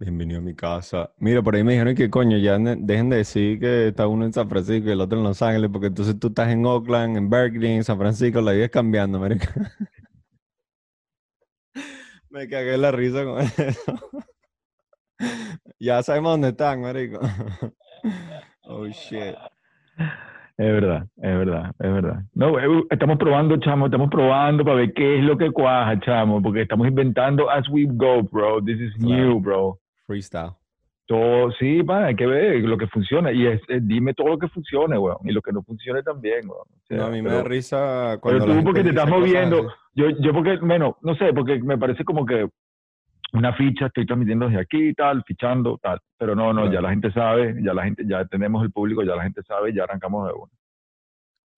Bienvenido a mi casa. Mira, por ahí me dijeron que coño, ya dejen de decir que está uno en San Francisco y el otro en Los Ángeles, porque entonces tú estás en Oakland, en Berkeley, en San Francisco, la vida es cambiando, marica. Me cagué la risa con eso. Ya sabemos dónde están, marico. Oh shit. Es verdad, es verdad, es verdad. No, eh, estamos probando, chamo, estamos probando para ver qué es lo que cuaja, chamo, porque estamos inventando as we go, bro. This is Claro. new, bro. Freestyle. Todo, sí, pa, hay que ver lo que funciona. Y es, es- dime todo lo que funcione, weón. Y lo que no funcione también, weón. O sea, No, a mí me pero- da risa Pero cuando la tú gente porque te estás moviendo, yo, yo porque, bueno, no sé, porque me parece como que una ficha, estoy transmitiendo desde aquí, tal, fichando, tal. Pero no, no, ya la gente sabe, ya la gente, ya tenemos el público, ya la gente sabe, ya arrancamos de uno.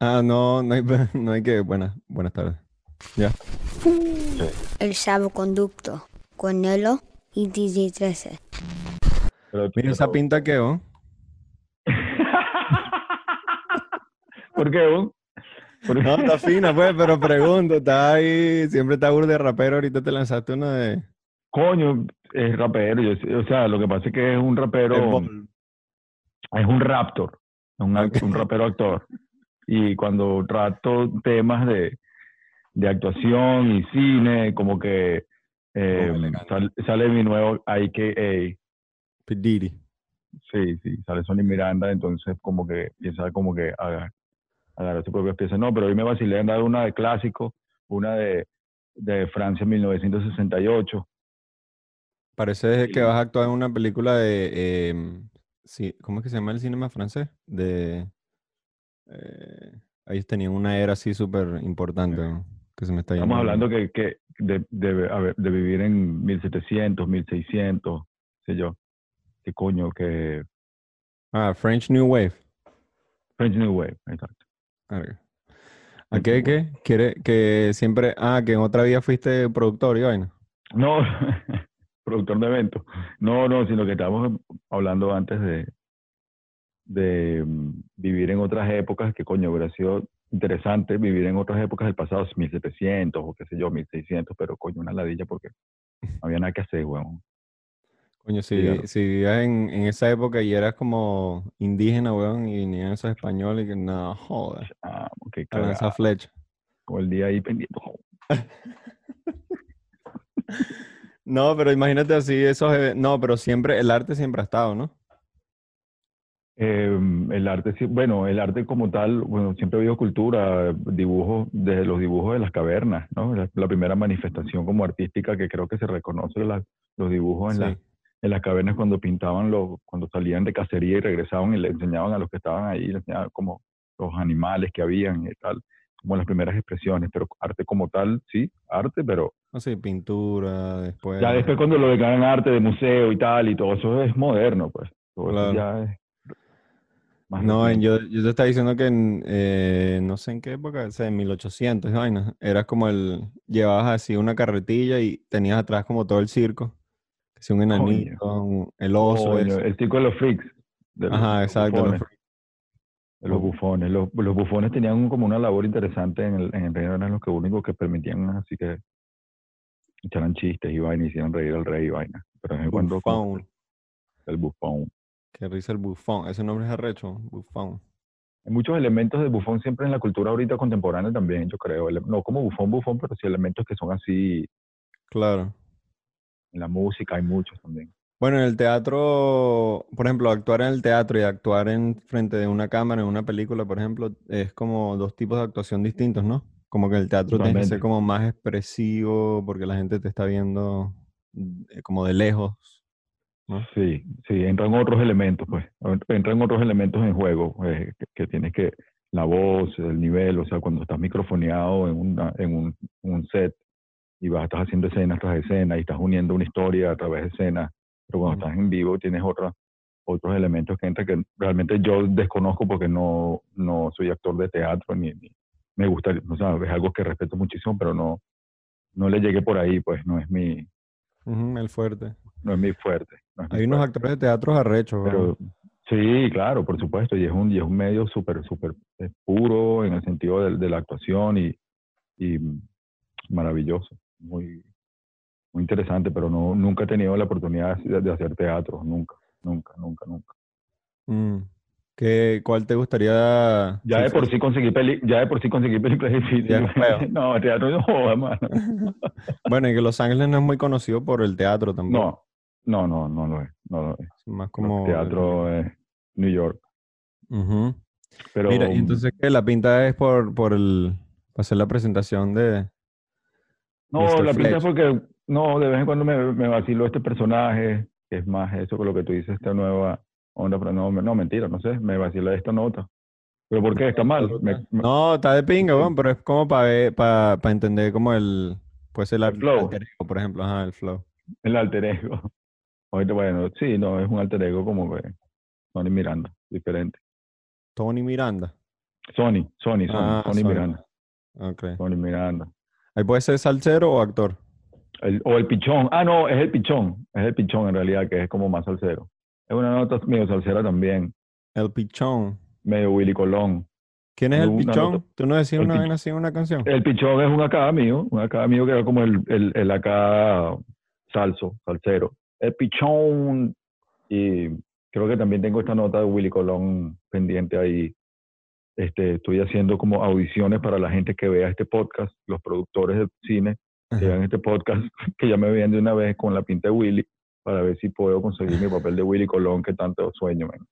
Ah, no, no hay, no hay que. Buenas, buenas tardes. Ya. El salvoconducto con Nelo y DJ 13. Pero- Mira esa pinta que, ¿oh? ¿Por qué, weón? ¿Por No, está fina, pues, pero pregunto, está ahí, siempre está burda de rapero, ahorita te lanzaste una de... Coño, es rapero, yo o sea, lo que pasa es que es un rapero, es un raptor, es un, un rapero actor. Y cuando trato temas de, de actuación y cine, como que eh, elegante. sal- sale mi nuevo IKA. P. Diddy. Sí, sí, sale Sony Miranda, entonces como que piensa como que haga, agarrar su propia pieza. No, pero hoy me vacilé en dar una de clásico, una de, de Francia 1968. Parece que vas a actuar en una película de... em, sí, ¿cómo es que se llama el cinema francés? De... eh, ellos tenían una era así súper importante, ¿no? Que se me está Estamos hablando que, que de, de, a ver, de vivir en 1700, 1600, sé yo. ¿Qué coño? Que Ah, French New Wave. French New Wave, exacto. ¿A qué, qué? ¿Quiere que siempre... Ah, que en otra vida fuiste productor y vaina? No, productor de eventos. No, no, sino que estábamos hablando antes de, de mm, vivir en otras épocas, que coño, hubiera sido interesante vivir en otras épocas del pasado, 1700 o qué sé yo, 1600, pero coño, una ladilla porque no había nada que hacer, weón. Coño, si, Sí, si vivías en, en esa época y eras como indígena, weón, y venían esos españoles, que no, joder, Ah, qué a lanzar cagada, flecha. con el día ahí pendiente. No, pero imagínate así esos No, pero siempre, el arte siempre ha estado, ¿no? Eh, el arte, bueno, el arte como tal, bueno, siempre ha habido cultura, dibujos, desde los dibujos de las cavernas, ¿no? La, la primera manifestación como artística que creo que se reconoce la- los dibujos en, la- Sí. en las cavernas cuando pintaban, los, cuando salían de cacería y regresaban y le enseñaban a los que estaban ahí, les enseñaban como los animales que habían y tal, como las primeras expresiones, pero arte como tal, sí, arte, pero No sé, pintura, después... ya después cuando lo declaran arte de museo y tal, y todo eso es moderno, pues, todo eso Claro. ya es más No, en- yo, yo te estaba diciendo que en, eh, no sé en qué época, o sea, en 1800, y vaina, era como el, llevabas así una carretilla y tenías atrás como todo el circo, si un enanito, un- el oso, el circo de los freaks. de los- Ajá, exacto, los bufones, los bufones. Los, los bufones tenían como una labor interesante en el, en el reino, eran los que únicos que permitían así que echaran chistes y vaina, y hicieran reír al rey y vaina. Pero en cuando como Bufón. el bufón. Qué risa el bufón. Ese nombre es arrecho, bufón. Hay muchos elementos de bufón siempre en la cultura ahorita contemporánea también, yo creo. No como bufón, bufón, pero sí elementos que son así Claro. en la música, hay muchos también. Bueno, en el teatro, por ejemplo, actuar en el teatro y actuar en frente de una cámara en una película, por ejemplo, es como dos tipos de actuación distintos, ¿no? Como que el teatro tiene que ser como más expresivo porque la gente te está viendo eh, como de lejos, ¿no? Sí, sí, entran otros elementos, pues. Entran otros elementos en juego, eh, que, que tienes que, la voz, el nivel, o sea, cuando estás microfoneado en, una, en un, un set y vas, estás haciendo escenas tras escenas y estás uniendo una historia a través de escenas, pero cuando estás en vivo tienes otra, otros elementos que entran que realmente yo desconozco porque no, no soy actor de teatro ni, ni me gusta, o sea, es algo que respeto muchísimo, pero no, no le llegué por ahí, pues no es mi, el fuerte. No es mi fuerte. no es mi Hay unos fuerte. actores de teatro arrechos, Pero sí, claro, por supuesto, y es un, y es un medio súper, súper eh, puro en el sentido de, de la actuación y, y maravilloso, muy, muy interesante, pero no, nunca he tenido la oportunidad de, de hacer teatro, nunca, nunca, nunca, nunca. Mm. ¿Qué, ¿Cuál te gustaría? Ya de por sí conseguí peli, ya de por sí conseguí películas difíciles. No, teatro no joda, mano. Bueno, y que Los Ángeles no es muy conocido por el teatro tampoco. No, no, no, no lo es, no lo es. Más como... Teatro es New York. Pero Mira, y entonces que la pinta es por, por el... Hacer la presentación de... No, Mr. la pinta es porque, no, de vez en cuando me, me vacilo este personaje, es más eso con lo que tú dices, esta nueva onda, pero no, no, mentira, no sé, me vacila esta nota. ¿Pero por qué? ¿Está mal? Me- No, está de pinga, weón, pero es como para para entender como el... Puede ser el, El flow. alter ego, por ejemplo, ajá, el flow. el alter ego. Ahorita, bueno, sí, no, es un alter ego como que Sony Miranda, diferente. Tony Miranda. Sony, Sony, Sony, Ah, Sony Sony. Miranda, Ok. Sony Miranda. Ahí puede ser salsero o actor. El- o el pichón. Ah, no, es el pichón. Es el pichón en realidad, que es como más salsero. Es una nota medio salsera también. El pichón. Medio Willy Colón. ¿Quién es el pichón? nota- ¿Tú no decías el una vaina así en una canción? El pichón es un acá mío. Un acá mío que era como el, el, el acá salso, salsero. El pichón. Y creo que también tengo esta nota de Willy Colón pendiente ahí. Este, estoy haciendo como audiciones para la gente que vea este podcast, los productores de cine que vean este podcast, que ya me vean de una vez con la pinta de Willy, para ver si puedo conseguir mi papel de Willy Colón que tanto sueño. man.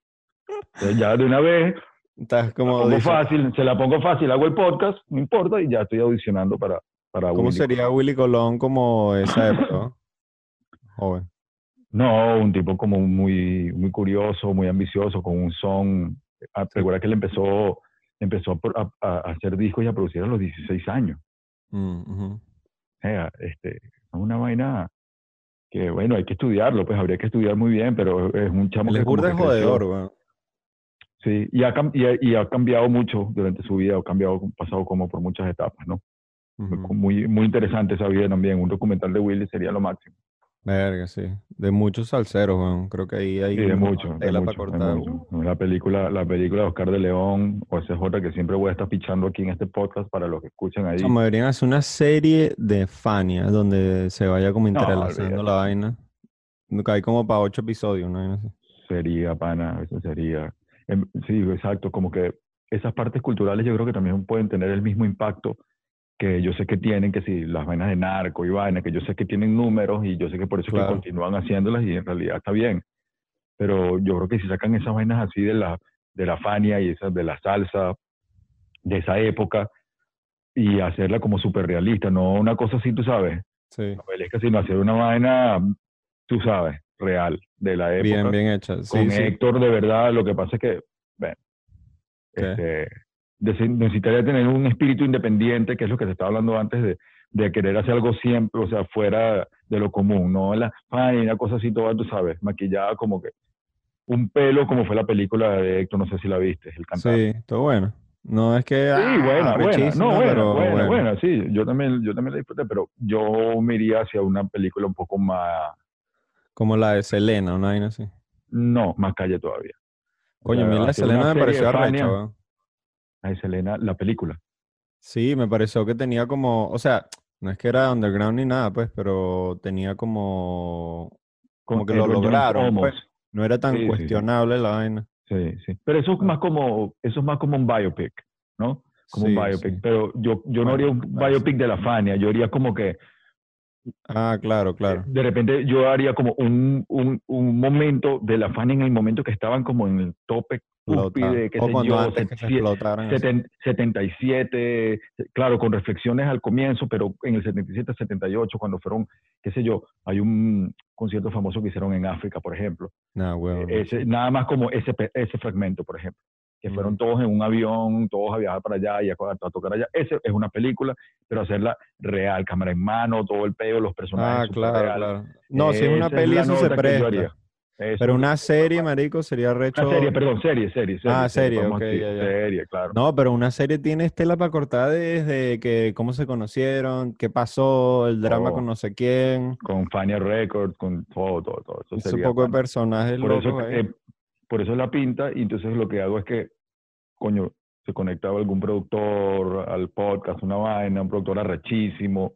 Entonces, ya de una vez, Estás como... pongo dice- fácil, se la pongo fácil, hago el podcast, no importa, y ya estoy audicionando para, para ¿Cómo Willy sería Colón. Willy Colón como esa época? Joven. No, un tipo como muy, muy curioso, muy ambicioso, con un son. Ah, Recuerda que él empezó, empezó a, pro- a- a hacer discos y a producir a los 16 años. Mm, ujú. Eh, este, es una vaina que, bueno, hay que estudiarlo, pues habría que estudiar muy bien, pero es un chamo Él que es burda creció. jodedor, weón. Sí, y ha, cam- y, ha, y ha cambiado mucho durante su vida, ha cambiado, pasado como por muchas etapas, ¿no? Muy, muy interesante esa vida también. Un documental de Willy sería lo máximo. Verga, sí. De muchos salseros, weón. Creo que ahí hay Sí, de mucho, de mucho, para de cortar. mucho. La película, la película de Oscar de León o SJ que siempre voy a estar pichando aquí en este podcast para los que escuchan ahí. Como deberían hacer una serie de Fania donde se vaya como No, entrelazando la olvídate. vaina. Hay como para ocho episodios, una vaina así. Sería, pana, eso sería. Em, Sí, exacto, como que esas partes culturales yo creo que también pueden tener el mismo impacto que yo sé que tienen, que si las vainas de narco y vainas, que yo sé que tienen números y yo sé que por eso es Claro. que continúan haciéndolas y en realidad está bien. Pero yo creo que si sacan esas vainas así de la, de la Fania y esas de la salsa de esa época y hacerla como súper realista, no una cosa así, tú sabes, Sí. novelesca, sino hacer una vaina, tú sabes, real, de la época Bien, bien hecha. Sí, con sí. Héctor, de verdad, lo que pasa es que, bueno, este, necesitaría tener un espíritu independiente, que es lo que se estaba hablando antes de, de querer hacer algo siempre, o sea, fuera de lo común, no la, ay, una cosa así toda, tú sabes, maquillada como que un pelo, como fue la película de Héctor, no sé si la viste, el cantante. Sí, todo bueno. No es que. Sí, ah, buena, buena, rechísima, no, buena, pero buena, bueno. buena, sí, yo también, yo también la disfruté, pero yo me iría hacia una película un poco más, Como la de Selena, una vaina así. no, más calle todavía. Coño, a mí la de Selena me pareció arrecha, Ay, Selena, la película. Sí, me pareció que tenía como, o sea, no es que era underground ni nada, pues, pero tenía como, como que lo lograron, pues. No era tan Sí, sí, sí. cuestionable la vaina. Sí, sí. Pero eso es más como, eso es más como un biopic, ¿no? Como Sí, un biopic. sí. Pero yo, yo no haría un biopic de la Fania, yo haría como que, Ah, claro, claro. de repente yo haría como un, un, un momento de la Fania en el momento que estaban como en el tope cúspide, qué O sé cuando yo, antes que se explotaran. así. seten- 77, claro, con reflexiones al comienzo, pero en el 77, 78, cuando fueron, qué sé yo, hay un concierto famoso que hicieron en África, por ejemplo, Nah, huevón. ese, nada más como ese, ese fragmento, por ejemplo, que fueron todos en un avión, todos a viajar para allá y a, a tocar allá. Ese es una película, pero hacerla real, cámara en mano, todo el peo, los personajes. Ah, claro, real. claro. No, si es una Esa peli, la eso se presta. Eso Pero es una serie, marico, sería recho. Una serie, perdón, serie, serie. serie Ah, serie, ok, decir, ya, ya. Serie, claro. No, pero una serie tiene estela para cortar desde que cómo se conocieron, qué pasó, el drama Oh. con no sé quién, Con Fania Records, con todo, todo, todo. Eso ese sería poco de personajes por eso, eh, por eso es la pinta, y entonces lo que hago es que, coño, se conectaba algún productor al podcast, una vaina, un productor arrechísimo,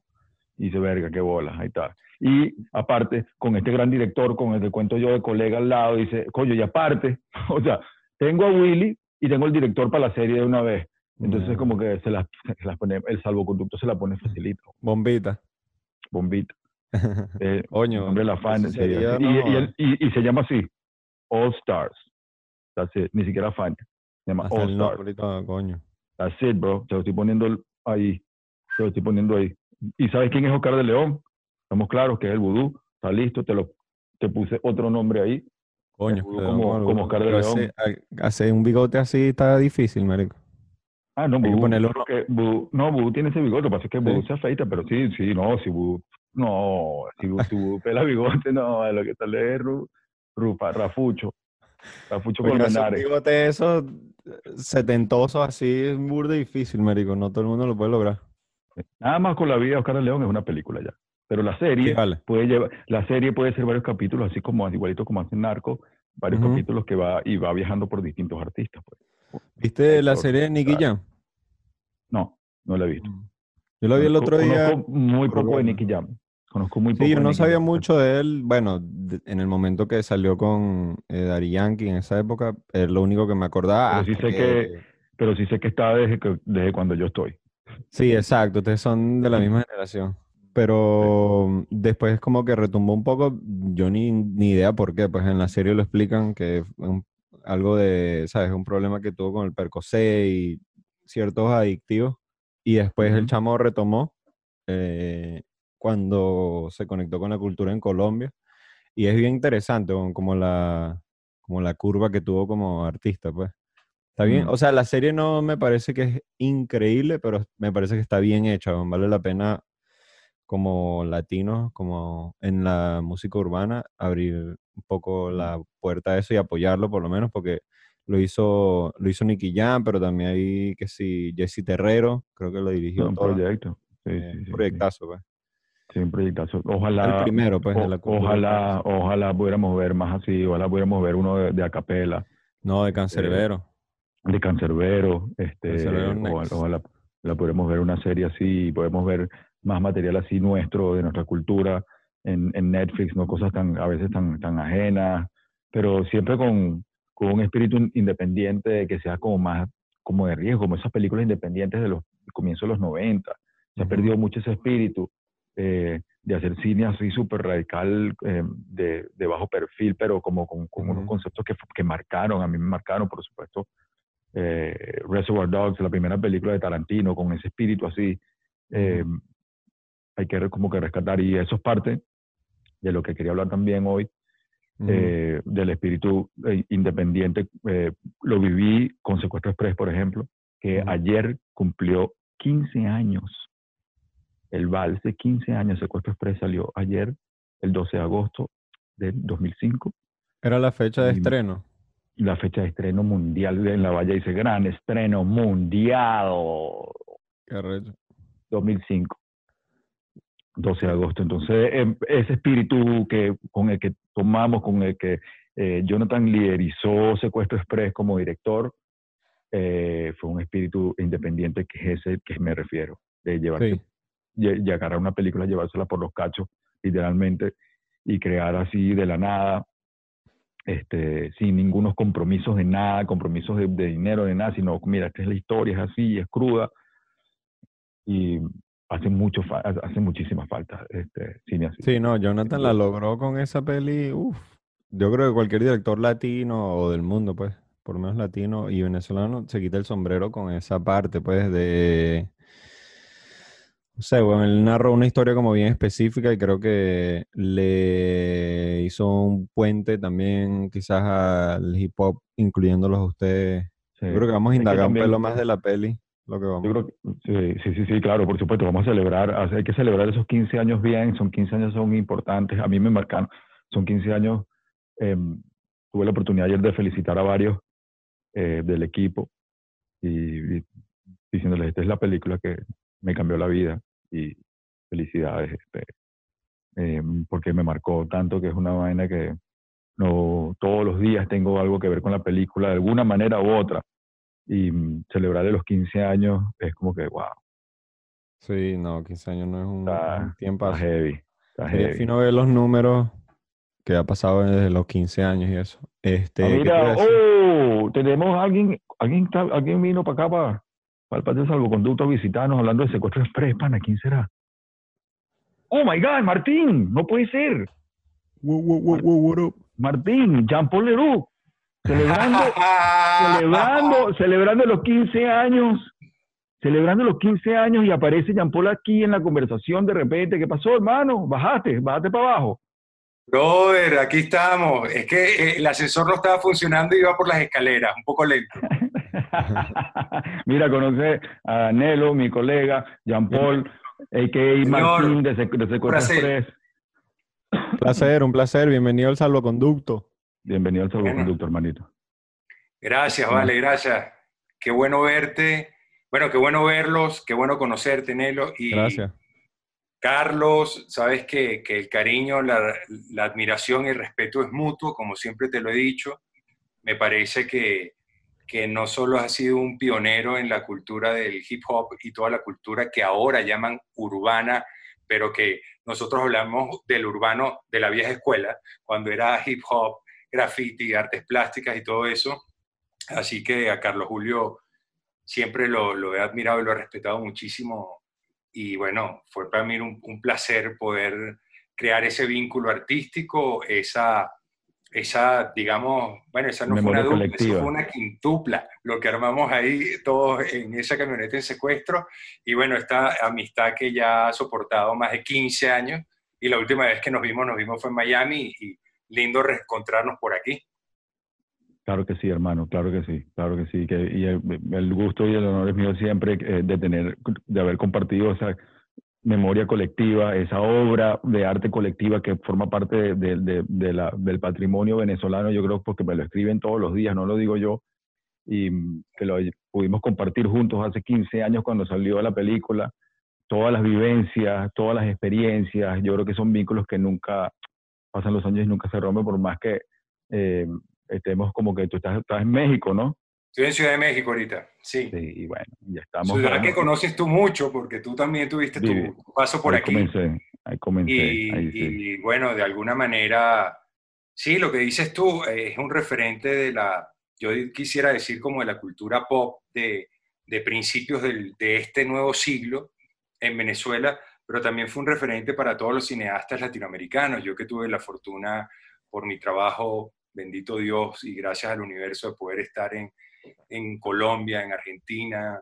y dice, verga, qué bolas, ahí está. Y aparte, con este gran director, con el que cuento yo de colega al lado, dice, coño, y aparte, o sea, tengo a Willy y tengo el director para la serie de una vez. Entonces, como que se las, se las pone, el salvoconducto se la pone facilito, Bombita. bombita. Eh, nombre de la fan. sería, no y, y y- y se llama así, All Stars. That's it, ni siquiera fan. Se llama Hasta All Stars. coño. That's it, bro. Se lo estoy poniendo ahí. Se lo estoy poniendo ahí. ¿Y sabes quién es Oscar de León? Estamos claros que es el vudú. Está listo. Te lo te puse otro nombre ahí. Coño. pero como- bueno, como Oscar de León. Hacer un bigote así está difícil, marico. Ah, no, vudú. vudú- no, vudú tiene ese bigote. Lo que pasa es que Sí. vudú se afeita, pero sí, sí, no, si vudú. No, si vudú, si pela bigote, no, lo que sale es rupa, Rafucho. Rafucho Colmenares. bigote esos setentosos así es burda difícil, marico. No todo el mundo lo puede lograr. Nada más con la vida de Oscar León es una película ya. Pero la serie. Sí, vale. puede llevar, la serie puede ser varios capítulos, así como igualito como hace Narco, varios capítulos que va y va viajando por distintos artistas. Pues. ¿Viste la serie de Nicky. Jam? No, no la he visto. Yo lo vi el otro día. Conozco muy poco de. Nicky Jam. Conozco muy poco Sí, yo no sabía mucho de él. Bueno, de- en el momento que salió con eh, Daddy Yankee en esa época, es lo único que me acordaba. Pero sí sé que- Pero sí sé que está desde, que, desde cuando yo estoy. Sí, exacto, ustedes son de la misma generación. Pero después como que retumbó un poco, yo ni, ni idea por qué, pues en la serie lo explican que es un- algo de, ¿sabes? Un problema que tuvo con el Percocet y ciertos adictivos. Y después el chamo retomó eh, cuando se conectó con la cultura en Colombia. Y es bien interesante, como la, como la curva que tuvo como artista, pues. Está bien, Mm. o sea, la serie no me parece que es increíble, pero me parece que está bien hecha, vale la pena como latinos, como en la música urbana, abrir un poco la puerta a eso y apoyarlo por lo menos, porque lo hizo, lo hizo Nicky Jam, pero también hay que si Jesse Terrero, creo que lo dirigió un proyecto. Sí, eh, sí, sí, sí. proyectazo, pues. Sí, un proyectazo. Ojalá. El primero, pues, de o- la cultura ojalá, ojalá pudiéramos ver más así. Ojalá pudiéramos ver uno de, de acapela. No, de Cancerbero. de Cancerbero, este, Cancerbero ojalá, ojalá la podremos ver una serie así, y podemos ver más material así nuestro, de nuestra cultura, en, en Netflix, no cosas tan, a veces tan, tan ajenas, pero siempre con, con un espíritu in- independiente de que sea como más, como de riesgo, como esas películas independientes de los comienzos de los 90. Se ha perdido mucho ese espíritu eh, de hacer cine así súper radical, eh, de, de bajo perfil, pero como con, con unos conceptos que, que marcaron, a mí me marcaron, por supuesto, eh, Reservoir Dogs, la primera película de Tarantino, con ese espíritu así, eh, hay que como que rescatar, y eso es parte de lo que quería hablar también hoy, del espíritu independiente. Lo viví con Secuestro Express, por ejemplo, que ayer cumplió 15 años. El vals de 15 años, Secuestro Express salió ayer, el 12 de agosto del 2005. Era la fecha de y- estreno. la fecha de estreno mundial en la Valle dice gran estreno mundial Qué arrecho. 2005 12 de agosto entonces em, ese espíritu que con el que tomamos con el que eh, Jonathan liderizó Secuestro Express como director eh, fue un espíritu independiente que es ese que me refiero de llevarse Sí. Y, agarrar una película llevársela por los cachos literalmente y crear así de la nada este, sin ningunos compromisos de nada, compromisos de, de dinero, de nada, sino, mira, esta es la historia, es así, es cruda, y hace mucho, hace muchísima falta este cine así. Sí, no, Jonathan la logró con esa peli. Uf, yo creo que cualquier director latino o del mundo, pues, por lo menos latino y venezolano, se quita el sombrero con esa parte, pues, de... No sé, bueno, él narró una historia como bien específica y creo que le hizo un puente también quizás al hip hop, incluyéndolos a ustedes. Sí. Yo creo que vamos a indagar un también- pelo más de la peli, lo que vamos. Yo creo que sí, sí, sí, sí, claro, por supuesto, vamos a celebrar, hay que celebrar esos 15 años bien, son 15 años, son importantes, a mí me marcaron, son 15 años, eh, tuve la oportunidad ayer de felicitar a varios eh, del equipo y, y diciéndoles, esta es la película que me cambió la vida y felicidades, este, eh, porque me marcó tanto que es una vaina que no todos los días tengo algo que ver con la película de alguna manera u otra y mm, celebrarle los 15 años es como que, wow, Sí, no, 15 años no es un, está, un está tiempo heavy. Está Sería heavy. fino ver los números que ha pasado desde los 15 años y eso. Este, Ah, ¿qué te mira, decir? oh, tenemos alguien, alguien, alguien vino para acá, para, para el patio de salvoconducto a visitarnos hablando de secuestro express, pana, ¿quién será? Oh my God, Martín, no puede ser. Wow, wow, wow? Martín, Jean-Paul Leroux, celebrando, celebrando, celebrando los 15 años, celebrando los 15 años y aparece Jean-Paul aquí en la conversación de repente. ¿Qué pasó, hermano? Bajaste, bajaste para abajo. Brother, aquí estamos. Es que eh, el ascensor no estaba funcionando y iba por las escaleras, un poco lento. Mira, conoce a Nelo, mi colega, Jean-Paul, a.k.a. Martín de, Sec- de Secuestro placer. Express. Un placer, un placer. Bienvenido al salvoconducto. Bienvenido al salvoconducto, hermanito. Gracias, vale, gracias. Qué bueno verte. Bueno, qué bueno verlos, qué bueno conocerte, Nelo. Y Gracias. Carlos, sabes que, que el cariño, la, la admiración y el respeto es mutuo, como siempre te lo he dicho. Me parece que, que no solo has sido un pionero en la cultura del hip hop y toda la cultura que ahora llaman urbana, pero que nosotros hablamos del urbano de la vieja escuela, cuando era hip hop, graffiti, artes plásticas y todo eso. Así que a Carlos Julio siempre lo, he admirado y lo he respetado muchísimo y bueno, fue para mí un placer poder crear ese vínculo artístico, esa, esa digamos, bueno, esa no Memoria fue una dupla, fue una quintupla, lo que armamos ahí todos en esa camioneta en secuestro, y bueno, esta amistad que ya ha soportado más de 15 años, y la última vez que nos vimos, nos vimos fue en Miami, y lindo reencontrarnos por aquí. Claro que sí, hermano, claro que sí, claro que sí. Que, y el, el gusto y el honor es mío siempre eh, de tener, de haber compartido esa memoria colectiva, esa obra de arte colectiva que forma parte de, la- del patrimonio venezolano, yo creo porque me lo escriben todos los días, no lo digo yo, y mm, que lo pudimos compartir juntos hace 15 años cuando salió la película, todas las vivencias, todas las experiencias, yo creo que son vínculos que nunca pasan los años y nunca se rompen, por más que eh, estemos como que tú estás, estás en México, ¿no? Estoy en Ciudad de México ahorita, sí. Sí, y bueno, ya estamos. Ciudad que conoces tú mucho, porque tú también tuviste tu Vive. paso por ahí aquí. comencé, ahí comencé, Y, ahí sí. y, bueno, de alguna manera, sí, lo que dices tú es un referente de la, yo quisiera decir como de la cultura pop de, de principios del- de este nuevo siglo en Venezuela, pero también fue un referente para todos los cineastas latinoamericanos. Yo que tuve la fortuna por mi trabajo, bendito Dios y gracias al universo de poder estar en, en Colombia, en Argentina,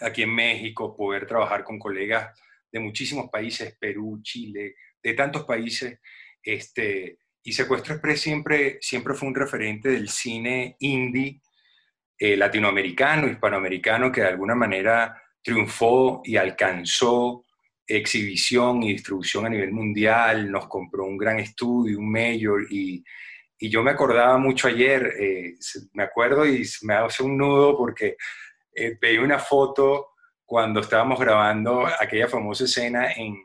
aquí en México, poder trabajar con colegas de muchísimos países, Perú, Chile, de tantos países. Este, y Secuestro Express siempre, siempre fue un referente del cine indie eh, latinoamericano, hispanoamericano, que de alguna manera triunfó y alcanzó exhibición y distribución a nivel mundial, nos compró un gran estudio, un mayor, y, y yo me acordaba mucho ayer, eh, me acuerdo y me hace un nudo porque eh, veía una foto cuando estábamos grabando aquella famosa escena en,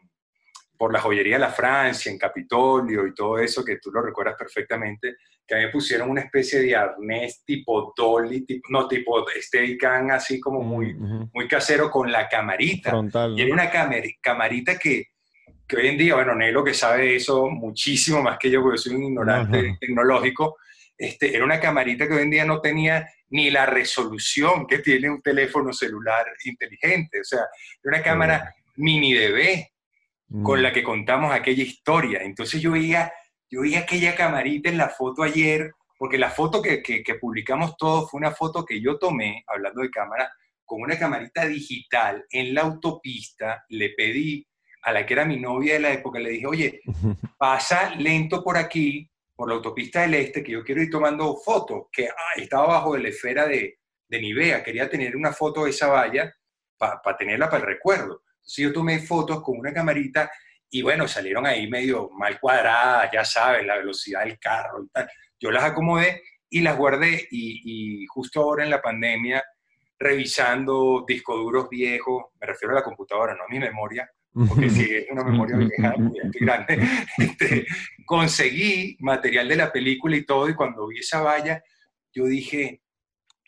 por la joyería de la Francia, en Capitolio y todo eso, que tú lo recuerdas perfectamente, que a mí me pusieron una especie de arnés tipo dolly, tipo, no tipo Steadicam, así como muy, muy casero con la camarita. Frontal. Y era ¿no? una camarita que, que hoy en día, bueno, Nelo que sabe eso muchísimo más que yo, porque soy un ignorante Ajá. tecnológico, este, era una camarita que hoy en día no tenía ni la resolución que tiene un teléfono celular inteligente. O sea, era una cámara mini DV con Mm. la que contamos aquella historia. Entonces yo veía, yo veía aquella camarita en la foto ayer, porque la foto que, que- que publicamos todos fue una foto que yo tomé, hablando de cámara, con una camarita digital en la autopista, le pedí a la que era mi novia de la época, le dije, oye, pasa lento por aquí, por la autopista del Este, que yo quiero ir tomando fotos, que ah, estaba bajo de la esfera de, de Nivea, quería tener una foto de esa valla para tenerla para el recuerdo. Entonces yo tomé fotos con una camarita y bueno, salieron ahí medio mal cuadradas, ya sabes, la velocidad del carro y tal. Yo las acomodé y las guardé y, y justo ahora en la pandemia, revisando discos duros viejos, me refiero a la computadora, no a mi memoria, porque si es una memoria vieja, estoy grande, este, conseguí material de la película y todo, y cuando vi esa valla, yo dije,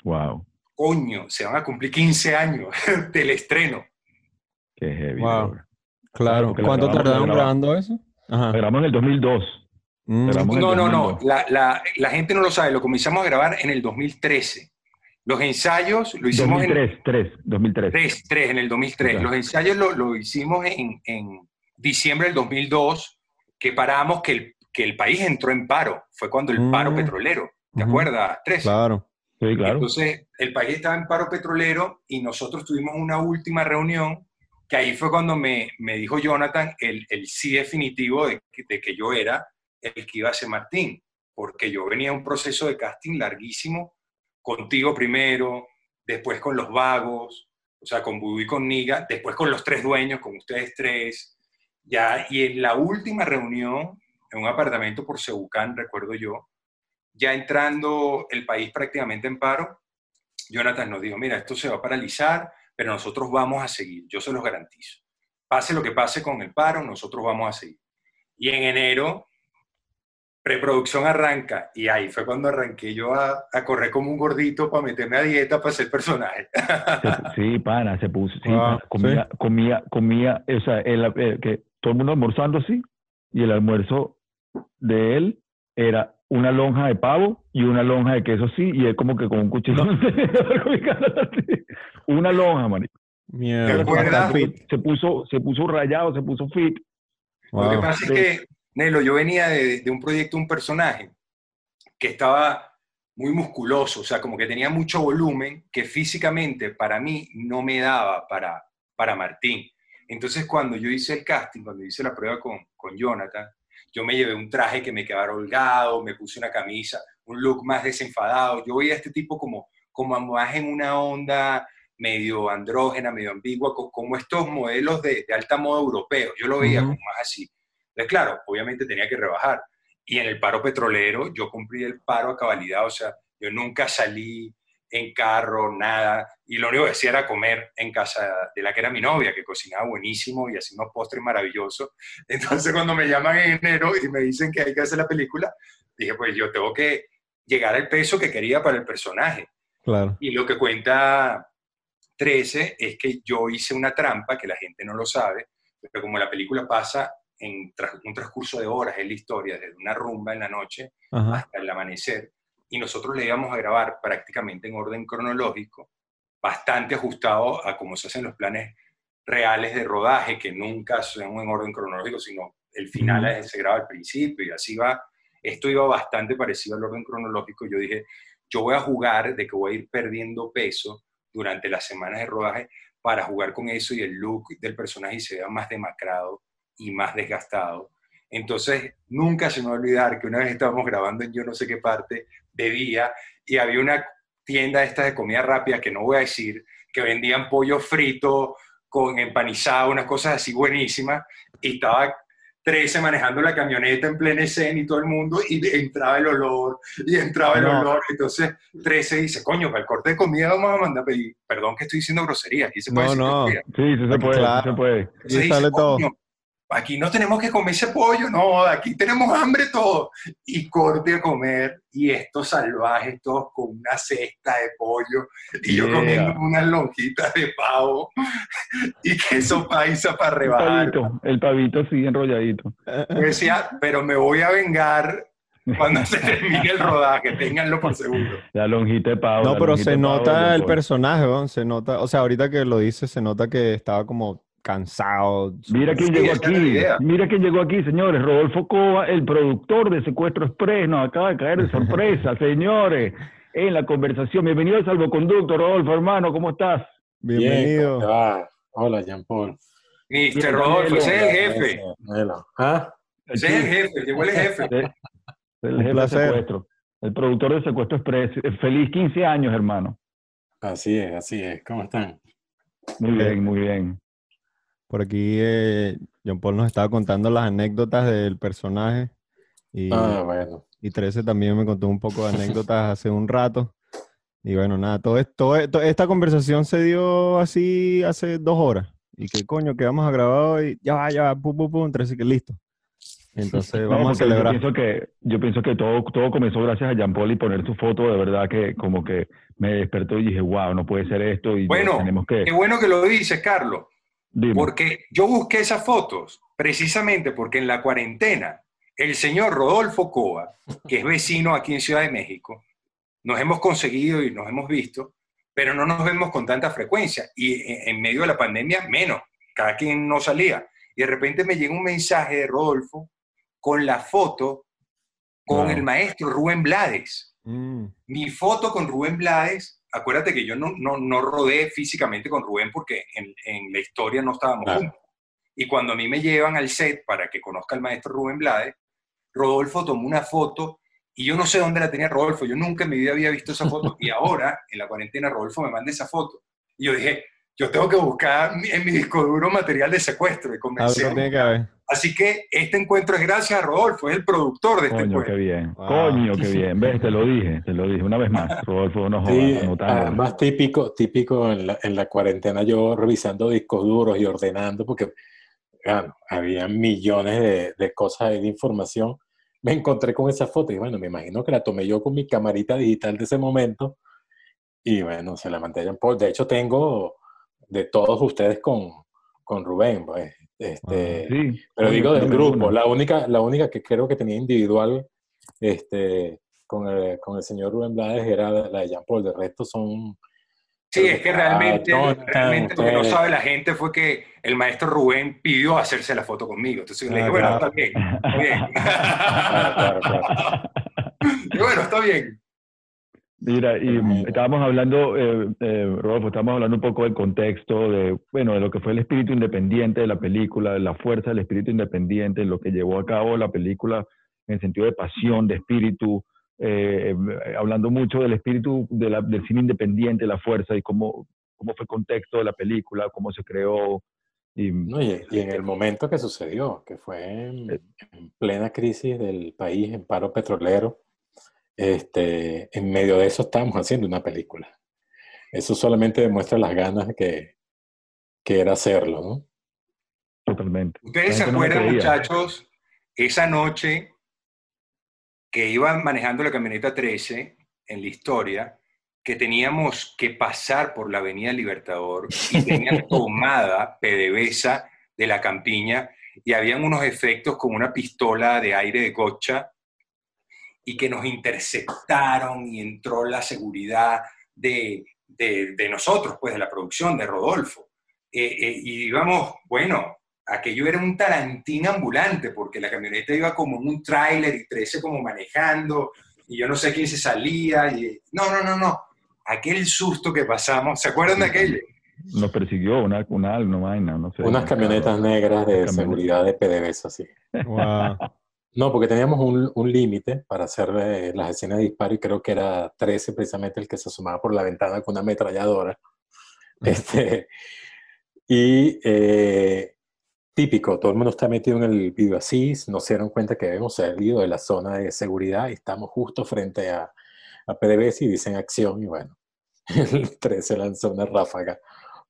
Wow, coño, se van a cumplir 15 años del estreno. qué heavy. Wow. Claro. ¿Cuánto tardaron grabando eso? Ajá. Grabamos en el 2002. Mm, No, no, no. 2002. La, la- la gente no lo sabe. Lo comenzamos a grabar en el 2013. Los ensayos lo hicimos en 2003, 3, 2003. 3, 3, en el 2003. Ya. Los ensayos lo, lo hicimos en, en diciembre del 2002, que paramos que el, que el país entró en paro. Fue cuando el paro Mm. petrolero. ¿Te Ujú. acuerdas? 13. Claro. Sí, claro. Entonces, el país estaba en paro petrolero y nosotros tuvimos una última reunión, que ahí fue cuando me, me dijo Jonathan el, el sí definitivo de que, de que yo era el que iba a ser Martín, porque yo venía de un proceso de casting larguísimo, contigo primero, después con los vagos, o sea, con Budú y con Niga, después con los tres dueños, con ustedes tres, ya, y en la última reunión, en un apartamento por Cebucán, recuerdo yo, ya entrando el país prácticamente en paro, Jonathan nos dijo, mira, esto se va a paralizar, pero nosotros vamos a seguir, yo se los garantizo. Pase lo que pase con el paro, nosotros vamos a seguir. Y en enero, preproducción arranca, y ahí fue cuando arranqué yo a, a correr como un gordito para meterme a dieta para ser personaje. Sí, pana, se puso. Sí, pana, comía, comía, comía, o sea, el- eh, que todo el mundo almorzando así, y el almuerzo de él era una lonja de pavo y una lonja de queso así, y él como que con un cuchillo. una lonja, man. Mierda. Se puso, se puso rayado, se puso fit. Lo que pasa es que, Nelo, yo venía de, de un proyecto, un personaje que estaba muy musculoso, o sea, como que tenía mucho volumen, que físicamente para mí no me daba para, para Martín. Entonces, cuando yo hice el casting, cuando hice la prueba con, con Jonathan, yo me llevé un traje que me quedara holgado, me puse una camisa, un look más desenfadado. Yo veía a este tipo como, como más en una onda medio andrógena, medio ambigua, co- como estos modelos de, de alta moda europeos. Yo lo veía como más así. Entonces, claro, obviamente tenía que rebajar. Y en el paro petrolero, yo cumplí el paro a cabalidad, o sea, yo nunca salí en carro, nada, y lo único que hacía era comer en casa de la que era mi novia, que cocinaba buenísimo y hacía unos postres maravillosos. Entonces, cuando me llaman en enero y me dicen que hay que hacer la película, dije, pues yo tengo que llegar al peso que quería para el personaje. Claro. Y lo que cuenta 13 es que yo hice una trampa, que la gente no lo sabe, pero como la película pasa en un transcurso de horas, es la historia, desde una rumba en la noche Ajá. hasta el amanecer, y nosotros le íbamos a grabar prácticamente en orden cronológico, bastante ajustado a cómo se hacen los planes reales de rodaje, que nunca son en orden cronológico, sino el final es- se graba al principio y así va. Esto iba bastante parecido al orden cronológico. Yo dije, yo voy a jugar de que voy a ir perdiendo peso durante las semanas de rodaje para jugar con eso y el look del personaje se vea más demacrado y más desgastado. Entonces, nunca se me va a olvidar que una vez estábamos grabando en yo no sé qué parte de día y había una tienda esta de comida rápida que no voy a decir, que vendían pollo frito con empanizado, unas cosas así buenísimas, y estaba 13 manejando la camioneta en plena escena y todo el mundo, y entraba el olor, y entraba el No. olor, entonces 13 dice, coño, para el corte de comida vamos a mandar pedir, perdón que estoy diciendo groserías, aquí se puede No, decir no. Sí, sí se puede, claro. se puede. Y dice, sale todo. "Coño, aquí no tenemos que comer ese pollo, no, aquí tenemos hambre todo. Y corte a comer, y estos salvajes todos con una cesta de pollo, y yo Yeah. comiendo unas lonjitas de pavo, y queso paisa para El rebajar. pavito, el pavito así enrolladito. Yo decía, pero me voy a vengar cuando se termine el rodaje, ténganlo por seguro. La lonjita de pavo. No, pero se nota el personaje, ¿no? Se nota, o sea, ahorita que lo dice, se nota que estaba como cansado. Mira quién Sí, llegó aquí. Mira quién llegó aquí, señores. Rodolfo Cova, el productor de Secuestro Express, nos acaba de caer de sorpresa, señores, en la conversación. Bienvenido al salvoconducto, Rodolfo, hermano, ¿cómo estás? Bien, Bienvenido. ¿cómo te va? Hola, Jean Paul. Mister Bien, Rodolfo, ese es el jefe. ¿Ah? Ese es el jefe, llegó el jefe. El jefe de secuestro. El productor de Secuestro Express. Feliz 15 años, hermano. Así es, así es. ¿Cómo están? Muy bien, muy bien. Por aquí, eh, John Paul nos estaba contando las anécdotas del personaje. Y, Ah, bueno. y 13 también me contó un poco de anécdotas hace un rato. Y bueno, nada, todo esto, esto- esta conversación se dio así hace dos horas. Y que coño, que vamos a grabar hoy. Ya va, ya va, pum, pum, pum, 13, que listo. Entonces No, vamos a celebrar. Yo pienso que, yo pienso que todo, todo comenzó gracias a Jean Paul y poner tu foto, de verdad que como que me despertó y dije, wow, no puede ser esto y Bueno, tenemos que... Qué bueno que lo dices, Carlos, Dime. porque yo busqué esas fotos precisamente porque en la cuarentena el señor Rodolfo Coa, que es vecino aquí en Ciudad de México, nos hemos conseguido y nos hemos visto, pero no nos vemos con tanta frecuencia. Y en medio de la pandemia, menos. Cada quien no salía. Y de repente me llega un mensaje de Rodolfo con la foto con el maestro Rubén Blades. Mm. Mi foto con Rubén Blades, acuérdate que yo no, no, no rodé físicamente con Rubén porque en, en la historia no estábamos Claro. juntos. Y cuando a mí me llevan al set para que conozca al maestro Rubén Blades, Rodolfo tomó una foto y yo no sé dónde la tenía Rodolfo, yo nunca en mi vida había visto esa foto y ahora en la cuarentena Rodolfo me manda esa foto. Y yo dije, yo tengo que buscar en mi disco duro material de secuestro y Algo convencer. tiene que haber. Así que este encuentro es gracias a Rodolfo, es el productor de este Coño, encuentro. qué bien. Wow. Coño, qué bien. ¿Ves? Te lo dije, te lo dije una vez más. Rodolfo, no jodas, Sí, además típico, típico en la, en la cuarentena yo revisando discos duros y ordenando porque bueno, había millones de, de cosas de información. Me encontré con esa foto y bueno, me imagino que la tomé yo con mi camarita digital de ese momento y bueno, se la mandé a Jean Paul. De hecho, tengo de todos ustedes con, con Rubén, pues. Este, Sí. Pero digo del grupo, la única, la única que creo que tenía individual este, con, el, con el señor Rubén Blades era la de Jean Paul. De resto son. Sí, es que realmente, Ah, realmente lo que no sabe la gente fue que el maestro Rubén pidió hacerse la foto conmigo. Entonces yo le dije, Ah, bueno, claro. está bien, está bien. Claro, claro, claro. Y bueno, está bien. Mira, y estábamos hablando, eh, eh, Rodolfo, estábamos hablando un poco del contexto, de, bueno, de lo que fue el espíritu independiente de la película, de la fuerza del espíritu independiente, lo que llevó a cabo la película en el sentido de pasión, de espíritu, eh, eh, hablando mucho del espíritu de la- del cine independiente, la fuerza y cómo, cómo fue el contexto de la película, cómo se creó. Y, No, y, y en el momento que sucedió, que fue en, en plena crisis del país, en paro petrolero, este, en medio de eso estábamos haciendo una película. Eso solamente demuestra las ganas que, que era hacerlo, ¿no? totalmente. ¿Ustedes se no acuerdan, creía. muchachos, esa noche que iban manejando la camioneta 13 en la historia, que teníamos que pasar por la Avenida Libertador y tenían tomada PDVSA de la campiña y habían unos efectos como una pistola de aire de cocha y que nos interceptaron y entró la seguridad de, de- de nosotros, pues de la producción, de Rodolfo. Eh, eh, y íbamos, bueno, aquello era un tarantín ambulante, porque la camioneta iba como en un tráiler y 13 como manejando, y yo no sé quién se salía, y no, no, no, no, aquel susto que pasamos, ¿se acuerdan de aquello? Nos persiguió una, una, una vaina, no sé. Unas un camionetas negras de seguridad de PDVSA, sí. Wow. No, porque teníamos un, un límite para hacer eh, las escenas de disparo y creo que era 13 precisamente el que se asomaba por la ventana con una ametralladora. Este, y eh, típico, todo el mundo está metido en el video así, no se dieron cuenta que habíamos salido de la zona de seguridad y estamos justo frente a, a PDVSA y dicen acción y bueno, el 13 lanzó una ráfaga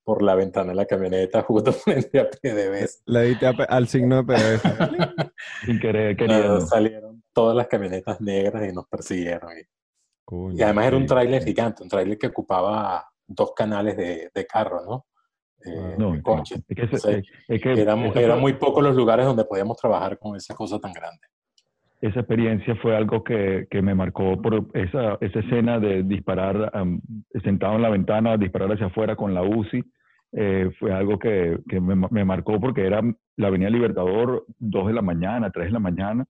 por la ventana de la camioneta justo frente a PDVSA. Le diste al signo de PDVSA. Sin querer, Claro, queriendo. salieron todas las camionetas negras y nos persiguieron. Y, Coño, y además era un tráiler gigante, un tráiler que ocupaba dos canales de, de carro, ¿no? Eh, No, de coche. es que, es que Era, era muy pocos los lugares donde podíamos trabajar con esa cosa tan grande. Esa experiencia fue algo que, que me marcó por esa, esa escena de disparar sentado en la ventana, disparar hacia afuera con la UCI. eh, fue algo que, que me, me marcó porque era la Avenida Libertador, 2 de la mañana, 3 de la mañana,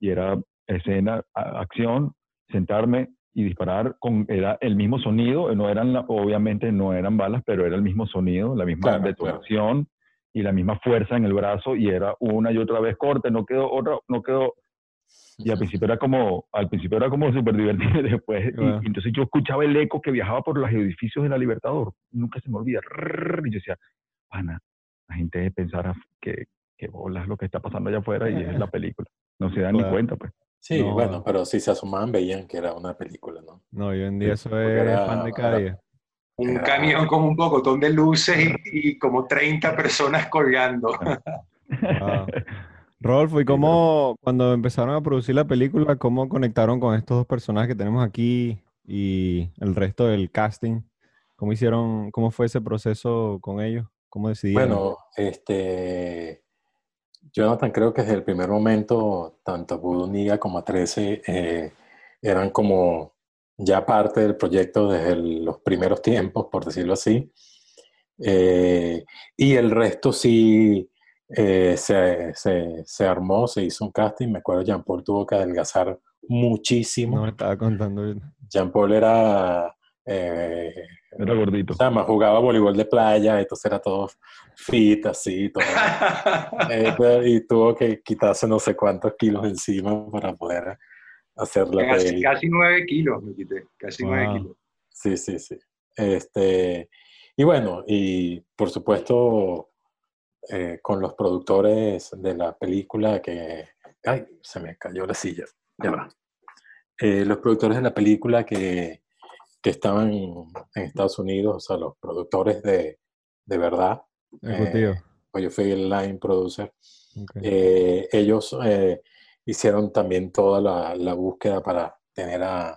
y era escena, a- acción, sentarme y disparar con, era el mismo sonido, no eran, la- obviamente no eran balas, pero era el mismo sonido, la misma Claro, detonación y la misma fuerza en el brazo, y era una y otra vez corte, no quedó otra, no quedó y al principio era como, al principio era como súper divertido y después, y- y entonces yo escuchaba el eco que viajaba por los edificios de la Libertador, nunca se me olvida, y yo decía, pana, la gente pensará que, que bolas lo que está pasando allá afuera y es la película, no se dan ni cuenta pues. Sí, No. bueno, pero si se asomaban veían que era una película, ¿no? No, hoy en día eso es era- pan de cada día. Un Era- camión con un pocotón de luces y, y como 30 personas colgando. Wow. Rodolfo, ¿y cómo cuando empezaron a producir la película, cómo conectaron con estos dos personajes que tenemos aquí y el resto del casting? ¿Cómo hicieron, cómo fue ese proceso con ellos? ¿Cómo decidieron? Bueno, este, Jonathan, creo que desde el primer momento, tanto Voodoo Niga como a 13 eh, eran como ya parte del proyecto desde los primeros tiempos, por decirlo así. Eh, y el resto sí eh, se, se, armó, se hizo un casting. Me acuerdo, Jean Paul tuvo que adelgazar muchísimo. No me estaba contando. Jean Paul era. Eh, era gordito. O sea, jugaba voleibol de playa, entonces era todo fit, así, todo. y tuvo que quitarse no sé cuántos kilos encima para poder hacer la casi, Casi nueve kilos me quité, casi nueve kilos. Sí, sí, sí. Este, y bueno, y por supuesto, eh, con los productores de la película que... ¡Ay! Se me cayó la silla. Ya va. Eh, los productores de la película que, que estaban en, Estados Unidos, o sea, los productores de, de verdad. Eh, yo fui el line producer. Eh, ellos hicieron también toda la, la, búsqueda para tener a,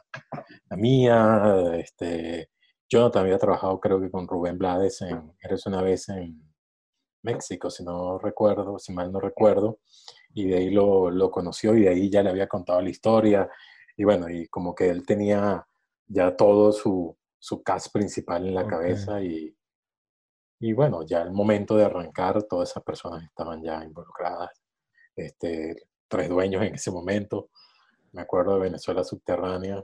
a Mía. Este, yo también había trabajado, creo que con Rubén Blades en Eres una vez en México, si no recuerdo, si mal no recuerdo, y de ahí lo, lo, conoció y de ahí ya le había contado la historia, y bueno, y como que él tenía ya todo su, su cast principal en la cabeza y, y bueno, ya el momento de arrancar, todas esas personas estaban ya involucradas, este, tres dueños en ese momento, me acuerdo de Venezuela Subterránea,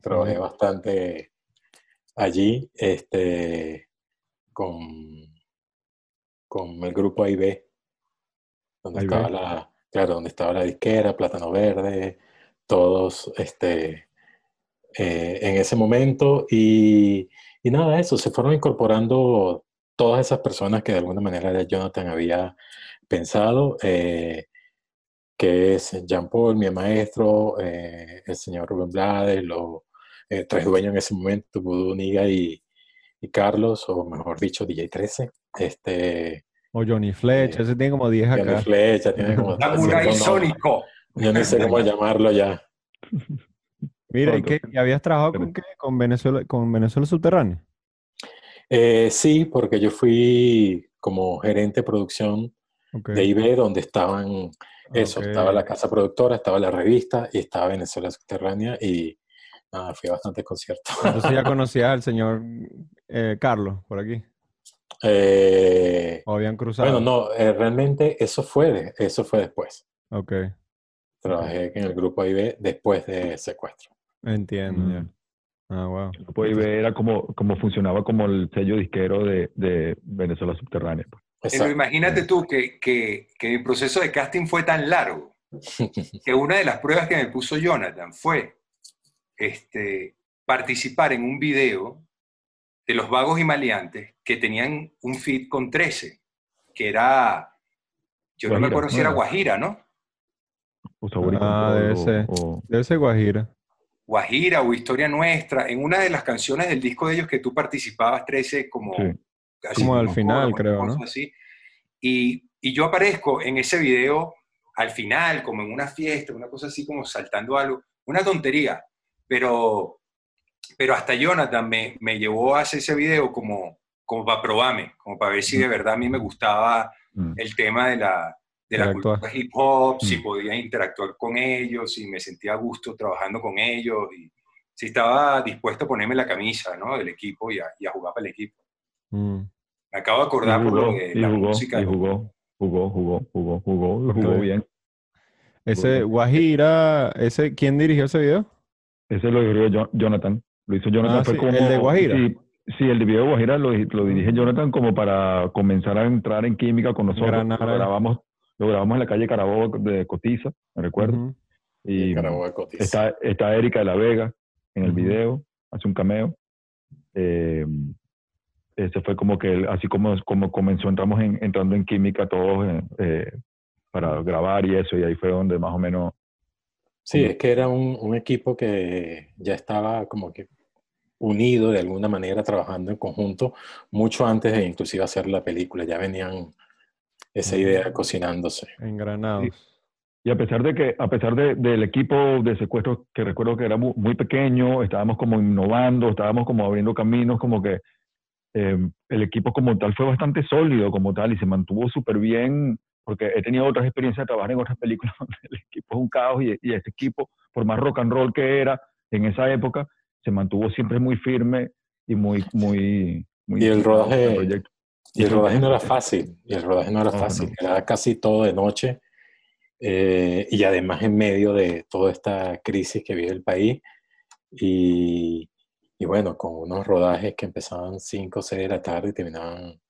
trabajé bastante allí, este, con con el grupo AIB, donde estaba la, claro, donde estaba la disquera, Plátano Verde, todos este, eh, en ese momento. Y, y nada, eso, se fueron incorporando todas esas personas que de alguna manera Jonathan había pensado, eh, que es Jean Paul, mi maestro, eh, el señor Rubén Blades, los tres dueños en ese momento, Voodoo Niga y, y Carlos, o mejor dicho, DJ 13. Este, o Johnny Fletch, ese tiene como 10 acá. Johnny Fletch, tiene como Samurai Sónico. Yo no sé cómo llamarlo ya. Mira, ¿y qué? habías trabajado con qué? ¿Con Venezuela, con Venezuela Subterránea? Eh, sí, porque yo fui como gerente de producción de IB, donde estaban eso, estaba la casa productora, estaba la revista y estaba Venezuela Subterránea y nada, fui a bastante concierto. Entonces ya conocía al señor eh, Carlos por aquí. Eh, ¿O habían cruzado? Bueno, no, eh, realmente eso fue, eso fue después. Ok. Trabajé en el grupo IB después de secuestro. Entiendo, ya. Ah, wow. El grupo IB era como, como funcionaba como el sello disquero de, de Venezuela Subterránea. Pues. Pero imagínate tú que, que, que mi proceso de casting fue tan largo que una de las pruebas que me puso Jonathan fue este, participar en un video de los vagos y maleantes que tenían un feed con 13, que era, yo no me acuerdo si era Guajira, ¿no? ah, debe ser, debe ser Guajira. Guajira o Historia Nuestra, en una de las canciones del disco de ellos que tú participabas, 13, como... como al final, creo, ¿no? Así. Y, y yo aparezco en ese video al final, como en una fiesta, una cosa así como saltando algo, una tontería, pero, pero hasta Jonathan me, me llevó a hacer ese video como, como para probarme, como para ver si de verdad a mí me gustaba mm. el tema de la, de la cultura hip hop, si mm. podía interactuar con ellos, si me sentía a gusto trabajando con ellos, y si estaba dispuesto a ponerme la camisa ¿no? del equipo y a, y a jugar para el equipo. Mm. Me acabo de acordar por lo de la música. Y jugó, jugó, jugó, jugó, jugó, jugó bien. Ese Guajira, ese, ¿quién dirigió ese video? Ese lo dirigió Jonathan. Lo hizo Jonathan. Ah, ¿El de Guajira? Sí, el de video de Guajira lo, lo, dirige Jonathan como para comenzar a entrar en química con nosotros. Lo grabamos, lo grabamos en la calle Carabobo de Cotiza, me recuerdo. Y Está, está Erika de la Vega en el video, hace un cameo. Eh, ese fue como que así como, como comenzó, entramos en, entrando en química todos eh, eh, para grabar y eso, y ahí fue donde más o menos Sí, es que era un, equipo que ya estaba como que unido de alguna manera, trabajando en conjunto, mucho antes de inclusive hacer la película. Ya venían esa idea cocinándose. Engranados. Y a pesar de que, a pesar del equipo de secuestro, que recuerdo que era muy, pequeño, estábamos como innovando, estábamos como abriendo caminos, como que em, el equipo como tal fue bastante sólido como tal y se mantuvo súper bien porque he tenido otras experiencias de trabajar en otras películas donde el equipo es un caos y, y este equipo, por más rock and roll que era en esa época, se mantuvo siempre muy firme y muy, muy, muy Y el rodaje-. Y el rodaje no era fácil, y el rodaje no era no, fácil, no. era casi todo de noche, eh, y además en medio de toda esta crisis que vive el país, y, y bueno, con unos rodajes que empezaban 5 o 6 de la tarde y terminaban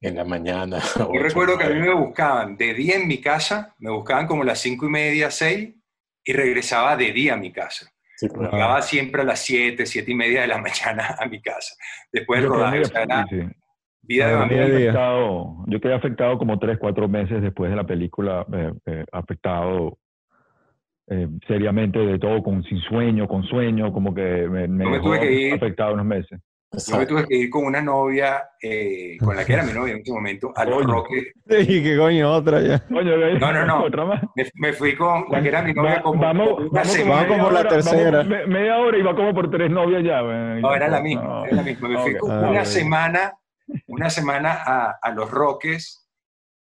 en la mañana. Yo recuerdo que a mí me buscaban de día en mi casa, me buscaban como las cinco y media, seis, y regresaba de día a mi casa. Sí, claro. Llegaba siempre a las siete, siete y media de la mañana a mi casa. Después del rodaje, o sea, era sí, vida de Yo quedé afectado, yo quedé afectado como tres, cuatro meses después de la película, eh, eh, afectado eh, seriamente de todo, con sin sueño, con sueño, como que me, me me tuve que ir. afectado unos meses. Yo me tuve que ir con una novia, eh, con la que era mi novia en ese momento, a los. Roques. Y qué coño, otra ya. No, no, no. Otra más. Me, me fui con la que era mi novia Va- como vamos, una vamos, semana. como por la hora, tercera. vamos me- media hora y va como por tres novias ya. güey. No, era la No, misma, era la misma. Me fui Ok. con Ah, una semana, una semana a, a los Roques,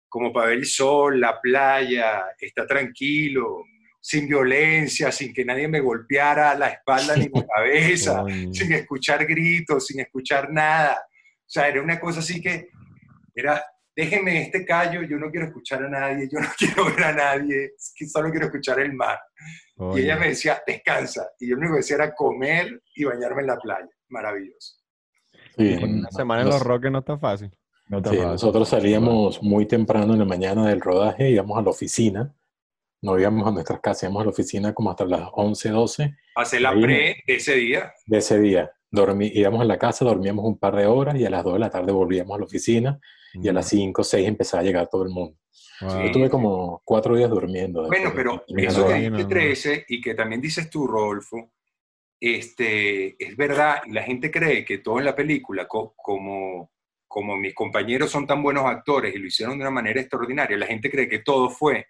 como para ver el sol, la playa, estar tranquilo, sin violencia, sin que nadie me golpeara la espalda ni la cabeza, sin escuchar gritos, sin escuchar nada. O sea, era una cosa así que era, déjenme este callo, yo no quiero escuchar a nadie, yo no quiero ver a nadie, es que solo quiero escuchar el mar. Y ella me decía, descansa. Y yo lo único que decía era comer y bañarme en la playa. Maravilloso. Sí, Una semana en los roques no está fácil. No te Sí, apagas. nosotros salíamos muy temprano en la mañana del rodaje, íbamos a la oficina, no íbamos a nuestras casas, íbamos a la oficina como hasta las 11, 12 Hacer la pre de ese día. de ese día. Dormí, íbamos a la casa, dormíamos un par de horas y a las 2 de la tarde volvíamos a la oficina y a las 5 o 6 empezaba a llegar todo el mundo. Wow. Yo tuve como cuatro días durmiendo. Bueno, pero eso el que dijiste no. 13 y que también dices tú, Rodolfo, este, es verdad, la gente cree que todo en la película, co- como, como mis compañeros son tan buenos actores y lo hicieron de una manera extraordinaria, la gente cree que todo fue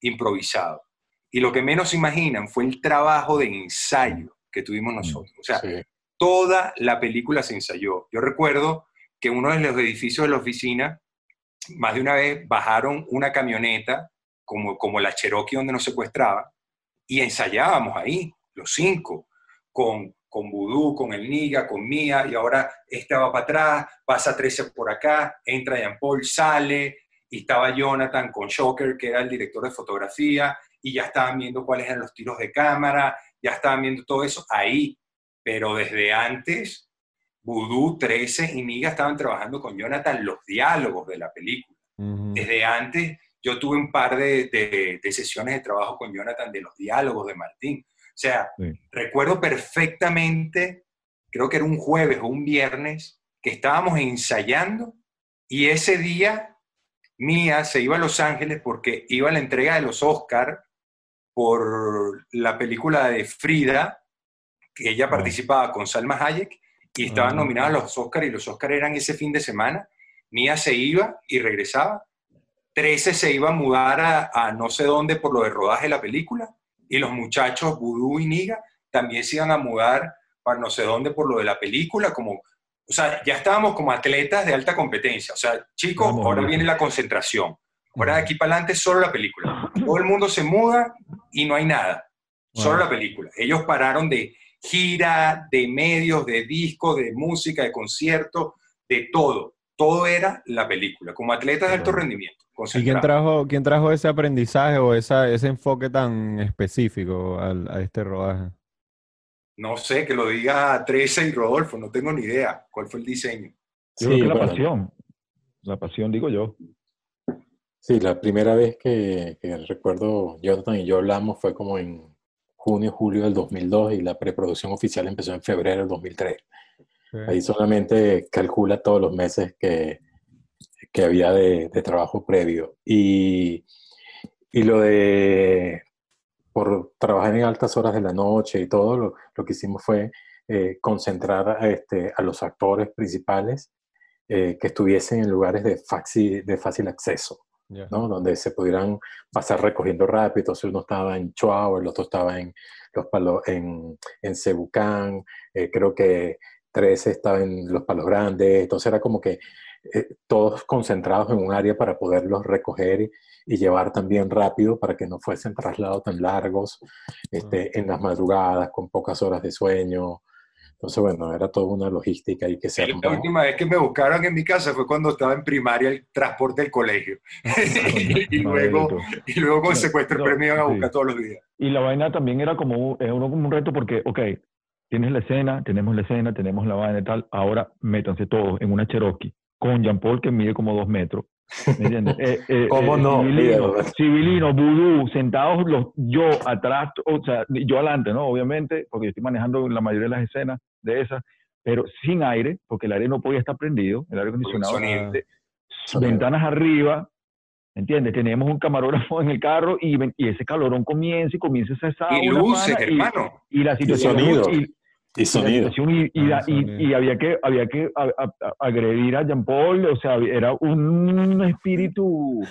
improvisado. Y lo que menos imaginan fue el trabajo de ensayo que tuvimos nosotros. O sea, Sí, toda la película se ensayó. Yo recuerdo que uno de los edificios de la oficina, más de una vez bajaron una camioneta, como, como la Cherokee donde nos secuestraba, y ensayábamos ahí, los cinco, con, con Vudú, con el Niga, con Mía, y ahora este va para atrás, pasa 13 por acá, entra Jean Paul, sale, y estaba Jonathan con Shocker, que era el director de fotografía, y ya estaban viendo cuáles eran los tiros de cámara, ya estaban viendo todo eso ahí, pero desde antes, Voodoo, 13 y Niga estaban trabajando con Jonathan los diálogos de la película. Ujú. Desde antes, yo tuve un par de, de- de sesiones de trabajo con Jonathan de los diálogos de Martín. O sea, Sí. recuerdo perfectamente, creo que era un jueves o un viernes, que estábamos ensayando y ese día Mía se iba a Los Ángeles porque iba a la entrega de los Oscar por la película de Frida, que ella Ah. participaba con Salma Hayek y estaban Ah. nominados a los Oscar y los Oscar eran ese fin de semana. Mía se iba y regresaba. 13 se iba a mudar a, a no sé dónde por lo de rodaje de la película y los muchachos Vudú y Niga también se iban a mudar para no sé dónde por lo de la película, como, o sea, ya estábamos como atletas de alta competencia. O sea, chicos, Vamos, ahora viene la concentración. Ahora de aquí para adelante solo la película. Todo el mundo se muda y no hay nada. Solo la película. Ellos pararon de gira, de medios, de discos, de música, de conciertos, de todo. Todo era la película, como atletas de alto rendimiento. ¿Y quién trajo, quién trajo ese aprendizaje o esa, ese enfoque tan específico a este rodaje? No sé, que lo diga 13 y Rodolfo, no tengo ni idea cuál fue el diseño. Yo creo Sí, que la bueno. pasión. La pasión, digo yo. Sí, la primera vez que, que recuerdo Jonathan y yo hablamos fue como en junio, julio del 2002 y la preproducción oficial empezó en febrero del 2003. Ahí solamente calcula todos los meses que, que había de, de trabajo previo. Y, y lo de, por trabajar en altas horas de la noche y todo, lo, lo que hicimos fue eh, concentrar a, este, a los actores principales eh, que estuviesen en lugares de, faxi- de fácil acceso. Ya. ¿no? Donde se pudieran pasar recogiendo rápido. Entonces uno estaba en Chuao, el otro estaba en Los Palos, en, en Cebucán, eh, creo que 13 estaba en Los Palos Grandes. Entonces era como que eh, todos concentrados en un área para poderlos recoger y, y, llevar también rápido para que no fuesen traslados tan largos este, en las madrugadas, con pocas horas de sueño. Entonces, bueno, era toda una logística y que se La última vez que me buscaron en mi casa fue cuando estaba en primaria el transporte del colegio. y, luego, y luego con secuestro no, premio iban a buscar todos los días. Y la vaina también era como, era como un reto porque, ok, tienes la escena, tenemos la escena, tenemos la vaina y tal, ahora métanse todos en una Cherokee con Jean Paul que mide como dos metros. ¿Me entiendes? Eh, eh, ¿Cómo eh, no? Civilino, civilino, vudú, sentados los, yo atrás, o sea, yo adelante, ¿no? Obviamente, porque yo estoy manejando la mayoría de las escenas de esas, pero sin aire, porque el aire no podía estar prendido, el aire acondicionado, Sonido. de- ventanas arriba, ¿entiendes? Tenemos un camarógrafo en el carro y, y ese calorón comienza y comienza esa esa Y luces, pana, y- hermano. y, la situación sonido. y- Y y sonido. y, y, Ah, y- sonido. y había que había que a- a- a- agredir a Jean Paul, o sea, era un espíritu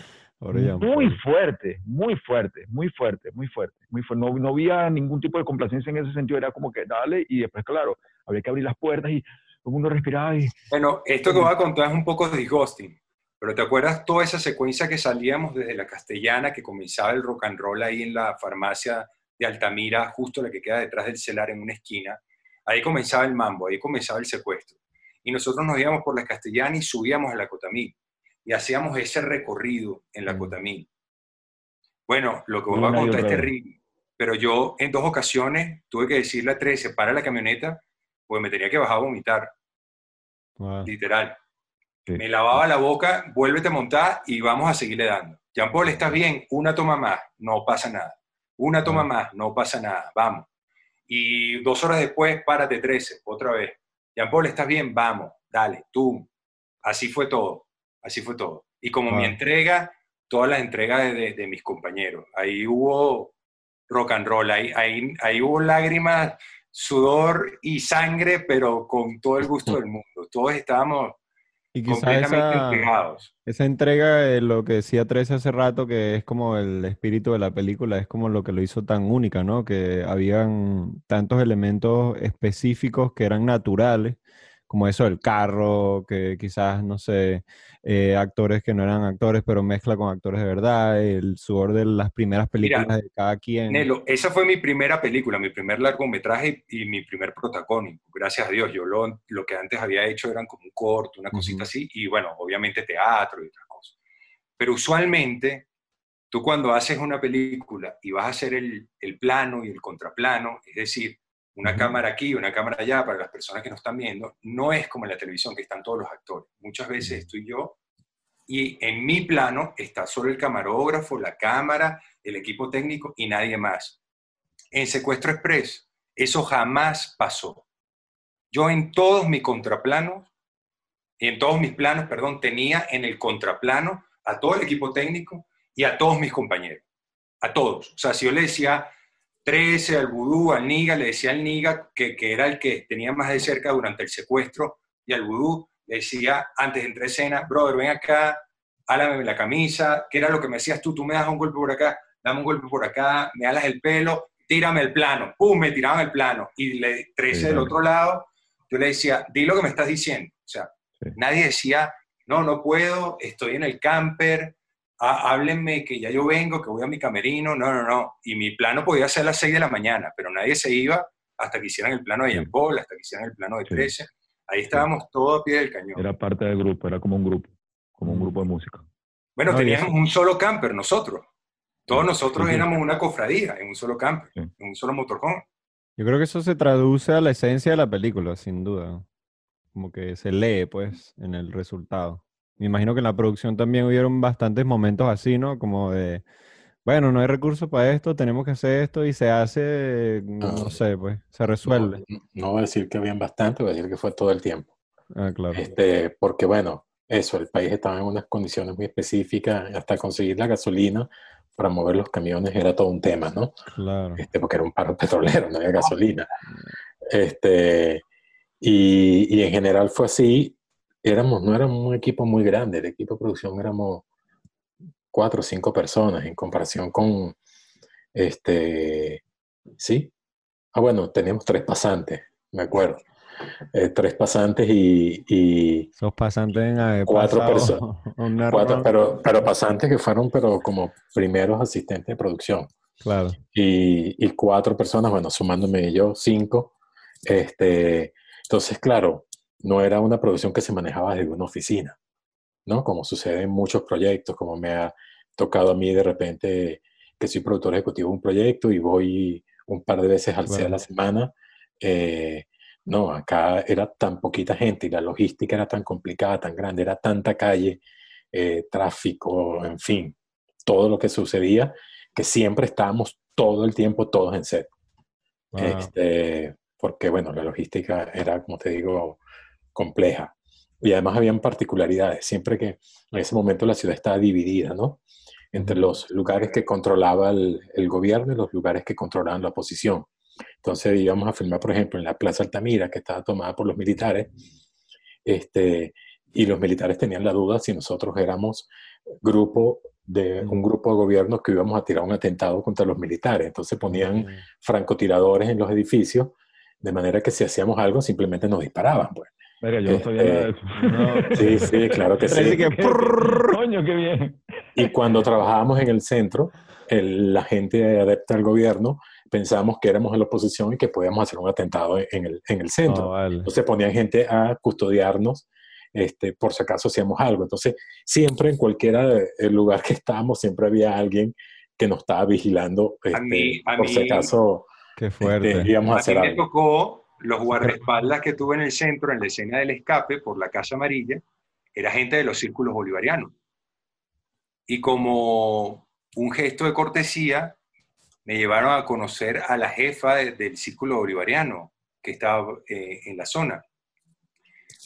muy fuerte, muy fuerte, muy fuerte, muy fuerte, muy fuerte. No, no había ningún tipo de complacencia en ese sentido, era como que dale y después, claro, había que abrir las puertas y todo el mundo respiraba y Bueno, esto que voy a contar es un poco disgusting, pero ¿te acuerdas toda esa secuencia que salíamos desde la Castellana, que comenzaba el rock and roll ahí en la farmacia de Altamira, justo la que queda detrás del celar en una esquina? Ahí comenzaba el mambo, ahí comenzaba el secuestro. Y nosotros nos íbamos por la Castellana y subíamos a la Cotamil. Y hacíamos ese recorrido en la Mm. Cotamil. Bueno, lo que voy a Una y contar es terrible, pero yo en dos ocasiones tuve que decirle a 13, para la camioneta, porque me tenía que bajar a vomitar Wow. literal. Sí. Me lavaba la boca, vuélvete a montar y vamos a seguirle dando. Jean Paul, ¿estás bien? Una toma más, no pasa nada. Una toma Ah. más, no pasa nada, vamos. Y dos horas después, párate 13, otra vez. Jean Paul, ¿estás bien? Vamos, dale, tú. Así fue todo, así fue todo. Y como mi entrega, todas las entregas de, de- de mis compañeros. Ahí hubo rock and roll, ahí, ahí, ahí hubo lágrimas, sudor y sangre, pero con todo el gusto del mundo. Todos estábamos Y quizás esa, entregados. esa entrega de lo que decía Trece hace rato, que es como el espíritu de la película, es como lo que lo hizo tan única, ¿no? Que habían tantos elementos específicos que eran naturales, como eso del carro, que quizás, no sé, eh, actores que no eran actores, pero mezcla con actores de verdad, el sudor de las primeras Mira, películas de cada quien. Nelo, esa fue mi primera película, mi primer largometraje y mi primer protagónico. Gracias a Dios, yo lo, lo que antes había hecho eran como un corto, una cosita así, y bueno, obviamente teatro y otras cosas. Pero usualmente, tú cuando haces una película y vas a hacer el, el plano y el contraplano, es decir, una cámara aquí, una cámara allá, para las personas que nos están viendo, no es como en la televisión, que están todos los actores. Muchas veces estoy yo y en mi plano está solo el camarógrafo, la cámara, el equipo técnico y nadie más. En Secuestro Express, eso jamás pasó. Yo en todos mis contraplanos, en todos mis planos, perdón, tenía en el contraplano a todo el equipo técnico y a todos mis compañeros. A todos. O sea, si yo le decía 13 al vudú, al niga, le decía al niga que, que era el que tenía más de cerca durante el secuestro y al vudú le decía antes de entrar escena, brother, ven acá, álame la camisa, ¿qué era lo que me hacías tú? Tú me das un golpe por acá, dame un golpe por acá, me alas el pelo, tírame el plano, pum, me tiraban el plano. Y le 13 Sí, del otro lado, yo le decía, di lo que me estás diciendo. O sea, Sí. nadie decía, no, no puedo, estoy en el camper, há- háblenme que ya yo vengo, que voy a mi camerino, no, no, no. Y mi plano podía ser a las 6 de la mañana, pero nadie se iba hasta que hicieran el plano de Sí. Jean Paul, hasta que hicieran el plano de Sí. 13. Ahí estábamos todos a pie del cañón. era parte del grupo, era como un grupo, como un Mm. grupo de música. Bueno, No, teníamos un solo camper nosotros. Todos Sí, nosotros sí, sí. éramos una cofradía en un solo camper, Sí. en un solo motorhome. Yo creo que eso se traduce a la esencia de la película, sin duda. Como que se lee, pues, en el resultado. Me imagino que en la producción también hubieron bastantes momentos así, ¿no? Como de, bueno, no hay recursos para esto, tenemos que hacer esto y se hace, no Ah. sé, pues, se No, resuelve. no voy a decir que habían bastante, voy a decir que fue todo el tiempo. Ah, claro. Este, porque bueno, eso, el país estaba en unas condiciones muy específicas, hasta conseguir la gasolina para mover los camiones era todo un tema, ¿no? Claro. Este, porque era un paro petrolero, no había gasolina. Este, y, y en general fue así. Éramos, no éramos un equipo muy grande, el equipo de producción éramos cuatro o cinco personas en comparación con, este, sí. Ah, bueno, teníamos tres pasantes, me acuerdo. eh, tres pasantes y, y Esos pasantes en Cuatro personas. pero, pero pasantes que fueron pero como primeros asistentes de producción. Claro. y, y cuatro personas, bueno, sumándome yo, cinco. Este, entonces, claro, no era una producción que se manejaba desde una oficina, ¿no? Como sucede en muchos proyectos, como me ha tocado a mí de repente que soy productor ejecutivo de un proyecto y voy un par de veces al Claro. a la semana. eh, no, acá era tan poquita gente y la logística era tan complicada, tan grande, era tanta calle, eh, tráfico, en fin, todo lo que sucedía, que siempre estábamos todo el tiempo todos en set. Wow. Este, porque, bueno, la logística era, como te digo, compleja. Y además habían particularidades. Siempre que en ese momento la ciudad estaba dividida, ¿no? Entre los lugares que controlaba el, el gobierno y los lugares que controlaban la oposición. Entonces íbamos a filmar, por ejemplo, en la Plaza Altamira, que estaba tomada por los militares, este, y los militares tenían la duda si nosotros éramos grupo de un grupo de gobierno que íbamos a tirar un atentado contra los militares. Entonces ponían francotiradores en los edificios, de manera que si hacíamos algo simplemente nos disparaban. Pues. Verga, yo no sabía Este, nada de eso. No. Sí, sí, claro que sí. que- Coño, qué bien. Y cuando trabajábamos en el centro, el- la gente adepta al gobierno pensábamos que éramos en la oposición y que podíamos hacer un atentado en el, en el centro. No, vale. Entonces ponían gente a custodiarnos este, por si acaso hacíamos algo. Entonces, siempre en cualquiera el lugar que estábamos, siempre había alguien que nos estaba vigilando este, mí- a por si mí- acaso Qué este, fuerte. íbamos a A mí hacer me algo. tocó los guardaespaldas que tuve en el centro, en la escena del escape por la Casa Amarilla, era gente de los círculos bolivarianos. Y como un gesto de cortesía, me llevaron a conocer a la jefa de- del círculo bolivariano que estaba eh, en la zona.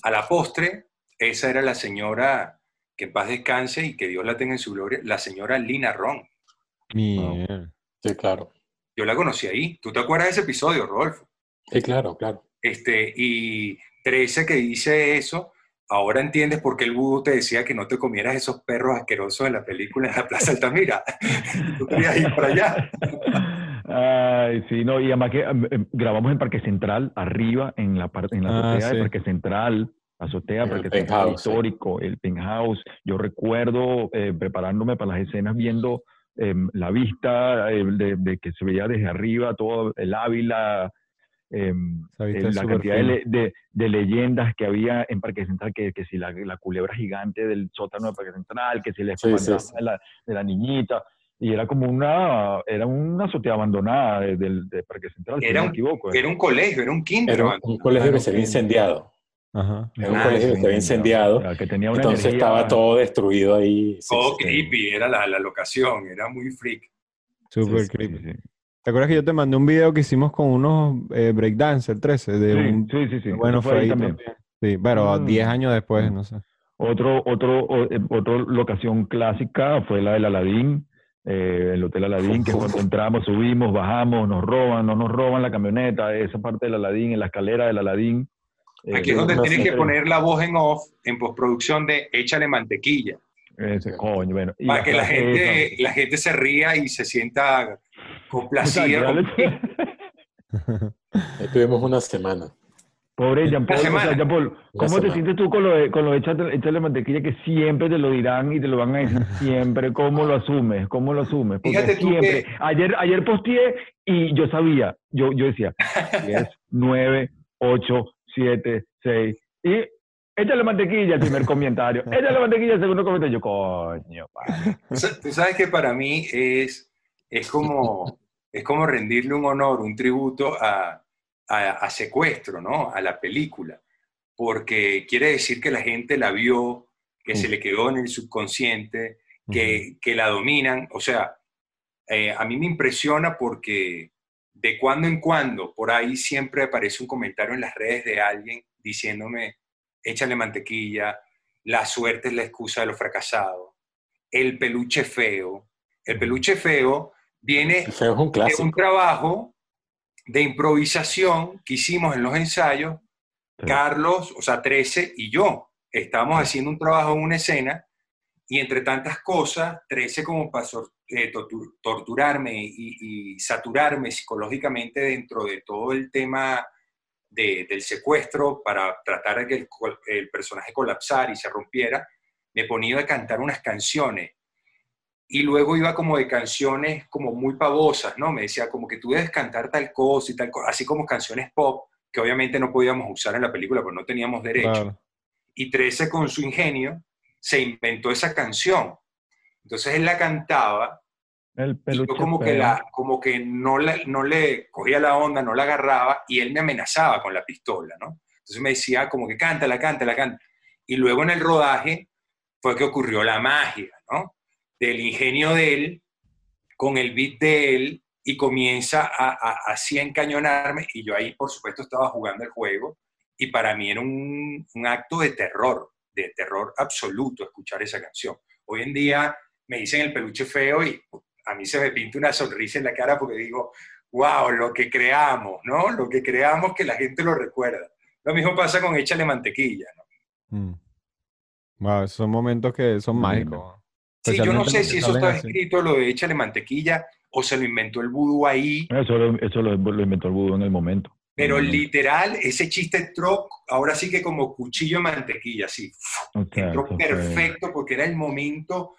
A la postre, esa era la señora, que en paz descanse y que Dios la tenga en su gloria, la señora Lina Ron. Mierda. Sí, claro. Yo la conocí ahí. ¿Tú te acuerdas de ese episodio, Rodolfo? Sí, claro, claro. Este, y Teresa que dice eso, ahora entiendes por qué el vudú te decía que no te comieras esos perros asquerosos en la película en la Plaza Altamira. Tú querías ir para allá. Ay, sí, no, y además que em, em, grabamos en Parque Central, arriba, en la parte, en la Ah, azotea sí. de Parque Central, azotea, el Parque Central penthouse, sí. histórico, el penthouse. Yo recuerdo eh, preparándome para las escenas viendo em, la vista eh, de, de que se veía desde arriba todo el Ávila, eh, es la cantidad de, leyendas que había en Parque Central, que, que si la, la culebra gigante del sótano de Parque Central, que si la Sí, sí, fantasma sí. De, la, de la niñita, y era como una, era una azotea abandonada de, del- de Parque Central, si Era no me un- equivoco. ¿eh? Era un colegio, era un kinder. Era un, colegio que se había incendiado. Ajá. Era un Ah, colegio que había incendiado. o sea, que tenía una Entonces energía- estaba todo destruido ahí. Todo sí, sí. creepy, era la, la locación, era muy freak. Súper Sí, sí, creepy. ¿Te acuerdas que yo te mandé un video que hicimos con unos eh, breakdancers, 13? De Sí, un... sí, sí, sí. Bueno, fue ahí también. también. Sí, pero Mm. 10 años después, Mm. no sé. Otro, otro, o- eh, otra locación clásica fue la del Aladín, eh, el Hotel Aladín, que cuando entramos, subimos, bajamos, nos roban, no nos roban la camioneta, esa parte del Aladín, en la escalera del Aladín. Eh, Aquí es donde tienes que poner la voz en off, en postproducción de échale mantequilla, Ese coño, bueno. y para que la gente, esa. la gente se ría y se sienta complacida. Exacto, con- dale. Ahí tuvimos una semana. Pobre Jean Paul, o sea, semana. Jean Paul, ¿cómo te sientes tú con lo de, con lo de échate, échale mantequilla que siempre te lo dirán y te lo van a decir siempre? ¿Cómo lo asumes? ¿Cómo lo asumes? Porque Fíjate tú siempre. que- Ayer, ayer posteé y yo sabía, yo, yo decía 10, 9, 8, 7, 6 y échale mantequilla el primer comentario, échale mantequilla el segundo comentario. Yo, coño, padre. Tú sabes que para mí es, es, como, es como rendirle un honor, un tributo a, a, a Secuestro, ¿no? A la película. Porque quiere decir que la gente la vio, que se le quedó en el subconsciente, que, que la dominan. O sea, eh, a mí me impresiona porque de cuando en cuando por ahí siempre aparece un comentario en las redes de alguien diciéndome, échale mantequilla, la suerte es la excusa de los fracasados, el peluche feo. El peluche feo viene es un de trabajo de improvisación que hicimos en los ensayos, Sí. Carlos, o sea, 13 y yo. Estábamos haciendo un trabajo en una escena y entre tantas cosas, 13 como para eh, tortu- torturarme y, y saturarme psicológicamente dentro de todo el tema del secuestro para tratar de que el, el personaje colapsara y se rompiera, me ponía a cantar unas canciones y luego iba como de canciones como muy pavosas, ¿no? Me decía como que tú debes cantar tal cosa y tal cosa, así como canciones pop que obviamente no podíamos usar en la película porque no teníamos derecho. Y Trece con su ingenio se inventó esa canción. Entonces él la cantaba El y yo como que, la, como que no, le, no le cogía la onda, no la agarraba y él me amenazaba con la pistola, ¿no? Entonces me decía como que cántala, cántala, cántala. Y luego en el rodaje fue que ocurrió la magia, ¿no? Del ingenio de él, con el beat de él, y comienza a, a- así a encañonarme, y yo ahí, por supuesto, estaba jugando el juego, y para mí era un, un acto de terror, de terror absoluto escuchar esa canción. Hoy en día me dicen el peluche feo y a mí se me pinta una sonrisa en la cara porque digo, wow, lo que creamos, ¿no? Lo que creamos que la gente lo recuerda. Lo mismo pasa con Échale Mantequilla, ¿no? Mm. Wow, esos son momentos que son mágicos. Sí, yo no sé si eso está así. escrito, lo de Échale Mantequilla, o se lo inventó el vudú ahí, Eso, lo, eso lo, lo inventó el vudú en el momento. pero literal, ese chiste entró ahora sí que como cuchillo de mantequilla, así, O sea, entró fue- perfecto porque era el momento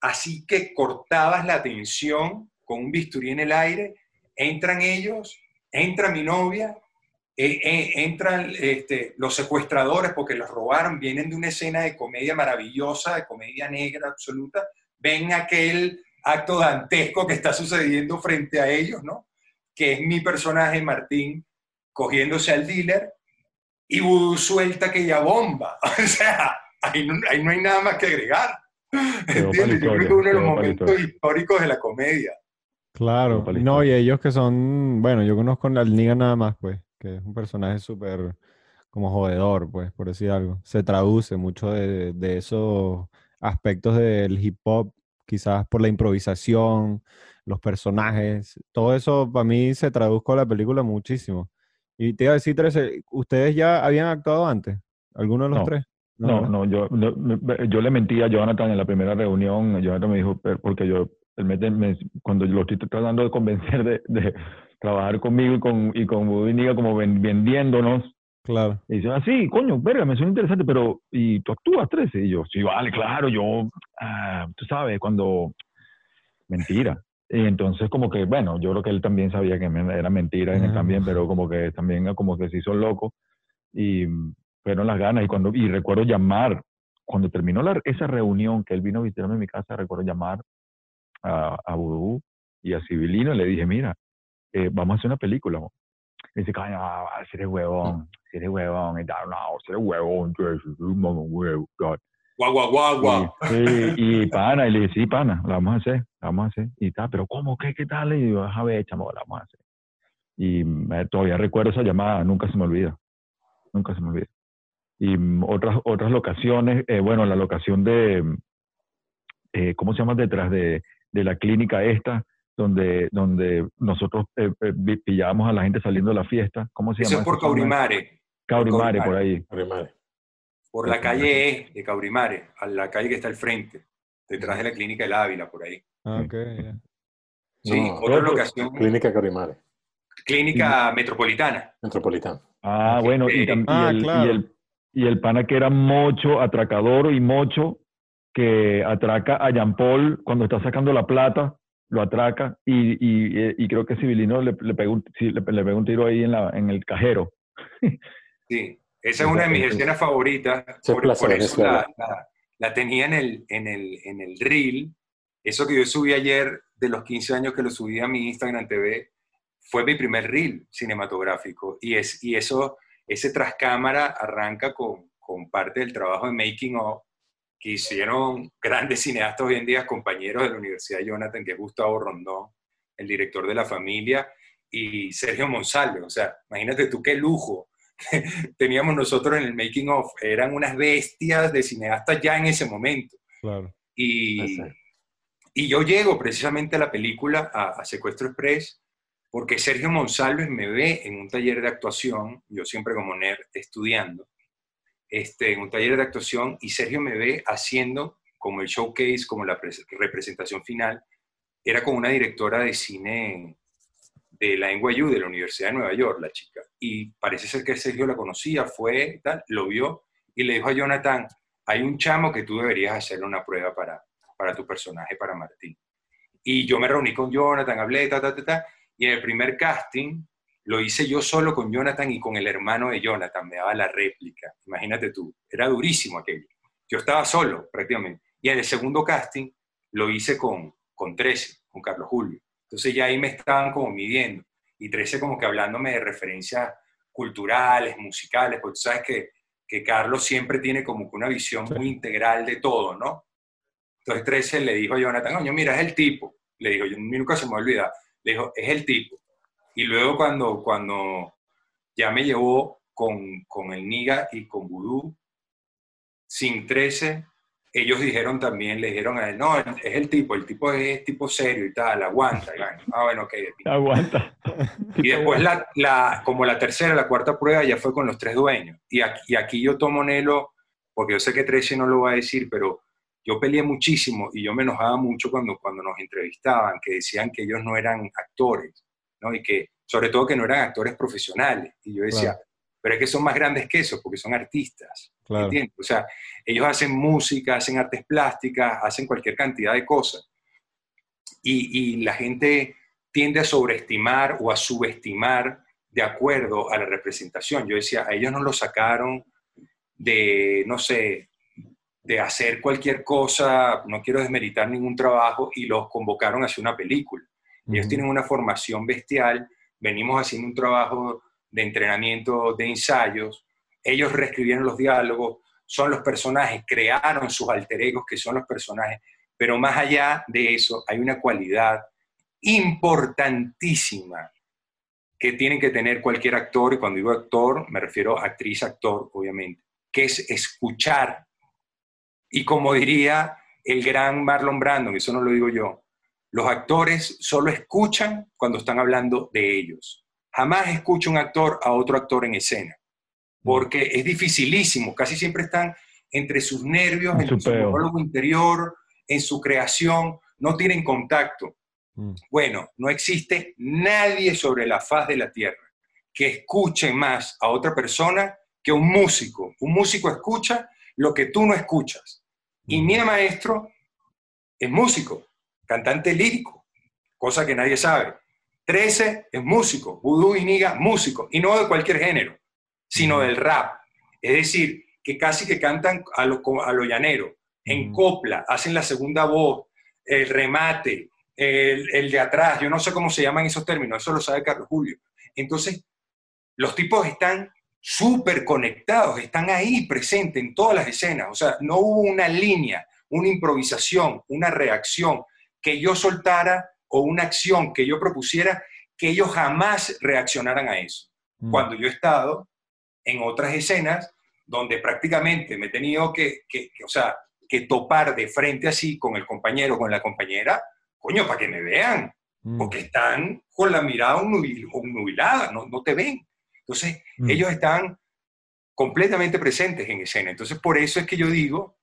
así que cortabas la tensión con un bisturí en el aire, entran ellos, entra mi novia, eh, eh, entran este, los secuestradores porque los robaron, vienen de una escena de comedia maravillosa, de comedia negra absoluta, ven aquel acto dantesco que está sucediendo frente a ellos, ¿no? Que es mi personaje Martín cogiéndose al dealer y Vudú suelta aquella bomba. O sea, ahí no, ahí no hay nada más que agregar. Yo creo que uno de los momentos historia. históricos de la comedia. Claro, no, y ellos que son, bueno, yo conozco al Niga nada más, pues, que es un personaje súper como jodedor, pues, por decir algo. Se traduce mucho de, de esos aspectos del hip hop, quizás por la improvisación, los personajes, todo eso para mí se tradujo a la película muchísimo. Y te iba a decir, ¿ustedes ya habían actuado antes? ¿Alguno de los No. tres? No, no, yo, yo le mentí a Jonathan en la primera reunión. Jonathan me dijo, "Pero- porque yo, él me, me- cuando lo estoy tratando de convencer de, de trabajar conmigo y con, y con Voodoo y Niga como ven- vendiéndonos, Claro. y dice, ah, sí, coño, verga, me suena interesante, pero, ¿y tú actúas 13? Y yo, sí, vale, claro, yo, ah, tú sabes, cuando, mentira. Y entonces como que, bueno, yo creo que él también sabía que era mentira, en él Ah. también, pero como que también como que se hizo loco y fueron las ganas y cuando, y recuerdo llamar, cuando terminó la- esa reunión que él vino a visitarme en mi casa, recuerdo llamar a, a Vudú y a Civilino y le dije, mira, eh, vamos a hacer una película. mo". Y dice, coño, ah, si eres huevón, si eres huevón, y tal, no, si eres huevón, tú eres un huevo, God". Guau, guau, guau, guau. Y, pana, y le dije, sí, pana, la vamos a hacer, la vamos a hacer. Y tal, pero ¿cómo? ¿Qué? ¿Qué tal? Y yo, a ver, chamo, la vamos a hacer. Y me- todavía recuerdo esa llamada, nunca se me olvida, nunca se me olvida. Y mm, otras, otras locaciones, eh, bueno, la locación de, mm, eh, ¿cómo se llama? Detrás de, de la clínica esta, donde, donde nosotros eh, eh, pillábamos a la gente saliendo de la fiesta. ¿Cómo se Eso llama? es por? Caurimare, Caurimare, Caurimare. por ahí. Primero. por la calle E de Caurimare, a la calle que está al frente, detrás de la clínica del Ávila, por ahí. Ah, Sí. ok, ya. Sí, No, otra locación, Clínica Carimare, clínica metropolitana. Metropolitano. Ah, bueno, y, Ah, el, y, el, y el pana que era mocho, atracador y mocho, que atraca a Jean Paul cuando está sacando la plata, lo atraca y, y, eh, y creo que Civilino le, le, pega un, le, le pega un tiro ahí en, la, en el cajero. Sí, esa es una de mis escenas favoritas. Por, por eso la, la- la tenía en el, en, el, en el reel. Eso que yo subí ayer de los 15 años que lo subí a mi Instagram TV fue mi primer reel cinematográfico. Y, es, y eso, ese tras cámara arranca con, con parte del trabajo de Making of que hicieron grandes cineastas hoy en día, compañeros de la Universidad de Jonathan, que es Gustavo Rondón, el director de La Familia, y Sergio Monsalve. O sea, imagínate tú qué lujo teníamos nosotros en el making of. Eran unas bestias de cineastas ya en ese momento. Claro. Y, y yo llego precisamente a la película, a, a Secuestro Express, porque Sergio Monsalves me ve en un taller de actuación, yo siempre como nerd estudiando, este, en un taller de actuación, y Sergio me ve haciendo como el showcase, como la pres- representación final, era con una directora de cine de la NYU, de la Universidad de Nueva York, la chica. y parece ser que Sergio la conocía, fue, lo vio y le dijo a Jonathan, hay un chamo que tú deberías hacerle una prueba para, para tu personaje, para Martín. Y yo me reuní con Jonathan, hablé, ta, ta, ta, ta, y en el primer casting lo hice yo solo con Jonathan y con el hermano de Jonathan, me daba la réplica, imagínate tú, era durísimo aquello. Yo estaba solo prácticamente. Y en el segundo casting lo hice con, con 13, con Carlos Julio. Entonces ya ahí me estaban como midiendo. Y 13 como que hablándome de referencias culturales, musicales, porque tú sabes que, que Carlos siempre tiene como que una visión muy integral de todo, ¿no? Entonces 13 le dijo a Jonathan, coño, mira, es el tipo. Le dijo, yo nunca se me olvida. Le dijo, es el tipo. Y luego cuando, cuando ya me llevó con, con el Niga y con Vudú, sin 13, ellos dijeron también, le dijeron a él, no, es el tipo, el tipo es tipo serio y tal, aguanta. ah, bueno, ok. Aguanta. Y después, la, la, como la tercera, la cuarta prueba ya fue con los tres dueños. Y aquí, y aquí yo tomo Nelo, porque yo sé que 13 no lo va a decir, pero yo peleé muchísimo y yo me enojaba mucho cuando, cuando nos entrevistaban, que decían que ellos no eran actores, ¿no? Y que, sobre todo, que no eran actores profesionales. Y yo decía, pero es que son más grandes que eso, porque son artistas. ¿entiendes? O sea, ellos hacen música, hacen artes plásticas, hacen cualquier cantidad de cosas. Y, y la gente tiende a sobreestimar o a subestimar de acuerdo a la representación. Yo decía, a ellos no lo sacaron de, no sé, de hacer cualquier cosa, no quiero desmeritar ningún trabajo, y los convocaron a hacer una película. Ellos tienen una formación bestial, venimos haciendo un trabajo de entrenamiento, de ensayos, ellos reescribieron los diálogos, son los personajes, crearon sus alter egos que son los personajes, pero más allá de eso hay una cualidad importantísima que tiene que tener cualquier actor, y cuando digo actor me refiero a actriz, actor, obviamente, que es escuchar. Y como diría el gran Marlon Brando, eso no lo digo yo, los actores solo escuchan cuando están hablando de ellos. Jamás escucha un actor a otro actor en escena, porque es dificilísimo, casi siempre están entre sus nervios, en, su monólogo interior, en su creación, no tienen contacto. Mm. Bueno, no existe nadie sobre la faz de la tierra que escuche más a otra persona que un músico. Un músico escucha lo que tú no escuchas. Y mm. mi maestro es músico cantante lírico, cosa que nadie sabe. 13 es músico, Vudú y Niga, músico, y no de cualquier género, sino del rap. Es decir, que casi que cantan a lo, a lo llanero, en copla, hacen la segunda voz, el remate, el, el, de atrás, yo no sé cómo se llaman esos términos, eso lo sabe Carlos Julio. Entonces, los tipos están súper conectados, están ahí presentes en todas las escenas, o sea, no hubo una línea, una improvisación, una reacción, que yo soltara o una acción que yo propusiera, que ellos jamás reaccionaran a eso. Mm. Cuando yo he estado en otras escenas donde prácticamente me he tenido que, o sea, que topar de frente así con el compañero, con la compañera, coño, para que me vean, mm. porque están con la mirada nubilada, no, no te ven. Entonces, mm. ellos están completamente presentes en escena. Entonces, por eso es que yo digo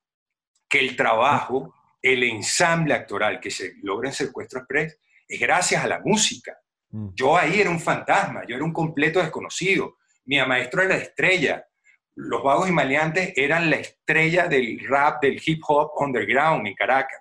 que el trabajo el ensamble actoral que se logra en Secuestro Express es gracias a la música. Mm. Yo ahí era un fantasma, yo era un completo desconocido. Mi maestro era la estrella. Los Vagos y Maleantes eran la estrella del rap, del hip hop underground en Caracas.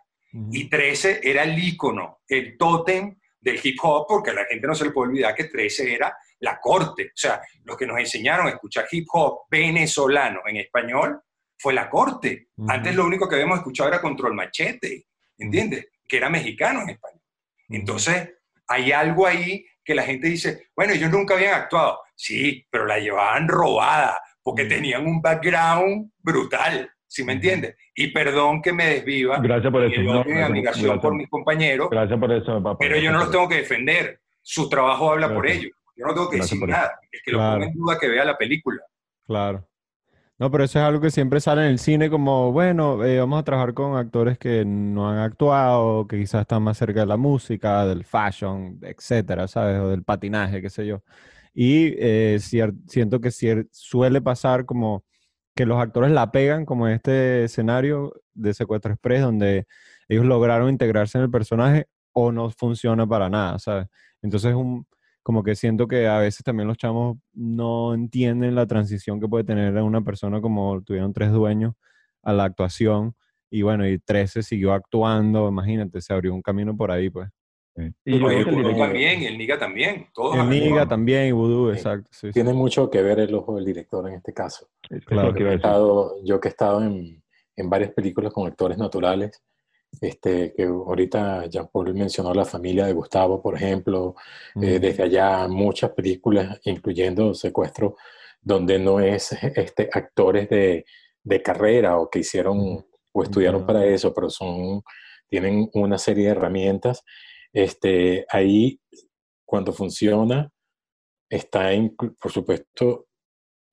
Y 13 era el ícono, el tótem del hip hop, porque a la gente no se le puede olvidar que 13 era la corte. O sea, los que nos enseñaron a escuchar hip hop venezolano en español fue la corte. Antes lo único que habíamos escuchado era Control Machete, ¿entiendes? Que era mexicano en español. Entonces, hay algo ahí que la gente dice, bueno, ellos nunca habían actuado. Sí, pero la llevaban robada porque tenían un background brutal, ¿sí me entiendes? Y perdón que me desviva. Gracias por eso. No, admiración por mis compañeros. Gracias por eso, papá. Pero yo no los tengo que defender. Su trabajo habla por ellos. Yo no tengo que decir nada. Es que lo pongo en duda que vea la película. Claro. No, pero eso es algo que siempre sale en el cine como, bueno, eh, vamos a trabajar con actores que no han actuado, que quizás están más cerca de la música, del fashion, etcétera, ¿sabes? O del patinaje, qué sé yo. Y eh, siento que suele pasar como que los actores la pegan, como en este escenario de Secuestro Express, donde ellos lograron integrarse en el personaje o no funciona para nada, ¿sabes? Entonces un, como que siento que a veces también los chamos no entienden la transición que puede tener una persona como tuvieron tres dueños a la actuación. Y bueno, y 13 siguió actuando, imagínate, se abrió un camino por ahí, pues. Y yo el Niga también, el Niga también. Todos el Niga también, y Voodoo, exacto. Tiene mucho que ver el ojo del director en este caso. Claro, que he estado, yo que he estado en, en, varias películas con actores naturales, este, que ahorita Jean Paul mencionó la familia de Gustavo, por ejemplo, eh, desde allá muchas películas, incluyendo Secuestro, donde no es este, actores de, de carrera o que hicieron o estudiaron para eso, pero son, tienen una serie de herramientas. Este, ahí, cuando funciona, está, en, por supuesto,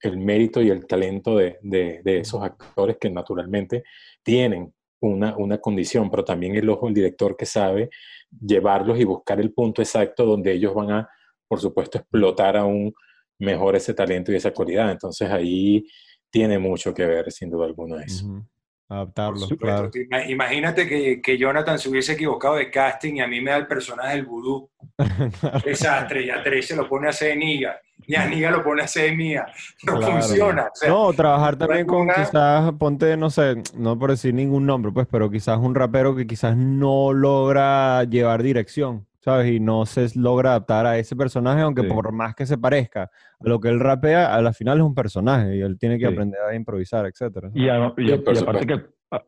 el mérito y el talento de, de, esos actores que naturalmente tienen una, una, condición, pero también el ojo del director que sabe llevarlos y buscar el punto exacto donde ellos van a, por supuesto, explotar aún mejor ese talento y esa cualidad. Entonces ahí tiene mucho que ver, sin duda alguna, eso. Adaptarlo, claro. Imagínate que, que, Jonathan se hubiese equivocado de casting y a mí me da el personaje del vudú. Desastre, y a Teresa lo pone a hacer Niga, y a Niga lo pone a hacer Mía. No funciona. no, trabajar también con quizás, ponte, no sé, no por decir ningún nombre, pues, pero quizás un rapero que quizás no logra llevar dirección. ¿Sabes? Y no se logra adaptar a ese personaje, aunque por más que se parezca a lo que él rapea, a la final es un personaje y él tiene que aprender a improvisar, etc. Y, aparte, que,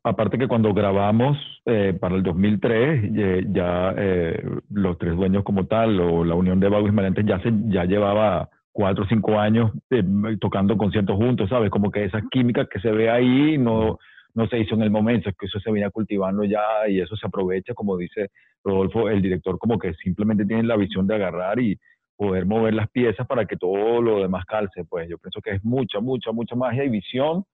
aparte que cuando grabamos eh, para el 2003, ya eh, los tres dueños como tal, o la unión de Vagos y ya, se, ya llevaba cuatro o cinco años eh, tocando conciertos juntos, ¿sabes? Como que esa química que se ve ahí no no se hizo en el momento, es que eso se venía cultivando ya y eso se aprovecha, como dice Rodolfo, el director como que simplemente tiene la visión de agarrar y poder mover las piezas para que todo lo demás calce, pues. Yo pienso que es mucha, mucha, mucha magia y visión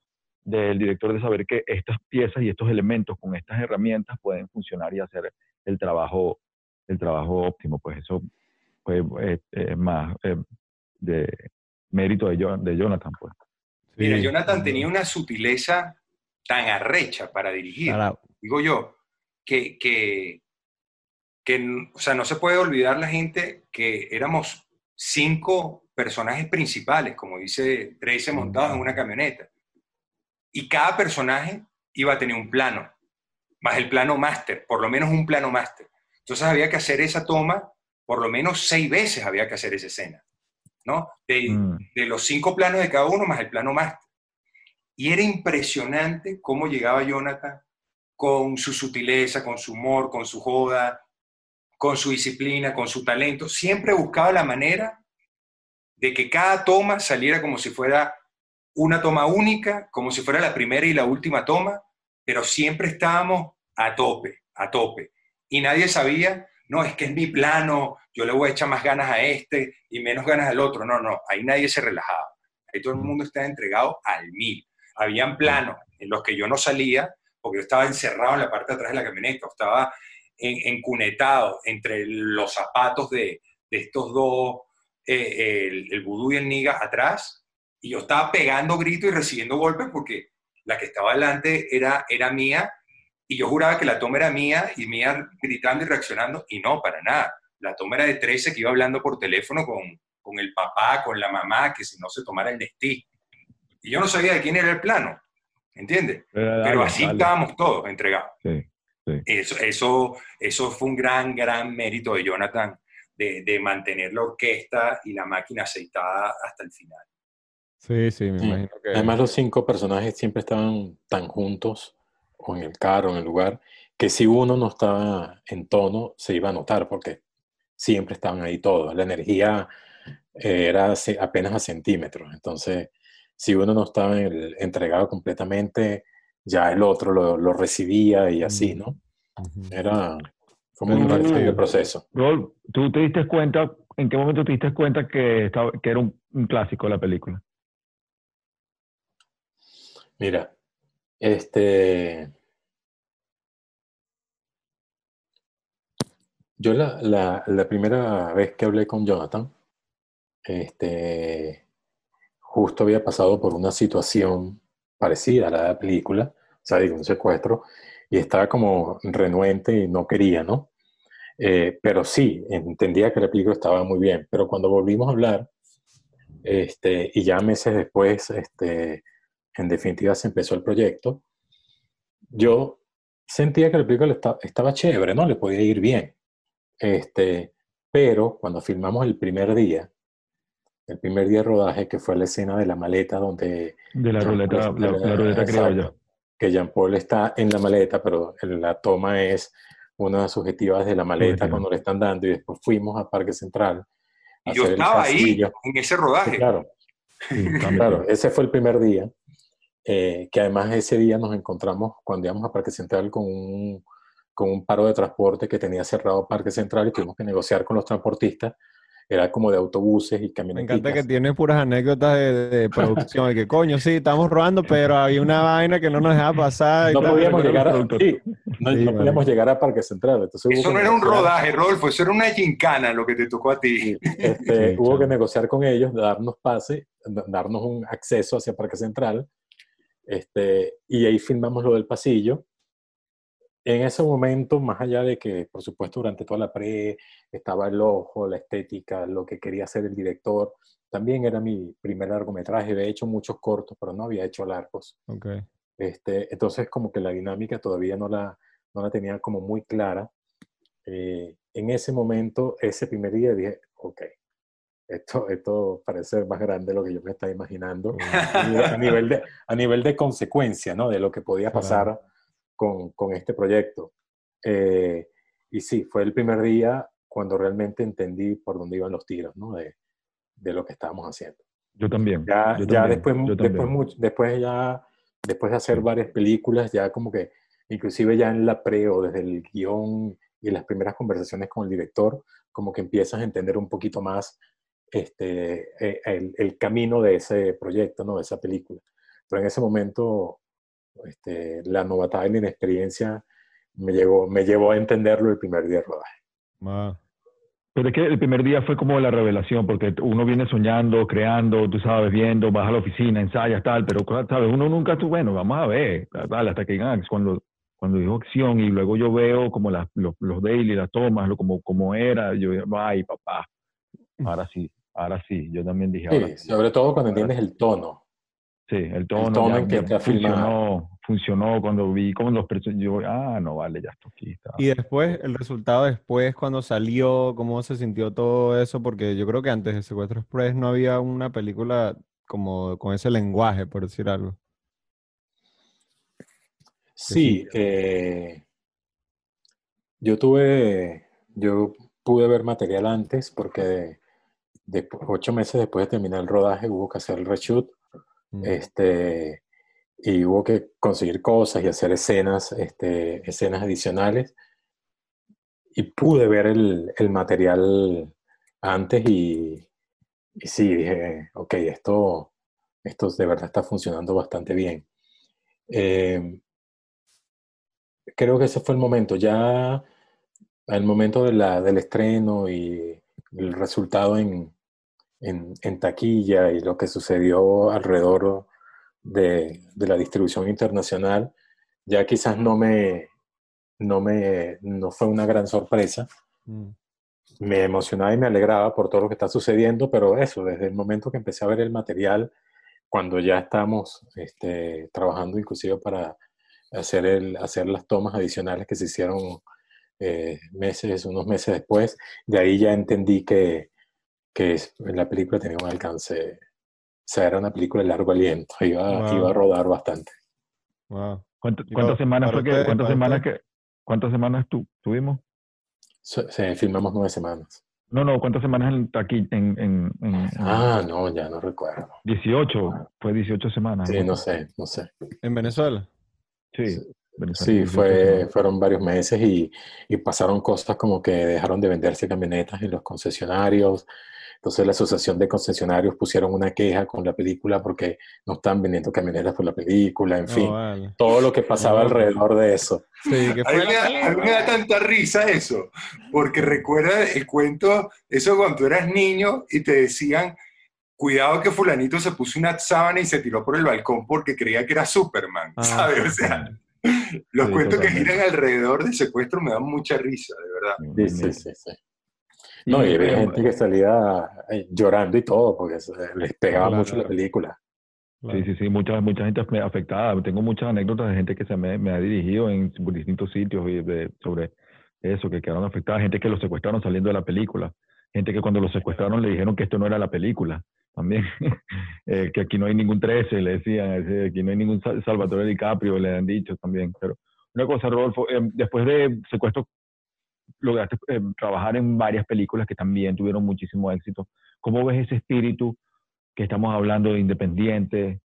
del director de saber que estas piezas y estos elementos con estas herramientas pueden funcionar y hacer el trabajo, el trabajo óptimo, pues. Eso fue eh, más eh, de mérito de, de Jonathan, pues. Mira, Jonathan tenía una sutileza tan arrecha para dirigir, digo yo, que, que, que, o sea, no se puede olvidar la gente que éramos cinco personajes principales, como dice Trace, montados en una camioneta. Y cada personaje iba a tener un plano, más el plano máster, por lo menos un plano máster. Entonces había que hacer esa toma, por lo menos seis veces había que hacer esa escena, ¿no? De, mm. de los cinco planos de cada uno más el plano máster. Y era impresionante cómo llegaba Jonathan con su sutileza, con su humor, con su joda, con su disciplina, con su talento. Siempre buscaba la manera de que cada toma saliera como si fuera una toma única, como si fuera la primera y la última toma, pero siempre estábamos a tope, a tope. Y nadie sabía, no, es que es mi plano, yo le voy a echar más ganas a este y menos ganas al otro. No, no, ahí nadie se relajaba. Ahí todo el mundo estaba entregado al mil habían planos en los que yo no salía, porque yo estaba encerrado en la parte de atrás de la camioneta, estaba encunetado entre los zapatos de, estos dos, eh, el, el vudú y el niga atrás, y yo estaba pegando gritos y recibiendo golpes porque la que estaba delante era, era mía, y yo juraba que la toma era mía, y mía gritando y reaccionando, y no, para nada. La toma era de 13 que iba hablando por teléfono con, con el papá, con la mamá, que si no se tomara el Nestí. Y yo no sabía de quién era el plano, ¿entiendes? Pero así estábamos todos entregados. Eso, eso, eso fue un gran, gran mérito de Jonathan, de, de, mantener la orquesta y la máquina aceitada hasta el final. Sí, sí, me imagino que... Además los cinco personajes siempre estaban tan juntos, o en el carro, en el lugar, que si uno no estaba en tono, se iba a notar, porque siempre estaban ahí todos. La energía eh, era apenas a centímetros. Entonces, si uno no estaba entregado completamente, ya el otro lo, recibía y así, ¿no? Era como un proceso. Rol, ¿tú te diste cuenta, en qué momento te diste cuenta que, estaba, que era un, un clásico la película? Mira, este... Yo la, la, la, primera vez que hablé con Jonathan, este, justo había pasado por una situación parecida a la de la película, o sea, digo, un secuestro, y estaba como renuente y no quería, ¿no? Eh, pero sí, entendía que la película estaba muy bien. Pero cuando volvimos a hablar, este, y ya meses después, este, en definitiva se empezó el proyecto, yo sentía que la película estaba chévere, ¿no? Le podía ir bien. Este, pero cuando filmamos el primer día, el primer día de rodaje, que fue la escena de la maleta donde... De la ruleta, la, ruleta criolla. Que Jean Paul está en la maleta, pero la toma es una de las subjetivas de la maleta cuando le están dando y después fuimos a Parque Central. Y yo estaba ahí, en ese rodaje. claro, claro, ese fue el primer día. Eh, que además ese día nos encontramos cuando íbamos a Parque Central con un, con un paro de transporte que tenía cerrado Parque Central y tuvimos que negociar con los transportistas. Era como de autobuses y camionetas. Me encanta que tiene puras anécdotas de, producción, de que coño, sí, estamos robando, pero había una vaina que no nos dejaba pasar. no podíamos llegar a, sí, no, podíamos llegar a Parque Central. Entonces eso no era un rodaje, Rodolfo, eso era una gincana lo que te tocó a ti. Este, hubo que negociar con ellos, darnos pase, darnos un acceso hacia Parque Central este, y ahí filmamos lo del pasillo. En ese momento, más allá de que, por supuesto, durante toda la pre estaba el ojo, la estética, lo que quería hacer el director, también era mi primer largometraje. Había hecho muchos cortos, pero no había hecho largos. Okay. Este, entonces, como que la dinámica todavía no la, no la tenía como muy clara. Eh, en ese momento, ese primer día, dije, ok, esto, esto parece más grande de lo que yo me estaba imaginando a nivel de, a nivel de consecuencia, ¿no? De lo que podía pasar con, con este proyecto. Eh, y sí, fue el primer día cuando realmente entendí por dónde iban los tiros, ¿no? De, de lo que estábamos haciendo. Yo también. Ya, ya después, después, después, ya, después de hacer varias películas, ya como que, inclusive ya en la pre o desde el guion y las primeras conversaciones con el director, como que empiezas a entender un poquito más este, eh, el, el, camino de ese proyecto, ¿no? de esa película. Pero en ese momento, este, la novatada y la inexperiencia me, llevó, me llevó a entenderlo el primer día de rodaje. Pero es que el primer día fue como la revelación, porque uno viene soñando, creando, tú sabes, viendo, vas a la oficina, ensayas, tal, pero, ¿sabes? Uno nunca, estuvo, bueno, vamos a ver, tal, hasta que digan, cuando, cuando dijo acción y luego yo veo como las, los, los daily, las tomas, lo, como, como era, yo, ay, papá, ahora sí, ahora sí, yo también dije sí, Sobre todo cuando entiendes el tono. Sí, el tono, el tono en que funcionó, funcionó cuando vi como los personajes, yo, ah, no, vale, ya estoy aquí. Y después, el resultado después, cuando salió, cómo se sintió todo eso, porque yo creo que antes de Secuestro Express no había una película como con ese lenguaje, por decir algo. Sí, eh, yo tuve, yo pude ver material antes porque ocho meses después de terminar el rodaje hubo que hacer el reshoot este, y hubo que conseguir cosas y hacer escenas, este, escenas adicionales. Y pude ver el, material antes y, y, sí, dije, ok, esto, esto de verdad está funcionando bastante bien. Eh, creo que ese fue el momento, ya el momento del estreno y el resultado en, en, taquilla y lo que sucedió alrededor de, la distribución internacional, ya quizás no me, no me, no fue una gran sorpresa. Mm. Me emocionaba y me alegraba por todo lo que está sucediendo, pero eso, desde el momento que empecé a ver el material, cuando ya estamos este, trabajando inclusive para hacer, el, hacer las tomas adicionales que se hicieron eh, meses, unos meses después, de ahí ya entendí que, que la película tenía un alcance, o sea, era una película de largo aliento, iba, iba a rodar bastante. ¿Cuántas semanas fue que, cuántas semanas que, cuántas semanas tu, tuvimos? Se, filmamos nueve semanas. No, no, ¿cuántas semanas aquí en, en, Ah, no, ya no recuerdo. 18, fue 18 semanas. Sí, no sé, no sé. ¿En Venezuela? Sí. Sí, fue, fueron varios meses y, y, pasaron cosas como que dejaron de venderse camionetas en los concesionarios, entonces la Asociación de Concesionarios pusieron una queja con la película porque no están vendiendo camionetas por la película, en fin, todo lo que pasaba alrededor de eso. Sí, que fue a, mí me da, tanta risa eso, porque recuerda el cuento, eso cuando tú eras niño y te decían, cuidado que fulanito se puso una sábana y se tiró por el balcón porque creía que era Superman, ah, ¿sabes? O sea, Los Sí, cuentos que giran alrededor del secuestro me dan mucha risa, de verdad. Sí, sí, sí, sí. No, y había eh, gente que salía eh, llorando y todo, porque se- les pegaba Claro. mucho la película. Sí, sí, sí, mucha, mucha gente afectada. Tengo muchas anécdotas de gente que se me, me ha dirigido en distintos sitios y de- sobre eso, que quedaron afectadas. Gente que los secuestraron saliendo de la película. Gente que cuando los secuestraron le dijeron que esto no era la película. También, Eh, que aquí no hay ningún 13, le decían, eh, aquí no hay ningún Sal- Salvatore DiCaprio, le han dicho también. Pero una cosa, Rodolfo, eh, después de secuestro, lograste eh, trabajar en varias películas que también tuvieron muchísimo éxito. ¿Cómo ves ese espíritu que estamos hablando de independiente?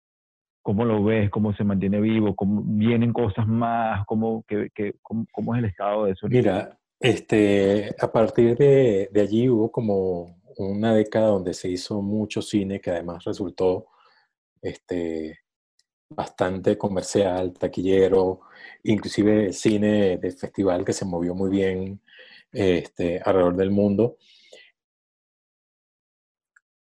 ¿Cómo lo ves? ¿Cómo se mantiene vivo? ¿Cómo vienen cosas más? ¿Cómo, que, que- cómo, cómo es el estado de eso? Mira, este, a partir de, de allí hubo como una década donde se hizo mucho cine que además resultó este, bastante comercial, taquillero, inclusive cine de festival que se movió muy bien este, alrededor del mundo.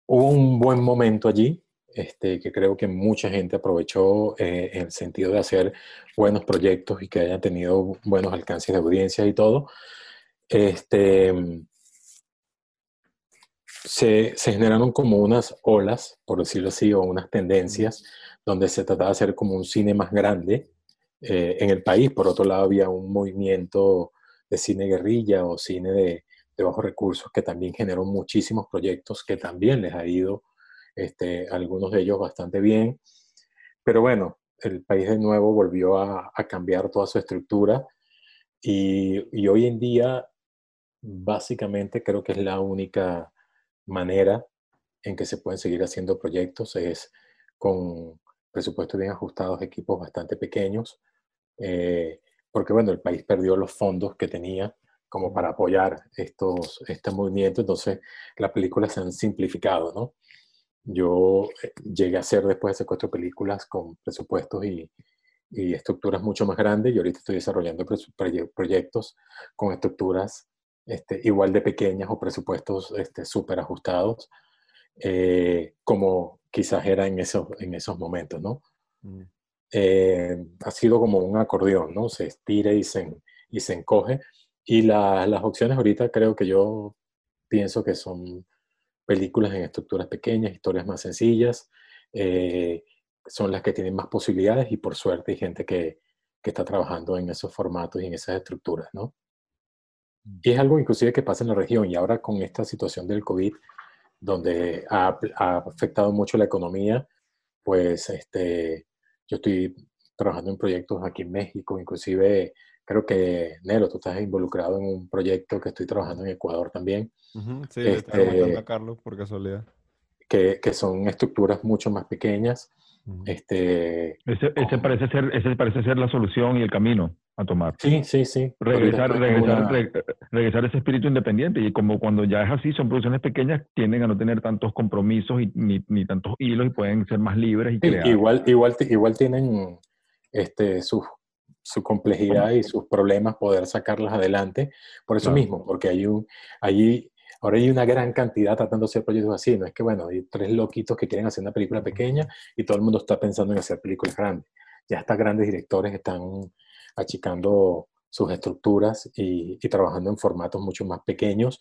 Hubo un buen momento allí, este, que creo que mucha gente aprovechó eh, en el sentido de hacer buenos proyectos y que hayan tenido buenos alcances de audiencia y todo. Este, se, se generaron como unas olas, por decirlo así, o unas tendencias, donde se trataba de hacer como un cine más grande eh, en el país. Por otro lado, había un movimiento de cine guerrilla o cine de, de bajos recursos que también generó muchísimos proyectos que también les ha ido, este, algunos de ellos bastante bien. Pero bueno, el país de nuevo volvió a, a cambiar toda su estructura y, y hoy en día básicamente creo que es la única manera en que se pueden seguir haciendo proyectos es con presupuestos bien ajustados, equipos bastante pequeños, eh, porque bueno, el país perdió los fondos que tenía como para apoyar estos, este movimiento, entonces las películas se han simplificado, ¿no? Yo eh, llegué a hacer después de secuestro películas con presupuestos y, y estructuras mucho más grandes y ahorita estoy desarrollando proyectos con estructuras este, igual de pequeñas o presupuestos este, súper ajustados, eh, como quizás era en esos, en esos momentos, ¿no? Mm. Eh, ha sido como un acordeón, ¿no? Se estira y se, y se encoge. Y la- las opciones ahorita creo que yo pienso que son películas en estructuras pequeñas, historias más sencillas, eh, son las que tienen más posibilidades y por suerte hay gente que, que está trabajando en esos formatos y en esas estructuras, ¿no? Y es algo inclusive que pasa en la región y ahora con esta situación del COVID, donde ha, ha afectado mucho la economía, pues este, yo estoy trabajando en proyectos aquí en México, inclusive creo que, Nero, tú estás involucrado en un proyecto que estoy trabajando en Ecuador también, Ujú, Sí, le estaba Este- a Carlos por casualidad. que, que son estructuras mucho más pequeñas. Este, Ese, ese, parece ser, ese parece ser la solución y el camino a tomar. sí, sí, sí. Regresar, regresar, re- regresar ese espíritu independiente. Y como cuando ya es así, son producciones pequeñas, tienden a no tener tantos compromisos y, ni, ni tantos hilos y pueden ser más libres y crear. igual, igual, igual tienen este, su, su complejidad y sus problemas poder sacarlas adelante. Por eso Claro. mismo, porque hay un, allí, ahora hay una gran cantidad tratando de hacer proyectos así. No es que, bueno, hay tres loquitos que quieren hacer una película pequeña y todo el mundo está pensando en hacer películas grandes. Ya estas grandes directores están achicando sus estructuras y, y trabajando en formatos mucho más pequeños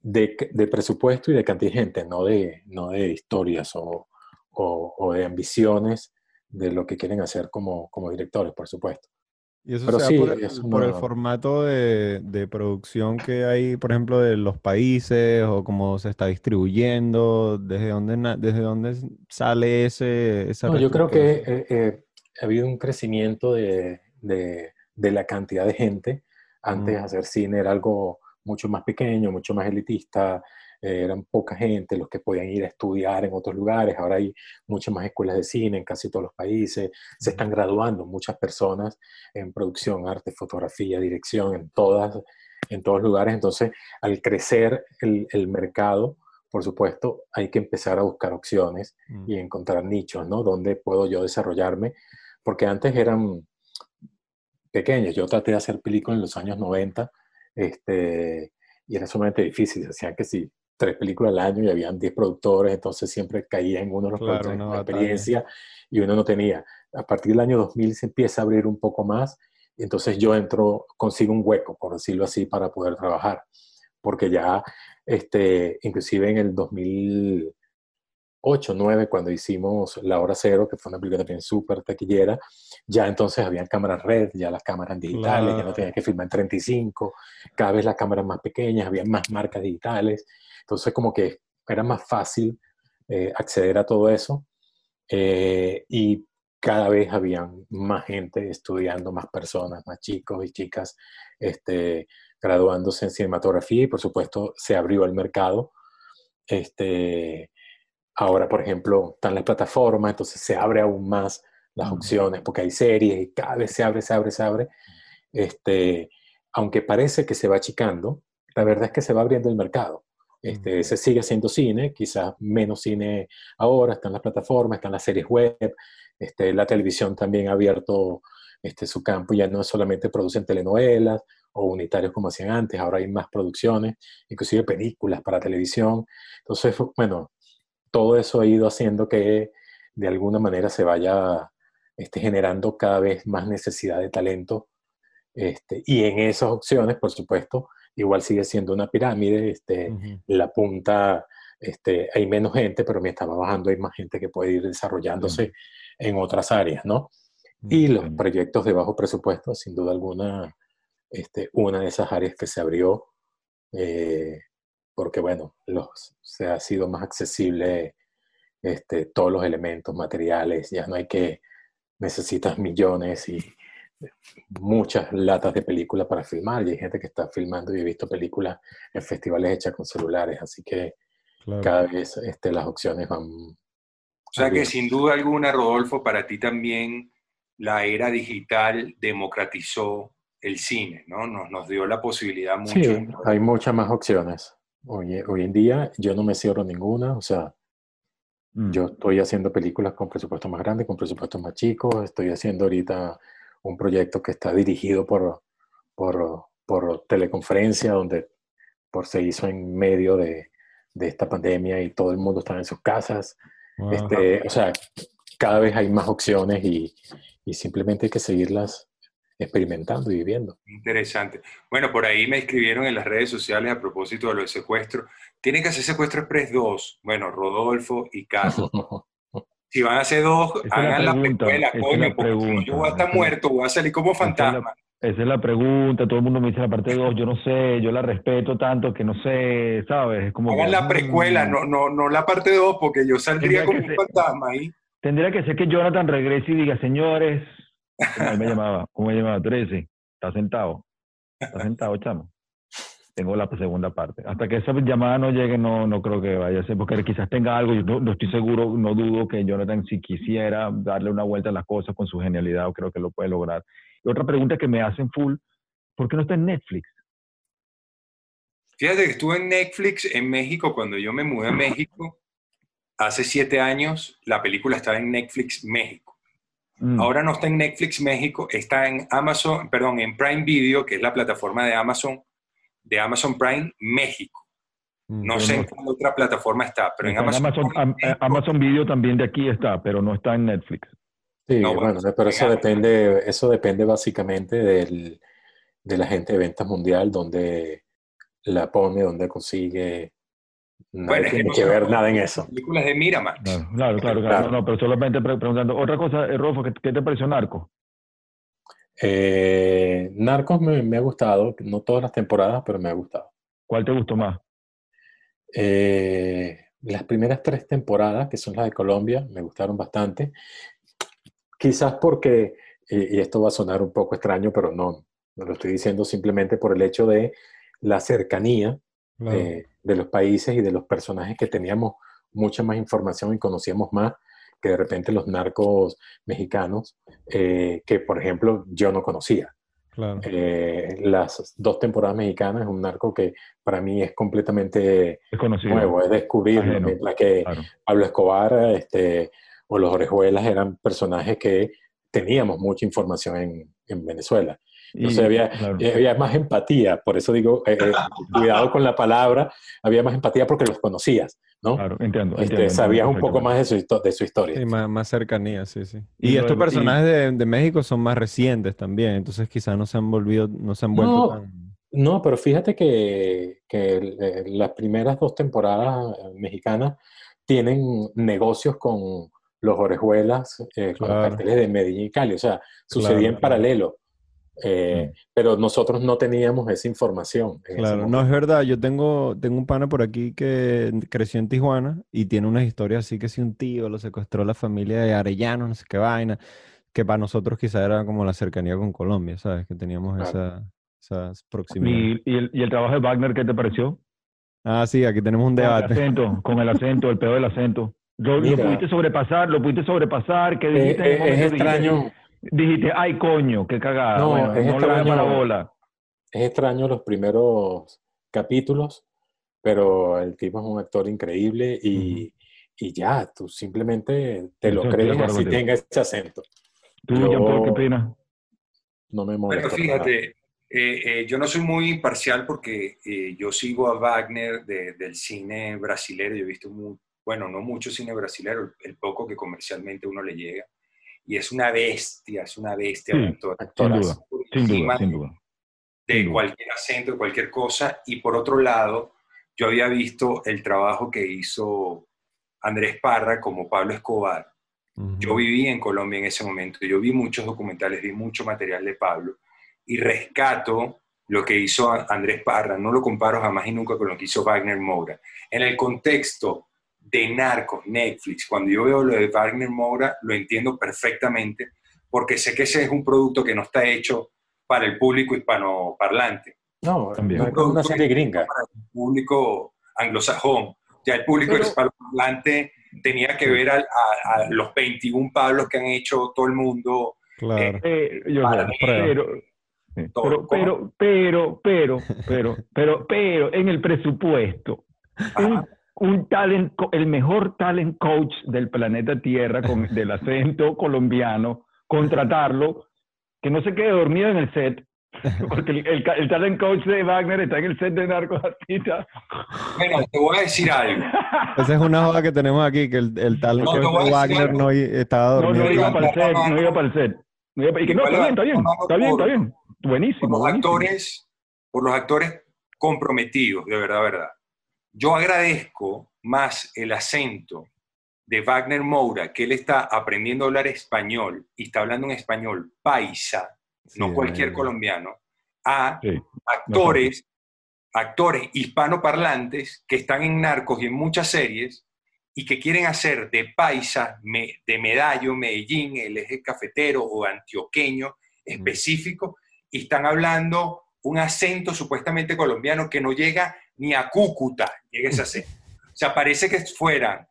de, de presupuesto y de cantidad de gente, no de, no de historias o, o, o de ambiciones de lo que quieren hacer como, como directores, por supuesto. Y eso Pero se da sí, por el, por el formato de, de producción que hay, por ejemplo, de los países o cómo se está distribuyendo, desde dónde, desde dónde sale ese, esa No, yo creo que eh, eh, ha habido un crecimiento de, de- de la cantidad de gente. Antes Mm. hacer cine era algo mucho más pequeño, mucho más elitista, eh, eran poca gente los que podían ir a estudiar en otros lugares. Ahora hay muchas más escuelas de cine en casi todos los países. Se están graduando muchas personas en producción, arte, fotografía, dirección, en, todas, en todos lugares. Entonces, al crecer el, el mercado, por supuesto, hay que empezar a buscar opciones Mm. y encontrar nichos, ¿no? Donde puedo yo desarrollarme, porque antes eran pequeños. Yo traté de hacer películas en los años 90 este, y era sumamente difícil. Decían que si tres películas al año y habían 10 productores, entonces siempre caía en uno de los productores con experiencia y uno no tenía. A partir del año 2000 se empieza a abrir un poco más, y entonces yo entro, consigo un hueco, por decirlo así, para poder trabajar, porque ya, este, inclusive en el 2000 8, 9, cuando hicimos La Hora Cero, que fue una película también súper taquillera, ya entonces habían cámaras red, ya las cámaras digitales, ya no tenía que filmar en 35, cada vez las cámaras más pequeñas, había más marcas digitales, entonces como que era más fácil eh, acceder a todo eso eh, y cada vez habían más gente estudiando, más personas, más chicos y chicas este, graduándose en cinematografía y por supuesto se abrió el mercado. Este, Ahora, por ejemplo, están las plataformas, entonces se abre aún más las opciones porque hay series y cada vez se abre, se abre, se abre. Este, aunque parece que se va achicando, la verdad es que se va abriendo el mercado. Este, se sigue haciendo cine, quizás menos cine ahora, están las plataformas, están las series web, este, la televisión también ha abierto este, su campo, ya no solamente producen telenovelas o unitarios como hacían antes, ahora hay más producciones, inclusive películas para televisión. Entonces, bueno, todo eso ha ido haciendo que de alguna manera se vaya este, generando cada vez más necesidad de talento. Este, y en esas opciones, por supuesto, igual sigue siendo una pirámide. Este, La punta, este, hay menos gente, pero mientras va bajando hay más gente que puede ir desarrollándose en otras áreas, ¿no? Y los proyectos de bajo presupuesto, sin duda alguna, este, una de esas áreas que se abrió eh, porque bueno, los, se ha sido más accesible este, todos los elementos materiales, ya no hay que, necesitas millones y muchas latas de películas para filmar, y hay gente que está filmando y he visto películas en festivales hechas con celulares, así que cada vez este, las opciones van... O sea que sin duda alguna, Rodolfo, para ti también la era digital democratizó el cine, ¿no? Nos, nos dio la posibilidad mucho. Sí, hay muchas más opciones. Hoy, hoy en día yo no me cierro ninguna, o sea, mm. yo estoy haciendo películas con presupuestos más grandes, con presupuestos más chicos, estoy haciendo ahorita un proyecto que está dirigido por, por, por teleconferencia, donde por se hizo en medio de, de, esta pandemia y todo el mundo está en sus casas. Este, o sea, cada vez hay más opciones y, y simplemente hay que seguirlas experimentando y viviendo. Interesante. Bueno, por ahí me escribieron en las redes sociales a propósito de lo de secuestro. Tienen que hacer secuestro express 2. Bueno, Rodolfo y Carlos. si van a hacer dos, hagan la, precuela, coño, porque yo voy a estar muerto, voy a salir como fantasma. Esa es la pregunta, todo el mundo me dice la parte 2, yo no sé, yo la respeto tanto que no sé, ¿sabes? Es como Hagan la precuela, mm. no, no, no la parte 2, porque yo saldría como un fantasma ahí. Tendría que ser que Jonathan regrese y diga, señores, ¿Cómo me llamaba? ¿Cómo me llamaba? 13. ¿Estás sentado? ¿Estás sentado, chamo? Tengo la segunda parte. Hasta que esa llamada no llegue, no, no creo que vaya a ser, porque quizás tenga algo, yo no, estoy seguro, no dudo que Jonathan, si quisiera darle una vuelta a las cosas con su genialidad, creo que lo puede lograr. Y otra pregunta que me hacen full, ¿por qué no está en Netflix? Fíjate que estuve en Netflix en México cuando yo me mudé a México. Hace siete años, la película estaba en Netflix México. Mm. Ahora no está en Netflix México, está en Amazon, perdón, en Prime Video, que es la plataforma de Amazon, de Amazon Prime México. Mm, no sé en qué otra plataforma está, pero en Amazon, Amazon, Video también de aquí está, pero no está en Netflix. Sí, bueno, pero eso depende, eso depende básicamente del, de la gente de ventas mundial, donde la pone, donde consigue no bueno, tiene que, ver nada en eso. Películas de Miramax. Claro, claro, claro. No, pero solamente preguntando. Otra cosa, eh, Rolfo, ¿qué, te pareció Narco? Eh, Narcos me, ha gustado, no todas las temporadas, pero me ha gustado. ¿Cuál te gustó más? Eh, las primeras tres temporadas, que son las de Colombia, me gustaron bastante. Quizás porque, y, esto va a sonar un poco extraño, pero no, lo estoy diciendo simplemente por el hecho de la cercanía de los países y de los personajes que teníamos mucha más información y conocíamos más que de repente los narcos mexicanos, eh, que por ejemplo yo no conocía. Eh, las dos temporadas mexicanas un narco que para mí es completamente nuevo, es descubrirlo, mientras que Pablo Escobar este, o los Orejuelas eran personajes que teníamos mucha información en, en Venezuela. Entonces Y- había, claro. eh, había más empatía, por eso digo, eh, eh, cuidado con la palabra, había más empatía porque los conocías, ¿no? Claro, entiendo. Este, entiendo, sabías un entiendo poco más de su, de su historia. Sí, más, más cercanía, sí, sí. Y Y, estos de- y- personajes de, de México son más recientes también, entonces quizás no se han volvido, no se han vuelto No. tan... No, pero fíjate que, que eh, las primeras dos temporadas mexicanas tienen negocios con los Orejuelas, eh, con los Claro. carteles de Medellín y Cali, o sea, sucedía en claro. paralelo. Eh, Mm. Pero nosotros no teníamos esa información. Claro, no es verdad. Yo tengo, tengo un pana por aquí que creció en Tijuana y tiene unas historias así que si un tío lo secuestró la familia de Arellano, no sé qué vaina, que para nosotros quizá era como la cercanía con Colombia, ¿sabes? Que teníamos Claro. esa, esas proximidad. ¿Y, y el, y el trabajo de Wagner qué te pareció? Ah, sí, aquí tenemos un Con el debate. acento, con el acento, el peor del acento. Lo, pudiste sobrepasar, lo pudiste sobrepasar, que Eh, dijiste, eh, es extraño, dijiste, dijiste, ay coño, qué cagada. No, bueno, es no extraño. parar bola. es extraño los primeros capítulos, pero el tipo es un actor increíble y, y ya, tú simplemente te Eso lo de crees así contigo. tenga ese acento. ¿Tú, Yo- Jean-Paul, qué opinas? No me molesta. fíjate, eh, eh, yo no soy muy imparcial porque eh, yo sigo a Wagner de- del cine brasilero. Yo he visto, muy, bueno, no mucho cine brasilero, el, el poco que comercialmente uno le llega. Y es una bestia, es una bestia de Sí, actor. Sin duda, sin duda, sin duda. de sin duda. cualquier acento, de cualquier cosa. Y por otro lado, yo había visto el trabajo que hizo Andrés Parra como Pablo Escobar. Yo viví en Colombia en ese momento, yo vi muchos documentales, vi mucho material de Pablo y rescato lo que hizo Andrés Parra, no lo comparo jamás y nunca con lo que hizo Wagner Moura. En el contexto de Narcos, Netflix, cuando yo veo lo de Wagner Moura, lo entiendo perfectamente porque sé que ese es un producto que no está hecho para el público hispanoparlante, No, También. no es una serie gringa. para el público anglosajón. Ya el público Pero- hispanoparlante tenía que ver al- a, a los 21 Pablos que han hecho todo el mundo. Claro. Eh, yo Para sé, mí, pero, sí, todo. pero, pero, pero, pero, pero, pero, pero, en el presupuesto, Ajá. Un talent, el mejor talent coach del planeta Tierra con, del acento colombiano, contratarlo, que no se quede dormido en el set, porque el, el talent coach de Wagner está en el set de Narcos Asita. Bueno, te voy a decir algo. Esa es una joda que tenemos aquí, que el, el tal No, que te voy a decir Wagner no estaba No, dormido. no iba Igual para el set, no iba para el set. No iba y que no, está bien, está bien, está bien, está por- bien. Por Buenísimo, los buenísimo. actores, por los actores comprometidos, de verdad, verdad. Yo agradezco más el acento de Wagner Moura, que él está aprendiendo a hablar español y está hablando en español paisa, Sí, no cualquier colombiano, a Sí. actores, actores hispanoparlantes que están en narcos y en muchas series y que quieren hacer de paisa, me- de Medallo, Medellín, el eje cafetero o antioqueño específico, y están hablando un acento supuestamente colombiano que no llega ni a Cúcuta, llega ese acento. O sea, parece que fueran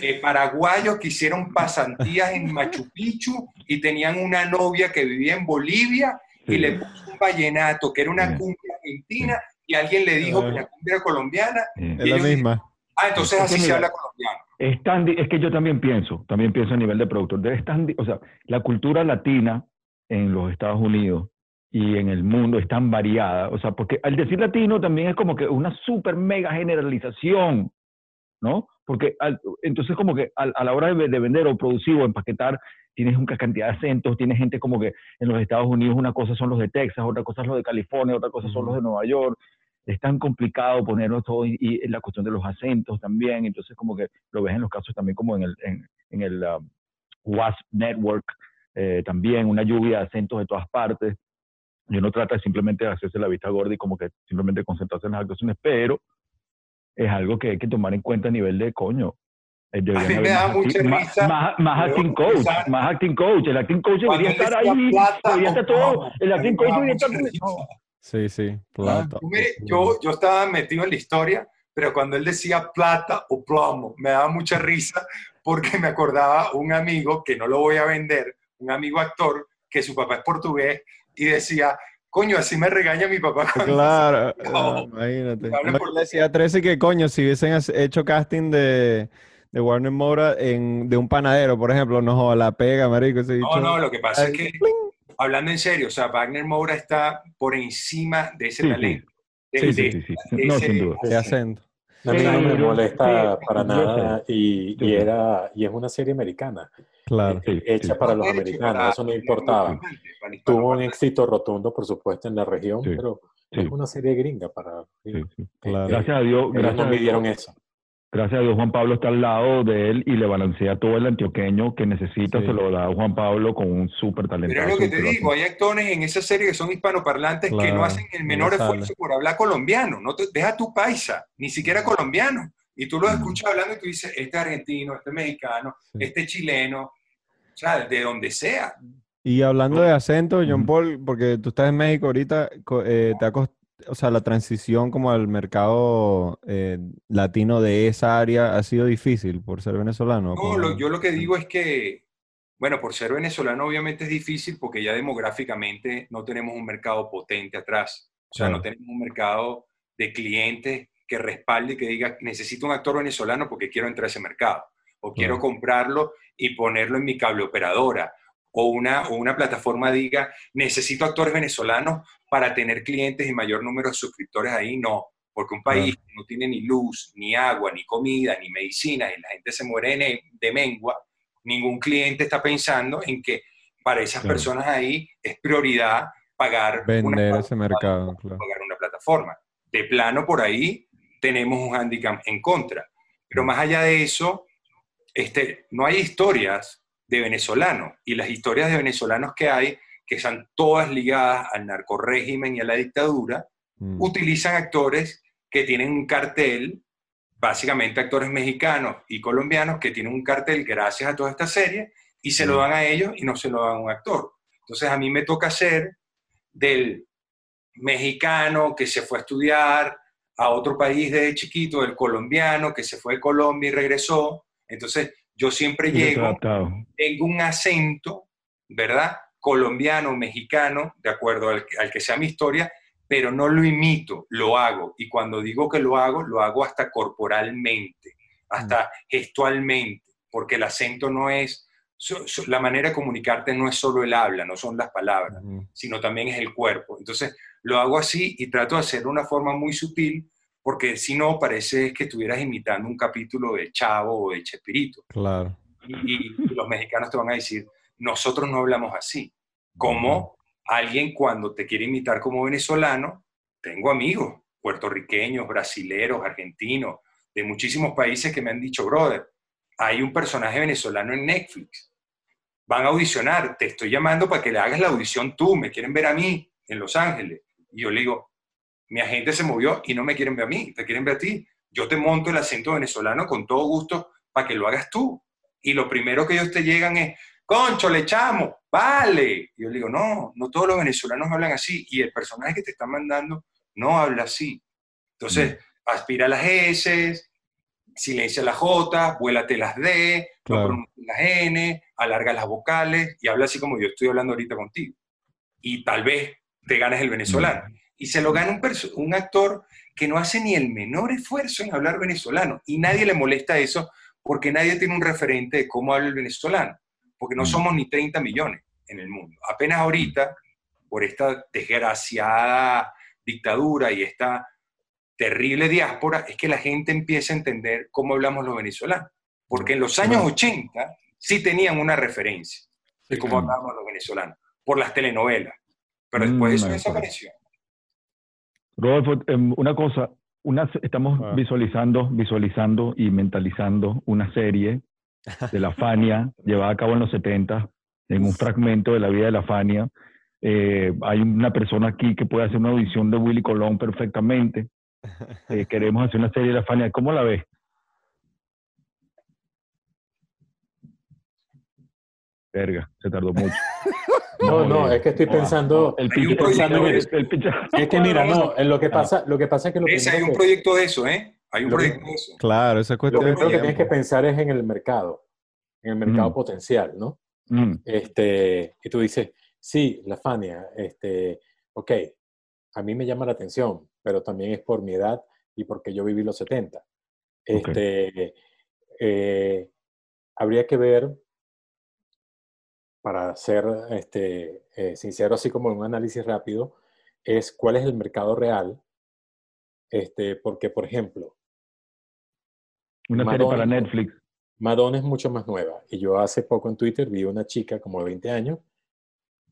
eh, paraguayos que hicieron pasantías en Machu Picchu y tenían una novia que vivía en Bolivia y Sí. le puso un vallenato que era una cumbia argentina y alguien le dijo que la cumbia era colombiana. Es la misma. Ah, entonces Es así que se habla colombiano. Es, tan es que yo también pienso, también pienso a nivel de productor, de- es tan o sea, la cultura latina en los Estados Unidos y en el mundo es tan variada, o sea, porque al decir latino también es como que una super mega generalización, ¿no? Porque al- entonces como que al- a, la hora de, de vender o producir o empaquetar, tienes una cantidad de acentos, tienes gente como que en los Estados Unidos una cosa son los de Texas, otra cosa es los de California, otra cosa son los de Nueva York, es tan complicado ponerlo todo y, y la cuestión de los acentos también, entonces como que lo ves en los casos también como en el, en, en el um, WASP Network, eh, también una lluvia de acentos de todas partes. Y uno trata de simplemente hacerse la vista gorda y como que simplemente concentrarse en las actuaciones, pero es algo que hay que tomar en cuenta a nivel de coño. eh, deberían mí me da más mucha acti- risa. Más, más acting a coach, usar- más acting coach. El acting coach debería estar ahí, plata debería estar todo. El a acting coach debería estar. risa. no. Sí, sí, plata. Tú mire, yo, yo estaba metido en la historia, pero cuando él decía plata o plomo, me daba mucha risa porque me acordaba un amigo que no lo voy a vender, un amigo actor, que su papá es portugués, y decía, coño, así me regaña mi papá. Claro, No. ah, imagínate. No, por- decía a 13 que coño, si hubiesen hecho casting de, de Warner Moura en, de un panadero, por ejemplo, no joda, la pega, marico. ese No, bicho. no, lo que pasa es Ay, que pling. hablando en serio, o sea, Wagner Moura está por encima de ese Sí, sí. talento. de- Sí, sí, de- sí, sí. de No, ese- sin duda. De acento. A mí no me Sí, molesta sí, para nada y, y era, y es una serie americana, Claro. Sí, hecha sí. para los americanos, para- eso no importaba. Tuvo un éxito rotundo, por supuesto, en la región, Sí. pero Sí. es una serie gringa para... Sí, sí. Claro. Gracias a Dios, gracias no a Dios, midieron eso. gracias a Dios Juan Pablo está al lado de él y le balancea todo el antioqueño que necesita, Sí. se lo da Juan Pablo con un súper talento. Pero es lo que te digo, hay actores en esa serie que son hispanoparlantes que Claro, no hacen el no menor esfuerzo por hablar colombiano. No te, deja tu paisa, ni siquiera colombiano. Y tú lo escuchas hablando y tú dices, este es argentino, este es mexicano, Sí. este es chileno, o sea, de donde sea. Y hablando de acento, John. Paul, porque tú estás en México ahorita, eh, te ha cost- o sea, la transición como al mercado eh, latino de esa área ha sido difícil por ser venezolano. No, lo- yo lo que digo es que, bueno, por ser venezolano obviamente es difícil porque ya demográficamente no tenemos un mercado potente atrás. O sea, no Claro. tenemos un mercado de clientes que respalde y que diga, necesito un actor venezolano porque quiero entrar a ese mercado. O quiero Claro. comprarlo y ponerlo en mi cable operadora. O una, o una plataforma diga, necesito actores venezolanos para tener clientes y mayor número de suscriptores ahí. No, porque un país que no tiene ni luz, ni agua, ni comida, ni medicina, y la gente se muere de, mengua, ningún cliente está pensando en que para esas Claro. personas ahí es prioridad pagar una Vender ese mercado, claro. pagar una plataforma. De plano, por ahí tenemos un handicap en contra. Pero más allá de eso, este, no hay historias de venezolanos. Y las historias de venezolanos que hay, que están todas ligadas al narcorrégimen y a la dictadura, Mm. utilizan actores que tienen un cartel, básicamente actores mexicanos y colombianos que tienen un cartel gracias a toda esta serie y se lo Mm. dan a ellos y no se lo dan a un actor. Entonces a mí me toca ser del mexicano que se fue a estudiar a otro país de chiquito, del colombiano que se fue de Colombia y regresó. Entonces yo siempre Y llego tengo un acento, ¿verdad? Colombiano, mexicano, de acuerdo al, al que sea mi historia, pero no lo imito, lo hago. Y cuando digo que lo hago, lo hago hasta corporalmente, hasta gestualmente, porque el acento no es, so- so- la manera de comunicarte no es solo el habla, no son las palabras, sino también es el cuerpo. Entonces, lo hago así y trato de hacerlo de una forma muy sutil, porque si no, parece que estuvieras imitando un capítulo de Chavo o de Chespirito Claro. y, y los mexicanos te van a decir, nosotros no hablamos así. Como alguien cuando te quiere imitar como venezolano, tengo amigos puertorriqueños, brasileros, argentinos, de muchísimos países que me han dicho, brother, hay un personaje venezolano en Netflix. Van a audicionar, te estoy llamando para que le hagas la audición tú, me quieren ver a mí en Los Ángeles. Y yo le digo, mi agente se movió y no me quieren ver a mí, te quieren ver a ti. Yo te monto el acento venezolano con todo gusto para que lo hagas tú. Y lo primero que ellos te llegan es, concho, le echamos, vale. Y yo le digo, no, no todos los venezolanos hablan así. Y el personaje que te están mandando no habla así. Entonces, aspira las S, silencia las J, vuélate las D, Claro. no las N, alarga las vocales y habla así como yo estoy hablando ahorita contigo. Y tal vez te ganes el venezolano. Y se lo gana un, un actor que no hace ni el menor esfuerzo en hablar venezolano. Y nadie le molesta eso porque nadie tiene un referente de cómo habla el venezolano. Porque no Mm. somos ni 30 millones en el mundo. Apenas ahorita, por esta desgraciada dictadura y esta terrible diáspora, es que la gente empieza a entender cómo hablamos los venezolanos. Porque en los años 80 sí tenían una referencia de cómo hablábamos los venezolanos, por las telenovelas. Pero después Mm, eso acuerdo. desapareció. Rodolfo, em, una cosa, una, estamos Ah. visualizando, visualizando y mentalizando una serie de la Fania llevada a cabo en los 70, en un fragmento de la vida de la Fania. Eh, hay una persona aquí que puede hacer una audición de Willy Colón perfectamente. Eh, queremos hacer una serie de la Fania. ¿Cómo la ves? Verga, se tardó mucho. No, no, es que estoy pensando, El pinche pensando en el, el- pinche- es que mira, no, en lo que pasa, lo que pasa es que lo Ese, hay un que- proyecto de eso, ¿eh? Hay un Lo que- proyecto de eso. Claro, esa es lo cuestión de primero que tienes que pensar es en el mercado, en el mercado Mm. potencial, ¿no? Mm, Este, y tú dices, sí, la Fania, este, ok, a mí me llama la atención, pero también es por mi edad y porque yo viví los 70. Este, eh, habría que ver para ser este, eh, sincero, así como un análisis rápido, es cuál es el mercado real. Este, porque, por ejemplo, una serie para Netflix. Madonna es mucho más nueva. Y yo hace poco en Twitter vi una chica como de 20 años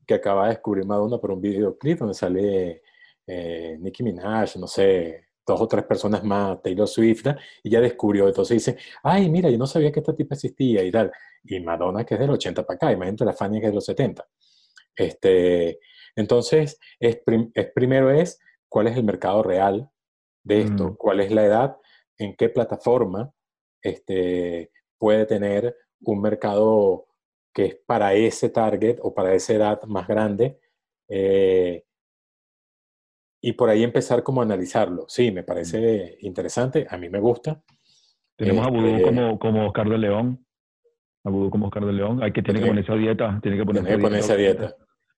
que acaba de descubrir Madonna por un videoclip donde sale eh, Nicki Minaj, no sé, dos o tres personas más, Taylor Swift, y ya descubrió. Entonces dice, ay, mira, yo no sabía que esta tipa existía y tal. Y Madonna, que es del 80 para acá, imagínate la Fania que es de los 70. Este, entonces, es, primero es cuál es el mercado real de esto, mm. cuál es la edad, en qué plataforma este, puede tener un mercado que es para ese target o para esa edad más grande. Eh, y por ahí empezar como a analizarlo. Sí, me parece interesante, a mí me gusta. Tenemos a Vudú este como, como Oscar de León. A Vudú como Oscar de León. Hay que tiene que poner esa dieta. Tiene que poner, esa, dieta.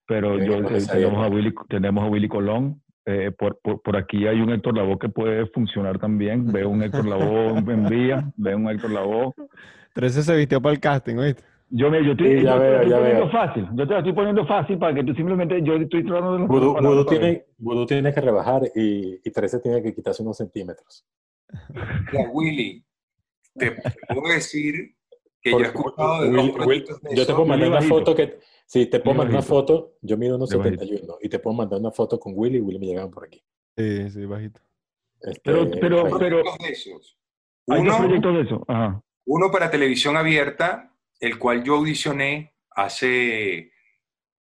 Pero yo, eh, tenemos, A Willy, tenemos a Willy Colón. Eh, por, por, aquí hay un Héctor Lavoe que puede funcionar también. Veo un Héctor Lavoe en vía. Veo un Héctor Lavoe. 13 se vistió para el casting, ¿oíste? Yo, me, yo estoy, ya veo, ya poniendo fácil. Yo te lo estoy poniendo fácil para que tú simplemente. Yo estoy tratando de. Vudú, tiene, tiene que rebajar y, y 13 tiene que quitarse unos centímetros. Ya, Willy, te puedo decir que yo he escuchado de Will, de Yo te puedo mandar una foto que. Sí, te puedo mandar una foto. Yo mido unos 71 y te puedo mandar una foto con Willy y Willy me llegaban por aquí. Sí, sí, bajito. Este, pero, pero, pero. Hay dos proyectos de eso. Ajá. Uno para televisión abierta el cual yo audicioné hace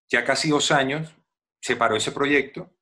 ya casi dos años, se paró ese proyecto,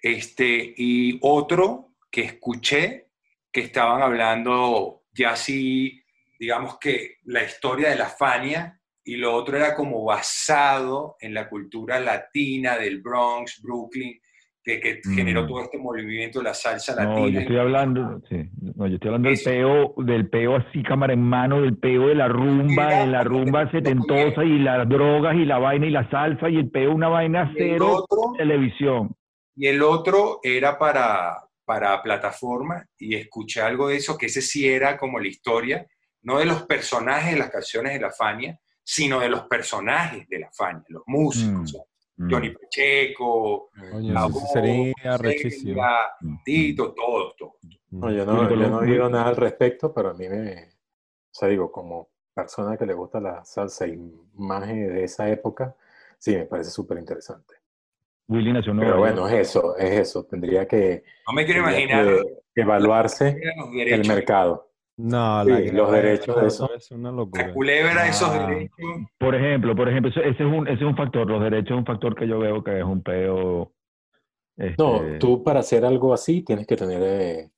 este, y otro que escuché que estaban hablando ya así, digamos que la historia de la Fania, y lo otro era como basado en la cultura latina del Bronx, Brooklyn, que, generó mm. todo este movimiento de la salsa latina. No, yo estoy hablando, sí, no, yo estoy hablando del peo, del peo así cámara en mano, del peo de la rumba, de la rumba setentosa y las drogas y la vaina y la salsa y el peo una vaina cero televisión. Y el otro era para, para plataforma y escuché algo de eso, que ese sí era como la historia, no de los personajes de las canciones de la Fania, sino de los personajes de la Fania, los músicos. Mm. Johnny mm. Pacheco, sería rechísimo. Tito, todos, todos. No, yo no, yo no digo nada al respecto, pero a mí me, o sea, digo, como persona que le gusta la salsa y imagen de esa época, sí, me parece súper interesante. Willy nació Pero bueno, es eso, es eso. Tendría que, no me quiero imaginar evaluarse el mercado. No, los derechos de eso es una locura. La culebra, esos derechos. Por ejemplo, por ejemplo, ese es, un, ese es un factor, los derechos es un factor que yo veo que es un peo. No, este tú para hacer algo así tienes que tener eh,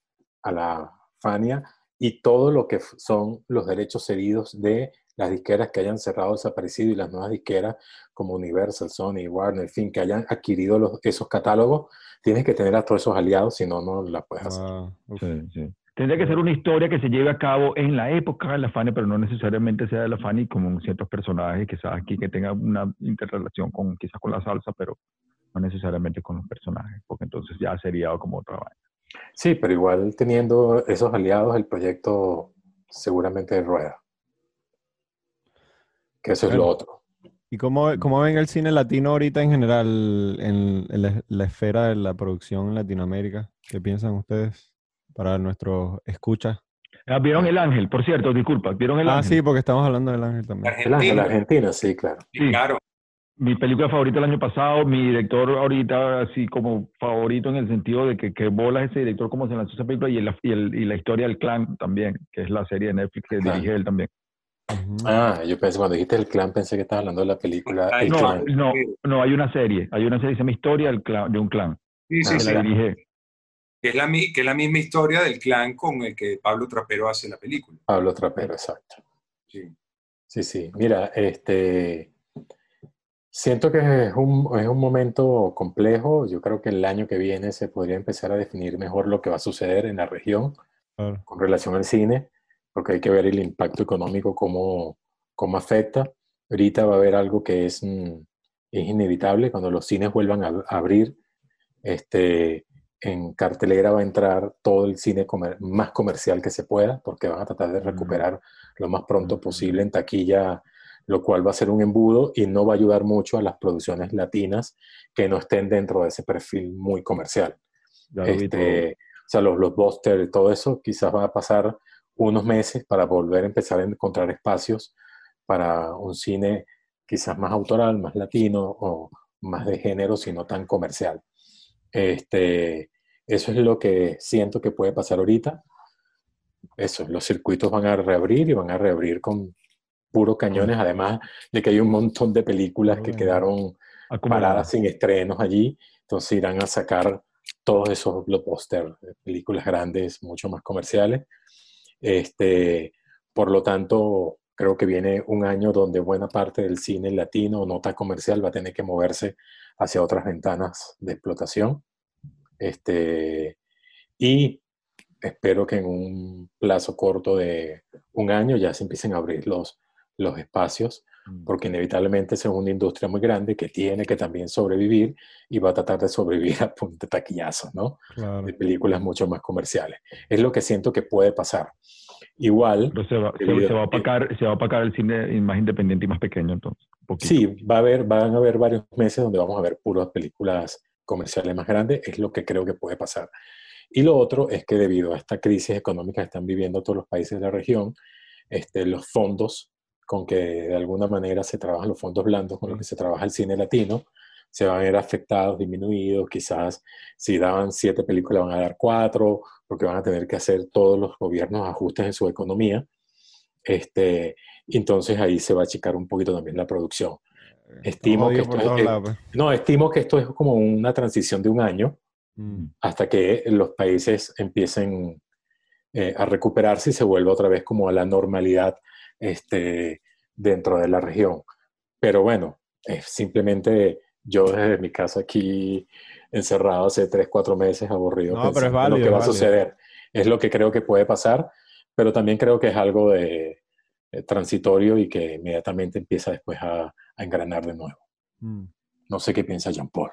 a la Fania y todo lo que son los derechos cedidos de las disqueras que hayan cerrado, desaparecido y las nuevas disqueras como Universal, Sony, Warner, en fin, que hayan adquirido los, esos catálogos, tienes que tener a todos esos aliados, si no, no la puedes hacer. Ah, sí, sí. Tendría que ser una historia que se lleve a cabo en la época de la Fanny, pero no necesariamente sea de la Fanny como ciertos personajes, quizás aquí que tenga una interrelación con quizás con la salsa, pero no necesariamente con los personajes, porque entonces ya sería como otra vaina. Sí, pero igual teniendo esos aliados, el proyecto seguramente rueda. Que eso es lo otro. ¿Y cómo, cómo, ven el cine latino ahorita en general en, la, esfera de la producción en Latinoamérica? ¿Qué piensan ustedes? Para nuestros escuchas. Ah, ¿Vieron El Ángel? Por cierto, disculpa, ¿vieron El ah, Ángel? Ah, sí, porque estamos hablando del Ángel también. El Ángel, Argentina, sí, claro. Sí, claro. Mi película favorita el año pasado, mi director ahorita así como favorito en el sentido de que, que bola ese director como se lanzó esa película y, el, y, la historia del clan también, que es la serie de Netflix que dirige él también. Ah, yo pensé, cuando dijiste el clan, pensé que estabas hablando de la película El no, Clan. No, no, hay una serie, hay una serie que se llama Historia del clan, de un clan. Sí, sí, sí. La dirige que es, la, que es la misma historia del clan con el que Pablo Trapero hace la película. Pablo Trapero, exacto. Sí. Sí, sí. Mira, este, siento que es un, es un momento complejo. Yo creo que el año que viene se podría empezar a definir mejor lo que va a suceder en la región con relación al cine, porque hay que ver el impacto económico, cómo, cómo afecta. Ahorita va a haber algo que es, mm, es inevitable cuando los cines vuelvan a, a abrir. Este, en cartelera va a entrar todo el cine más comercial que se pueda, porque van a tratar de recuperar lo más pronto posible en taquilla lo cual va a ser un embudo y no va a ayudar mucho a las producciones latinas que no estén dentro de ese perfil muy comercial. Este, o sea, los blockbusters y todo eso, quizás va a pasar unos meses para volver a empezar a encontrar espacios para un cine quizás más autoral, más latino o más de género, sino tan comercial. Este, eso es lo que siento que puede pasar ahorita. Eso, los circuitos van a reabrir y van a reabrir con puros cañones, además de que hay un montón de películas que quedaron paradas sin estrenos allí, entonces irán a sacar todos esos blockbusters, películas grandes, mucho más comerciales. Este, por lo tanto, creo que viene un año donde buena parte del cine latino, no tan comercial, va a tener que moverse hacia otras ventanas de explotación. Este, y espero que en un plazo corto de un año ya se empiecen a abrir los, los espacios, mm. porque inevitablemente es una industria muy grande que tiene que también sobrevivir y va a tratar de sobrevivir a punto de taquillazos, ¿no? De películas mucho más comerciales. Es lo que siento que puede pasar. Igual. Pero se va, se, va a opacar, se va a opacar el cine más independiente y más pequeño, entonces. Sí, va a haber, van a haber varios meses donde vamos a ver puras películas comerciales más grandes, es lo que creo que puede pasar. Y lo otro es que debido a esta crisis económica que están viviendo todos los países de la región, este, los fondos con que de alguna manera se trabajan los fondos blandos, con los que se trabaja el cine latino, se van a ver afectados, disminuidos, quizás si daban siete películas van a dar cuatro, porque van a tener que hacer todos los gobiernos ajustes en su economía. Este, entonces ahí se va a achicar un poquito también la producción. Estimo que, esto es, pues. no, estimo que esto es como una transición de un año mm. hasta que los países empiecen eh, a recuperarse y se vuelva otra vez como a la normalidad este, dentro de la región. Pero bueno, es simplemente yo desde mi casa aquí encerrado hace tres, cuatro meses, aburrido, no, pero es lo que va a suceder. Es lo que creo que puede pasar, pero también creo que es algo de, transitorio y que inmediatamente empieza después a, engranar de nuevo. Mm. No sé qué piensa Jean Paul.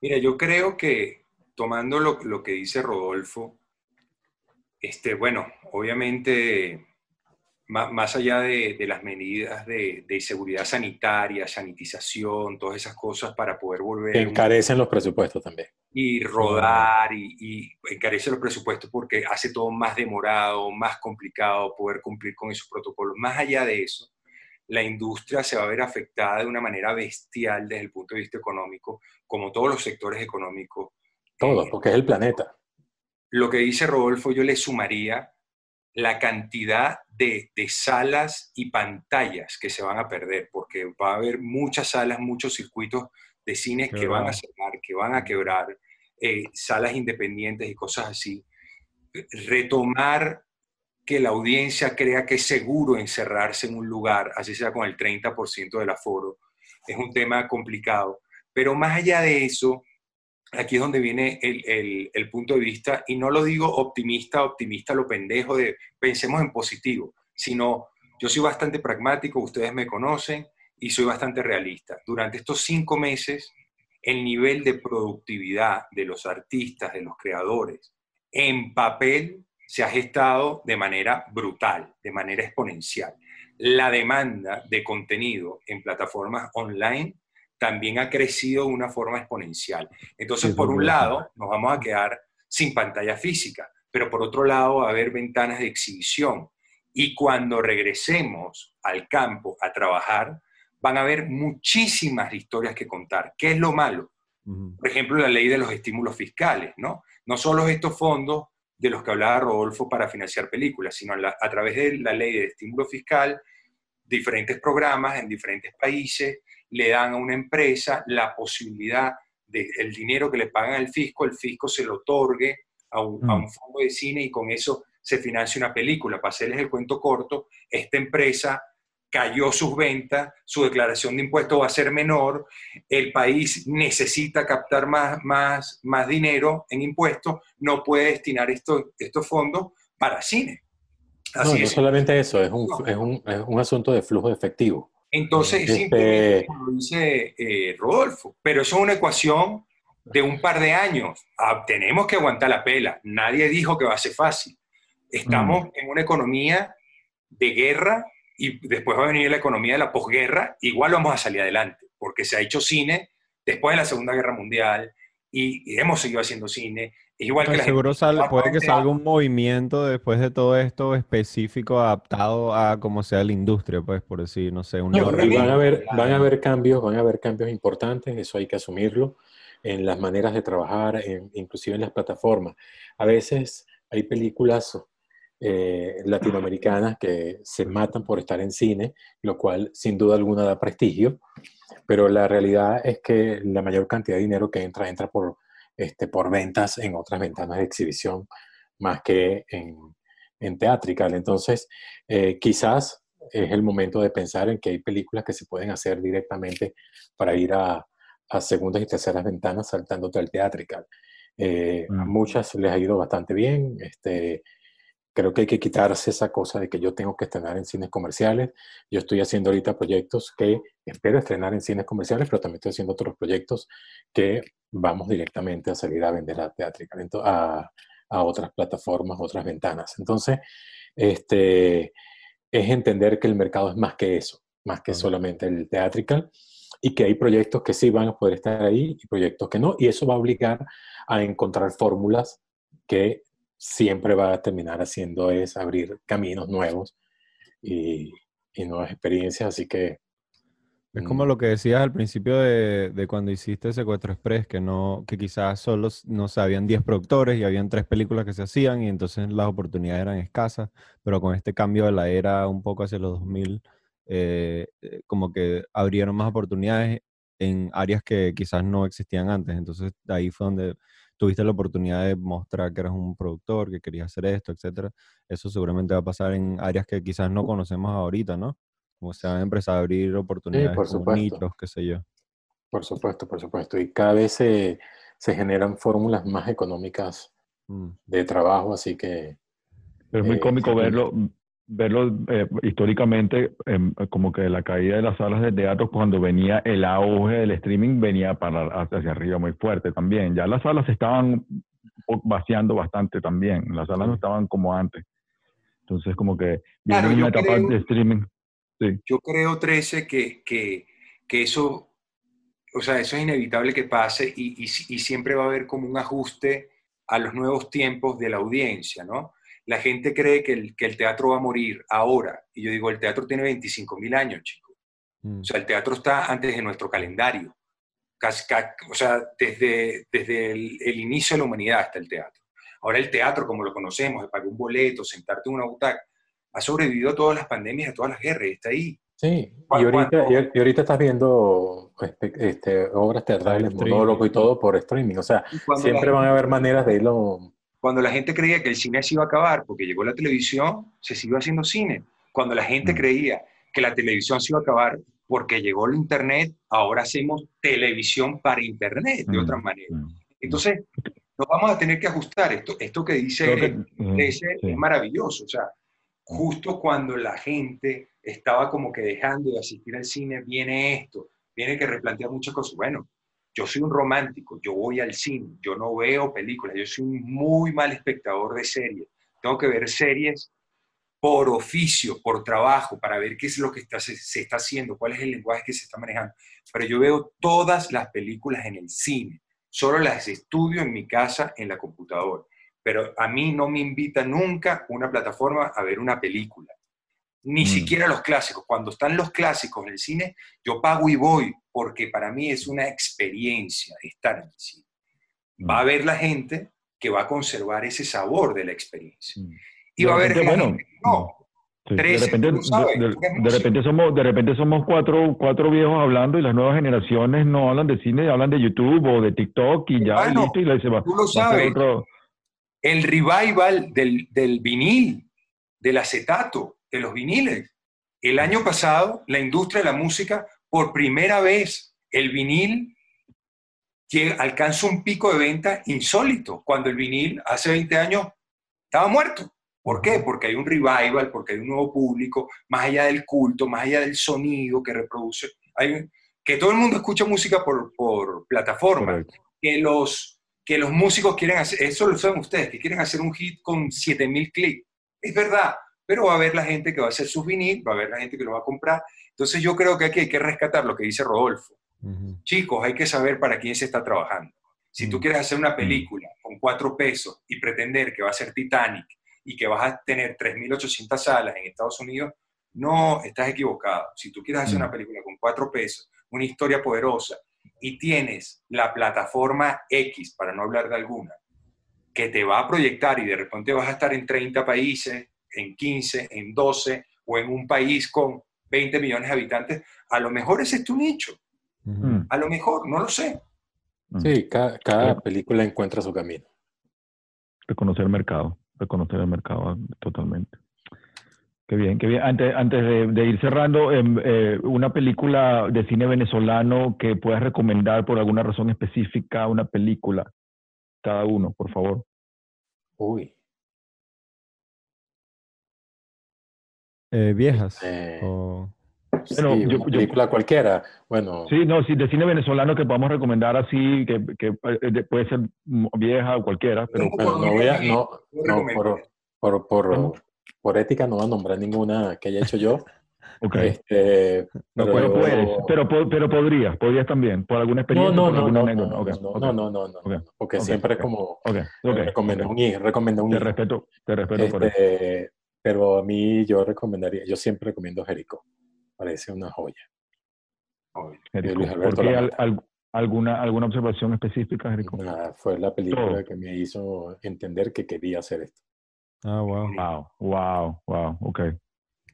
Mira, yo creo que tomando lo, lo que dice Rodolfo, este, bueno, obviamente más, allá de, las medidas de, seguridad sanitaria, sanitización, todas esas cosas para poder volver... encarecen los presupuestos también. Y rodar y, y encarecen los presupuestos porque hace todo más demorado, más complicado poder cumplir con esos protocolos. Más allá de eso, la industria se va a ver afectada de una manera bestial desde el punto de vista económico, como todos los sectores económicos. Todo, porque es el planeta. Lo que dice Rodolfo, yo le sumaría la cantidad de, salas y pantallas que se van a perder, porque va a haber muchas salas, muchos circuitos de cines que van a cerrar, que van a quebrar, eh, salas independientes y cosas así. Retomar que la audiencia crea que es seguro encerrarse en un lugar, así sea con el 30% del aforo, es un tema complicado. Pero más allá de eso, aquí es donde viene el, punto de vista, y no lo digo optimista, optimista lo pendejo de pensemos en positivo, sino yo soy bastante pragmático, ustedes me conocen, y soy bastante realista. Durante estos cinco meses, el nivel de productividad de los artistas, de los creadores, en papel se ha gestado de manera brutal, de manera exponencial. La demanda de contenido en plataformas online también ha crecido de una forma exponencial. Entonces, por un lado, nos vamos a quedar sin pantalla física, pero por otro lado va a haber ventanas de exhibición. Y cuando regresemos al campo a trabajar, van a haber muchísimas historias que contar. ¿Qué es lo malo? Por ejemplo, la ley de los estímulos fiscales, ¿no? No solo estos fondos de los que hablaba Rodolfo para financiar películas, sino a través de la ley de estímulo fiscal, diferentes programas en diferentes países le dan a una empresa la posibilidad de el dinero que le pagan al fisco, el fisco se lo otorgue a un, mm. fondo de cine y con eso se financia una película. Para hacerles el cuento corto, esta empresa cayó sus ventas, su declaración de impuestos va a ser menor, el país necesita captar más, más, más dinero en impuestos, no puede destinar estos, estos fondos para cine. Así no, no solamente eso, es un, es, un, es un asunto de flujo de efectivo. Entonces, este... simplemente como dice eh, Rodolfo, pero eso es una ecuación de un par de años. Ah, tenemos que aguantar la pela. Nadie dijo que va a ser fácil. Estamos mm. en una economía de guerra y después va a venir la economía de la posguerra, igual vamos a salir adelante, porque se ha hecho cine después de la Segunda Guerra Mundial y, hemos seguido haciendo cine. Igual que la seguro puede que salga un movimiento después de todo esto específico adaptado a como sea la industria, pues por decir, no sé, un van a haber van a haber cambios, van a haber cambios importantes, eso hay que asumirlo en las maneras de trabajar, inclusive en las plataformas. A veces hay películas eh, latinoamericanas que se matan por estar en cine, lo cual sin duda alguna da prestigio, pero la realidad es que la mayor cantidad de dinero que entra entra por, este, por ventas en otras ventanas de exhibición más que en, en teatrical. Entonces, eh, quizás es el momento de pensar en que hay películas que se pueden hacer directamente para ir a, a segundas y terceras ventanas saltándote al teatrical. Eh, a muchas les ha ido bastante bien. Este, creo que hay que quitarse esa cosa de que yo tengo que estrenar en cines comerciales. Yo estoy haciendo ahorita proyectos que espero estrenar en cines comerciales, pero también estoy haciendo otros proyectos que vamos directamente a salir a vender a Teatrical, a, a otras plataformas, otras ventanas. Entonces, este, es entender que el mercado es más que eso, más que solamente el Teatrical y que hay proyectos que sí van a poder estar ahí y proyectos que no, y eso va a obligar a encontrar fórmulas que siempre va a terminar haciendo es abrir caminos nuevos y, nuevas experiencias, así que... Es como mm. lo que decías al principio de, de, cuando hiciste Secuestro Express, que, no, que quizás solo, no sé, habían 10 productores y habían tres películas que se hacían y entonces las oportunidades eran escasas, pero con este cambio de la era un poco hacia los 2000, eh, eh, como que abrieron más oportunidades en áreas que quizás no existían antes, entonces ahí fue donde tuviste la oportunidad de mostrar que eras un productor, que querías hacer esto, etcétera, eso seguramente va a pasar en áreas que quizás no conocemos ahorita, ¿no? Como se han empezado a abrir oportunidades por como nichos, qué sé yo. Por supuesto, por supuesto. Y cada vez se, se generan fórmulas más económicas mm. de trabajo, así que... es muy eh, cómico verlo, verlo eh, históricamente, em, como que la caída de las salas de teatro cuando venía el auge del streaming venía para hacia arriba muy fuerte también. Ya las salas estaban vaciando bastante también, las salas no estaban como antes. Entonces como que viene una etapa de streaming. Yo creo, 13, que, que, que, eso, o sea, eso es inevitable que pase y, y, y siempre va a haber como un ajuste a los nuevos tiempos de la audiencia, ¿no? La gente cree que el, que el teatro va a morir ahora. Y yo digo, el teatro tiene 25 mil años, chicos. Mm. O sea, el teatro está antes de nuestro calendario. O sea, desde, desde el, inicio de la humanidad está el teatro. Ahora el teatro, como lo conocemos, de pagar un boleto, sentarte en una butaca, ha sobrevivido a todas las pandemias, a todas las guerras, está ahí. Sí, y ahorita, y ahorita estás viendo este, este obras teatrales, monólogos y todo por streaming. O sea, siempre van a haber maneras de irlo cuando la gente creía que el cine se iba a acabar porque llegó la televisión, se siguió haciendo cine. Cuando la gente mm. creía que la televisión se iba a acabar porque llegó el Internet, ahora hacemos televisión para Internet de otra mm, manera. Mm, Entonces, nos vamos a tener que ajustar. Esto, esto que dice ese es maravilloso. O sea, justo cuando la gente estaba como que dejando de asistir al cine, viene esto, viene que replantear muchas cosas. Bueno, yo soy un romántico, yo voy al cine, yo no veo películas, yo soy un muy mal espectador de series. Tengo que ver series por oficio, por trabajo, para ver qué es lo que está, se, está haciendo, cuál es el lenguaje que se está manejando. Pero yo veo todas las películas en el cine, solo las estudio en mi casa, en la computadora. Pero a mí no me invita nunca una plataforma a ver una película ni mm. siquiera los clásicos. Cuando están los clásicos en el cine, yo pago y voy, porque para mí es una experiencia estar en el cine. Va a mm. haber la gente que va a conservar ese sabor de la experiencia. Mm. Y va a haber gente que no. de, repente, somos, de repente somos cuatro, cuatro viejos hablando y las nuevas generaciones no hablan de cine, hablan de YouTube o de TikTok y ya listo y se va. Tú lo sabes. El revival del, del vinil, del acetato, de los viniles. El año pasado, la industria de la música, por primera vez, el vinil alcanza un pico de venta insólito, cuando el vinil hace 20 años estaba muerto. ¿Por qué? Porque hay un revival, porque hay un nuevo público, más allá del culto, más allá del sonido que reproduce. Hay, que todo el mundo escucha música por, por plataforma, que los, que los músicos quieren hacer, eso lo saben ustedes, que quieren hacer un hit con 7000 clics. Es verdad, pero va a haber la gente que va a hacer sus vinil, va a haber la gente que lo va a comprar. Entonces yo creo que aquí hay que rescatar lo que dice Rodolfo. Ujú. Chicos, hay que saber para quién se está trabajando. Si tú Mm. quieres hacer una película con cuatro pesos y pretender que va a ser Titanic y que vas a tener 3.800 salas en Estados Unidos, no, estás equivocado. Si tú quieres hacer Mm. una película con cuatro pesos, una historia poderosa, y tienes la plataforma X, para no hablar de alguna, que te va a proyectar y de repente vas a estar en 30 países, en 15, en 12 o en un país con 20 millones de habitantes, a lo mejor ese es tu nicho. Mm, A lo mejor, no lo sé. mm. Sí, ca- cada, película encuentra su camino. reconocer el mercado, reconocer el mercado ah, totalmente. Qué bien, qué bien. Antes, antes de, de ir cerrando, em, eh, una película de cine venezolano que puedas recomendar por alguna razón específica, una película, cada uno, por favor. Uy. Eh, viejas. eh, o- sí, Bueno, yo- una yo- película cualquiera. Bueno, Sí, no, sí, de cine venezolano que podamos recomendar así, que, que eh, de- puede ser vieja o cualquiera, pero bueno, no voy a, no, no, por, por, por, por ética no voy a nombrar ninguna que haya hecho yo. ok. Este, No pero- Pero puedes, pero, pero podrías, podrías también, por alguna No, experiencia, no, no, no, no, no, no, no, no, no, ok, no, porque siempre es como ok, ok, recomenda ok. un hijo, recomienda un Te respeto, te respeto por eso. Pero a mí yo recomendaría, yo siempre recomiendo Jerico. Parece una joya. Obvio. Jerico. Luis Alberto ¿Por qué? Al- al- alguna, ¿Alguna observación específica, Jerico? Nada, fue la película Todo. que me hizo entender que quería hacer esto. Ah, wow. Wow, wow, wow, ok.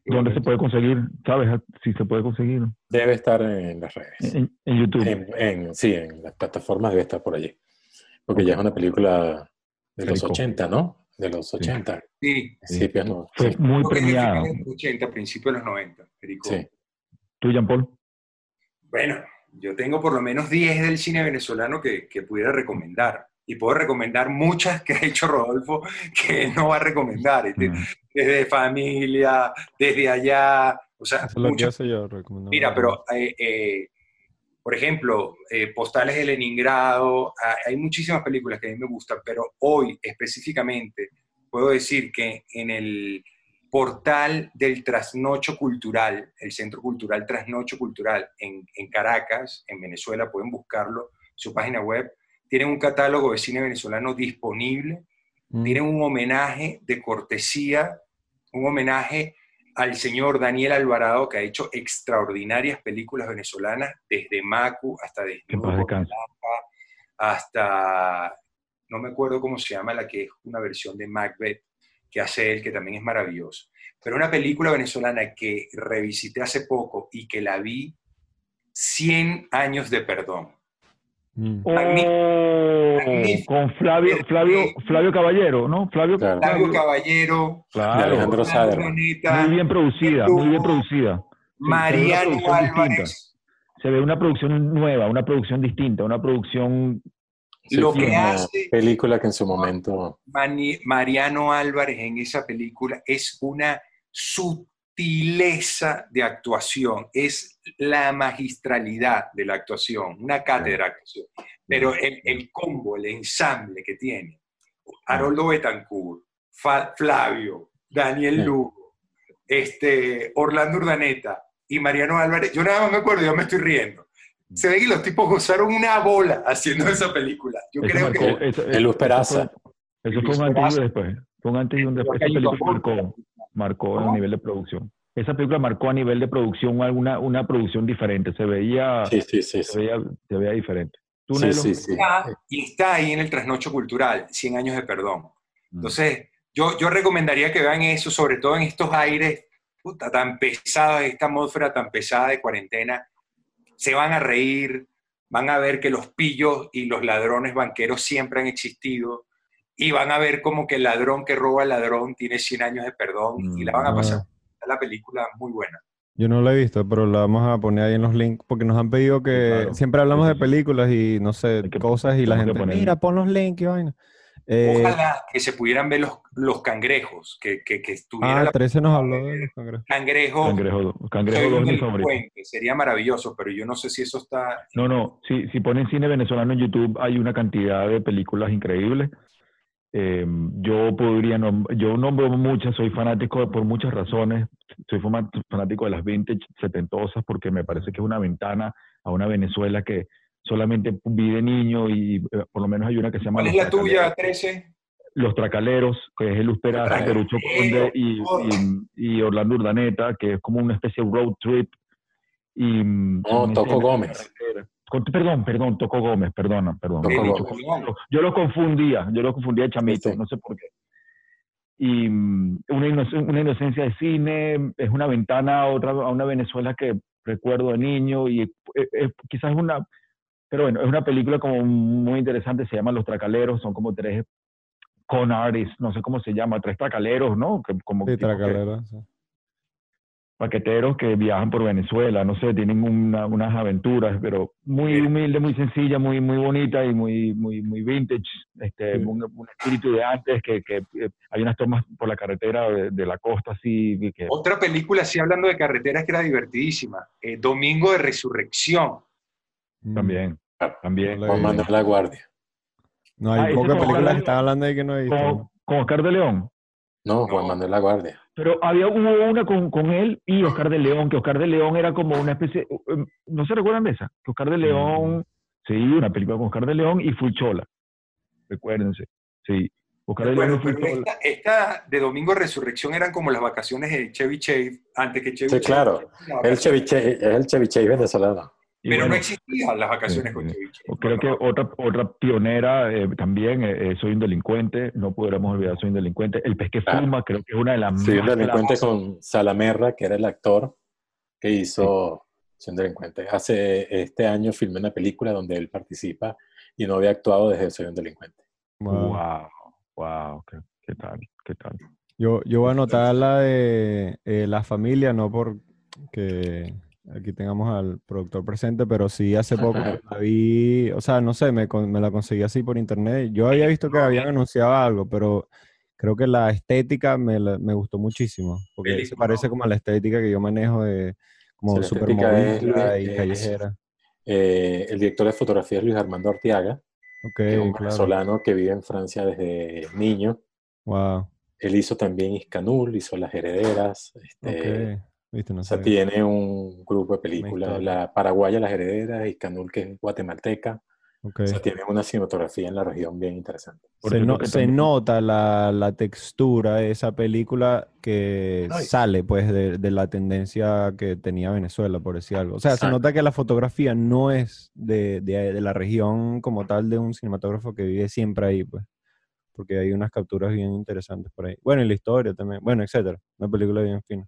¿Dónde se puede conseguir? ¿Sabes si se puede conseguir? Debe estar en las redes. En, en YouTube. En, en- sí, en las plataformas debe estar por allí. Porque ya es una película de los Jerico. 80, ¿no? De los 80. Sí, Principios, no. Fue Sí, muy que es de premiada. de los 80, principios de los 90. Perico. sí. ¿Tú, Jean Paul? Bueno, yo tengo por lo menos 10 del cine venezolano que, que pudiera recomendar. Y puedo recomendar muchas que ha hecho Rodolfo que no va a recomendar. Este, Mm. Desde familia, desde allá. O sea, Eso es lo que muchas hace yo. Mira, pero, eh, eh, por ejemplo, eh, Postales de Leningrado, ha- hay muchísimas películas que a mí me gustan, pero hoy específicamente puedo decir que en el portal del Trasnocho Cultural, el Centro Cultural Trasnocho Cultural en, en Caracas, en Venezuela, pueden buscarlo, su página web, tienen un catálogo de cine venezolano disponible Mm. tienen un homenaje de cortesía, un homenaje al señor Daniel Alvarado, que ha hecho extraordinarias películas venezolanas, desde Macu hasta Desnudo hasta, no me acuerdo cómo se llama, la que es una versión de Macbeth que hace él, que también es maravilloso. Pero una película venezolana que revisité hace poco y que la vi, 100 años de perdón. Mm. Oh, Magnífico. con Flavio, Flavio, Flavio Caballero, ¿no? Flavio, Claro. Flavio Caballero, claro. Alejandro. Urdaneta, Muy bien producida, muy bien producida. Mariano producción Álvarez. Se ve una producción nueva, una producción distinta, una producción Sí, Lo que una hace- película que en su momento Mariano Álvarez en esa película es una sutileza de actuación, es la magistralidad de la actuación, una cátedra de actuación. Pero el, el combo, el ensamble que tiene, Haroldo Betancourt, Fa- Flavio, Daniel. Lugo, este, Orlando Urdaneta y Mariano Álvarez, yo nada más me acuerdo, yo me estoy riendo. Se ve que los tipos gozaron una bola haciendo esa película. Yo Eso creo marcó- que eso- de Luz eso Peraza. fue- Eso fue Luis un antes y después. Fue un antes y un después. Esa Caíto película Aporta. marcó, marcó ¿Cómo? a nivel de producción. Esa película marcó a nivel de producción alguna, una producción diferente. Se veía, Sí, sí, sí. se veía, se veía diferente. ¿Tú, Sí, Nelo? sí, sí. está, y está ahí en el trasnocho cultural, 100 años de perdón. Mm. Entonces, yo, yo recomendaría que vean eso, sobre todo en estos aires puta, tan pesados, esta atmósfera tan pesada de cuarentena. Se van a reír, van a ver que los pillos y los ladrones banqueros siempre han existido, y van a ver como que el ladrón que roba al ladrón tiene 100 años de perdón, y la van a pasar. Ah. La película muy buena. Yo no la he visto, pero la vamos a poner ahí en los links porque nos han pedido que claro. siempre hablamos Sí, de películas y no sé, que- cosas y la gente, poner- mira, pon los links y vaina. Eh, Ojalá que se pudieran ver los, los cangrejos, que, que, que estuviera ah, la 13 nos habló de los cangrejos. cangrejo Cangrejo, Cangrejo Soy 2 un es mi favorito. sería maravilloso, pero yo no sé si eso está... No, no, si, si ponen cine venezolano en YouTube hay una cantidad de películas increíbles Eh, yo podría, nom- yo nombro muchas, soy fanático de- por muchas razones, soy fanático de las vintage setentosas porque me parece que es una ventana a una Venezuela que solamente vi de niño y eh, por lo menos hay una que se llama ¿Cuál es Los la tuya, Tracaleros. 13? Los Tracaleros, que es el Peraza, Tracaleros. Perucho Conde y, y, y Orlando Urdaneta, que es como una especie de road trip. Y, mm, No, son Toco Gómez. carretera. Con- perdón, perdón, Toco Gómez, perdona, perdón. Gómez. Yo lo confundía, yo lo confundía de chamito, Sí, sí. no sé por qué. Y mm, una, inoc- una inocencia de cine, es una ventana a, otra, a una Venezuela que recuerdo de niño y eh, eh, quizás es una, pero bueno, es una película como muy interesante, se llama Los Tracaleros, son como tres con artists, no sé cómo se llama, tres tracaleros, ¿no? Que, como que- sí. Paqueteros que viajan por Venezuela, no sé, tienen una- unas aventuras, pero muy humilde, muy sencilla, muy muy bonita y muy muy muy vintage, este, Sí. un, un espíritu de antes que, que, eh, hay unas tomas por la carretera de, de la costa así que Otra película, sí, hablando de carreteras, que era divertidísima. eh, Domingo de Resurrección. Mm. también, también Juan. Manuel La Guardia. No, hay Ah, pocas películas que están hablando de que no he visto. con, con Oscar de León. No, Juan No. Manuel La Guardia. Pero había hubo una con, con él y Oscar de León, que Oscar de León era como una especie, eh, ¿no se recuerdan de esa? Que Oscar de León, sí, una película con Oscar de León y Fulchola. Recuérdense, sí. Oscar de León y pero Fulchola. esta, esta de Domingo Resurrección eran como las vacaciones de Chevy Chase, antes que Chevy Sí, Chase. claro. El vacaciones. ceviche, es el ceviche venezolano. Y Pero bueno, no existían las vacaciones sí, con sí. Chevy Chase. Creo que otra, otra pionera eh, también, eh, eh, Soy un delincuente, no podremos olvidar Soy un delincuente. El pez que Claro. fuma, creo que es una de las Sí, un delincuente con Salamerra, que era el actor que hizo Soy un delincuente. Hace este año filmé una película donde él participa y no había actuado desde Soy un delincuente. Wow. Wow, wow, qué, qué tal, qué tal. Yo, yo voy a anotar la de eh, la familia, no porque aquí tengamos al productor presente, pero sí hace poco la vi, o sea, no sé, me, me la conseguí así por internet. Yo había visto que habían anunciado algo, pero creo que la estética me, me gustó muchísimo, porque se parece como a la estética que yo manejo de como Sí, super movida y callejera. Eh, el director de fotografía es Luis Armando Arteaga, Ok, que es un claro. venezolano que vive en Francia desde niño. Wow. Él hizo también Iscanul, hizo Las Herederas. Este, Ok. Viste, no O sea, tiene un grupo de películas, la paraguaya, Las Herederas, Iscanul, que es guatemalteca. Ok. O sea, tiene una cinematografía en la región bien interesante. Se, no- se también- nota la, la textura de esa película que Ay. sale pues de, de la tendencia que tenía Venezuela, por decir algo. O sea, se Exacto. nota que la fotografía no es de, de- de la región como tal de un cinematógrafo que vive siempre ahí, pues. Porque hay unas capturas bien interesantes por ahí. Bueno, y la historia también. Bueno, etcétera. Una película bien fina.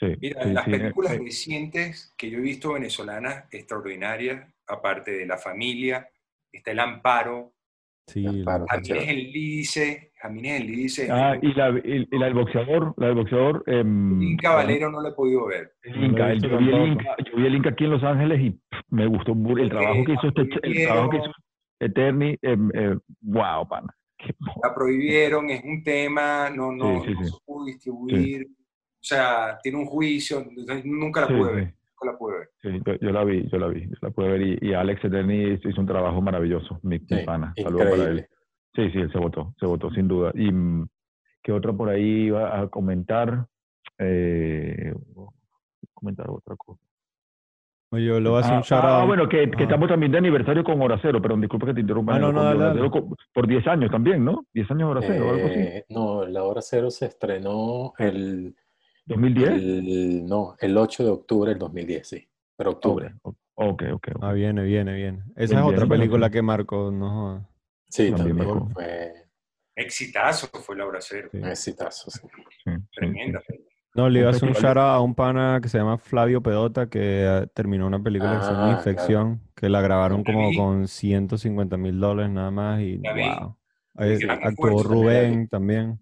Sí, Mira, sí, las sí, películas eh, recientes que yo he visto venezolanas extraordinarias, aparte de La Familia, está El Amparo, Sí, Amparo, el Lídice, Jamines el Lídice, Ah, y la, la del boxeador, la del boxeador. em, Un Caballero no lo he podido ver. El Inca, el- yo, vi el. Inca, yo vi el Inca aquí en Los Ángeles y pff, me gustó el trabajo que hizo este, el trabajo que hizo Eterni, em, eh, wow, pana. La prohibieron, es un tema, no, no, Sí, sí, no sí. se pudo distribuir. O sea, tiene un juicio, nunca la Sí, pude ver. Nunca la pude ver. Sí, yo, yo la vi, yo la vi, yo la pude ver y, y Alex Eterni hizo hizo un trabajo maravilloso, mi, mi Sí, pana. Saludos para él. Sí, sí, él se votó, se votó sin duda. ¿Y mm, qué otra por ahí iba a comentar? Eh, comentar otra cosa. Oye, yo le voy a hacer Ah, un shout ah, out. bueno, que, que Ajá. estamos también de aniversario con Hora Cero, perdón, disculpa que te interrumpa. Ah, no, no, co- por 10 años también, ¿no? 10 años Hora Cero, algo así. Eh, no, La Hora Cero se estrenó el, 2010. el- no, el 8 de octubre del 2010, sí. Pero octubre. Ok, ok, ok. ok. Ah, viene, viene, viene. Esa Bien, es otra bien, película que marcó, no. Sí, También también marcó. fue Exitazo fue La Hora Cero. Sí. un exitazo. sí. Sí, Tremenda. sí. No, le iba a hacer un shout out a un pana que se llama Flavio Pedota, que eh, terminó una película que se llama Ah, Infección, que la grabaron como con 150 mil dólares nada más y wow. Ahí actuó. Rubén también.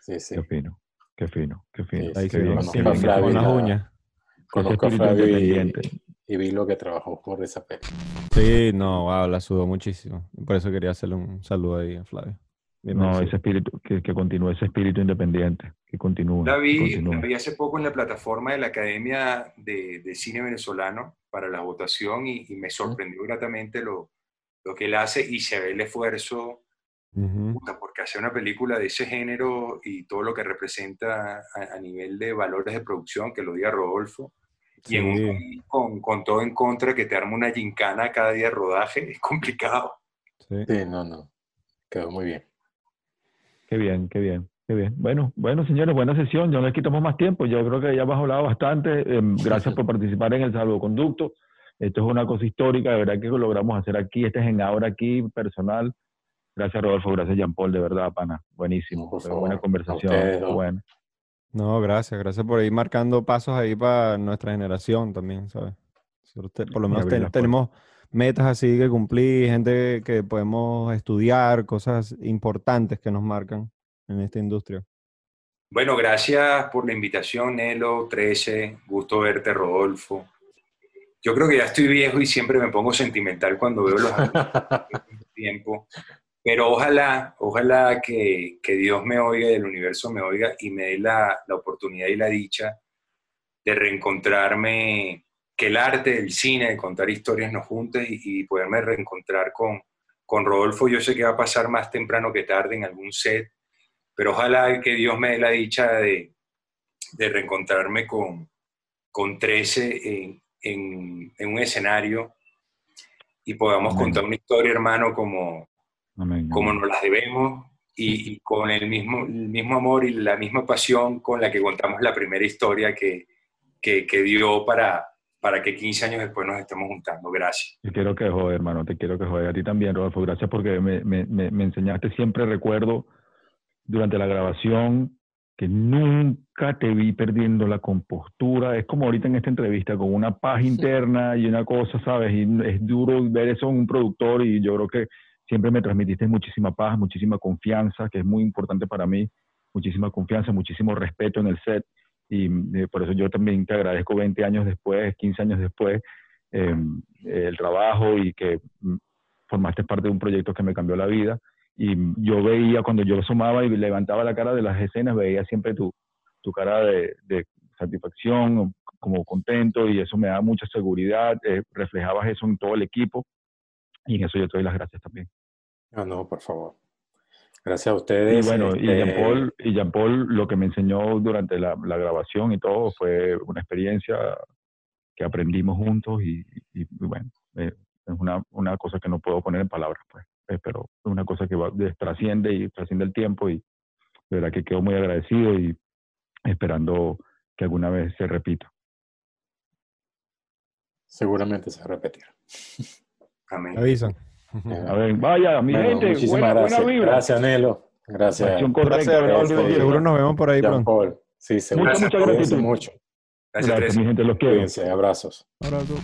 Sí, sí. Qué fino, qué fino, qué fino. Sí, Ahí sí, se bien, con, bien. Las la- uñas. Conozco a espíritu Flavio y, y vi lo que trabajó por esa peli. Sí, no, wow, la sudó muchísimo. Por eso quería hacerle un saludo ahí a Flavio. Bien No, ese espíritu, que, que continúe ese espíritu independiente, que continúe. La vi, continúe. la vi hace poco en la plataforma de la Academia de, de Cine Venezolano para la votación y, y me sorprendió gratamente lo, lo que él hace y se ve el esfuerzo Ujú. Puta, porque hacer una película de ese género y todo lo que representa a, a nivel de valores de producción, que lo diga Rodolfo, y en un Sí, con, con todo en contra que te arma una gincana cada día de rodaje, es complicado. sí. Sí, no, no. Quedó muy bien. Qué bien, qué bien, qué bien. Bueno, bueno, señores, buena sesión. Ya no les quitamos más tiempo. Yo creo que ya hemos hablado bastante. Eh, gracias por participar en el salvoconducto. Esto es una cosa histórica, de verdad que lo logramos hacer aquí. Este es en ahora aquí, personal. Gracias, Rodolfo. Gracias, Jean Paul. De verdad, pana. Buenísimo. Por favor. buena conversación. ustedes dos. Bueno. No, gracias, gracias por ir marcando pasos ahí para nuestra generación también, ¿sabes? Por lo menos ten- tenemos metas así que cumplir, gente que podemos estudiar, cosas importantes que nos marcan en esta industria. Bueno, gracias por la invitación, Nelo, 13. Gusto verte, Rodolfo. Yo creo que ya estoy viejo y siempre me pongo sentimental cuando veo los tiempo. Pero ojalá, ojalá que, que Dios me oiga y el universo me oiga y me dé la, la oportunidad y la dicha de reencontrarme, que el arte, el cine, de contar historias nos junte y, y poderme reencontrar con, con Rodolfo. Yo sé que va a pasar más temprano que tarde en algún set, pero ojalá que Dios me dé la dicha de, de reencontrarme con, con 13 en, en- en un escenario y podamos Amén. contar una historia, hermano, como, Amén. como nos las debemos y, y con el mismo, el mismo amor y la misma pasión con la que contamos la primera historia que, que, que dio para, para que 15 años después nos estemos juntando. Gracias. Te quiero que jode, hermano, te quiero que jode. A ti también, Rodolfo, gracias porque me, me, me, me enseñaste, siempre recuerdo durante la grabación que nunca te vi perdiendo la compostura. Es como ahorita en esta entrevista, con una paz interna y una cosa, ¿sabes? Y es duro ver eso en un productor y yo creo que siempre me transmitiste muchísima paz, muchísima confianza, que es muy importante para mí, muchísima confianza, muchísimo respeto en el set. Y eh, por eso yo también te agradezco 20 años después, 15 años después, eh, el trabajo y que mm, formaste parte de un proyecto que me cambió la vida. Y yo veía, cuando yo asomaba y levantaba la cara de las escenas, veía siempre tu, tu cara de, de satisfacción, como contento, y eso me da mucha seguridad. eh, reflejabas eso en todo el equipo, y en eso yo te doy las gracias también. No, no, por favor. Gracias a ustedes. Y bueno, y este, Jean Paul, y Jean Paul lo que me enseñó durante la, la grabación y todo fue una experiencia que aprendimos juntos y, y- y bueno, eh, es una, una cosa que no puedo poner en palabras, pues, eh, pero es una cosa que va, de- trasciende y trasciende el tiempo y de verdad que quedo muy agradecido y esperando que alguna vez se repita. Seguramente se va a repetir. Amén. Avisan. A ver, vaya, mi Bueno, gente, muchísimas buena, buena gracias. vibra. Gracias, Nelo. Gracias. Acción Un correcta, Rodolfo? Seguro nos vemos por ahí Jean pronto. Paul. Sí, seguro. Muchas, muchas gracias. mucho. Gracias, Gracias, 13. mi gente, los quiero. Cuídense. Abrazos. Abrazo.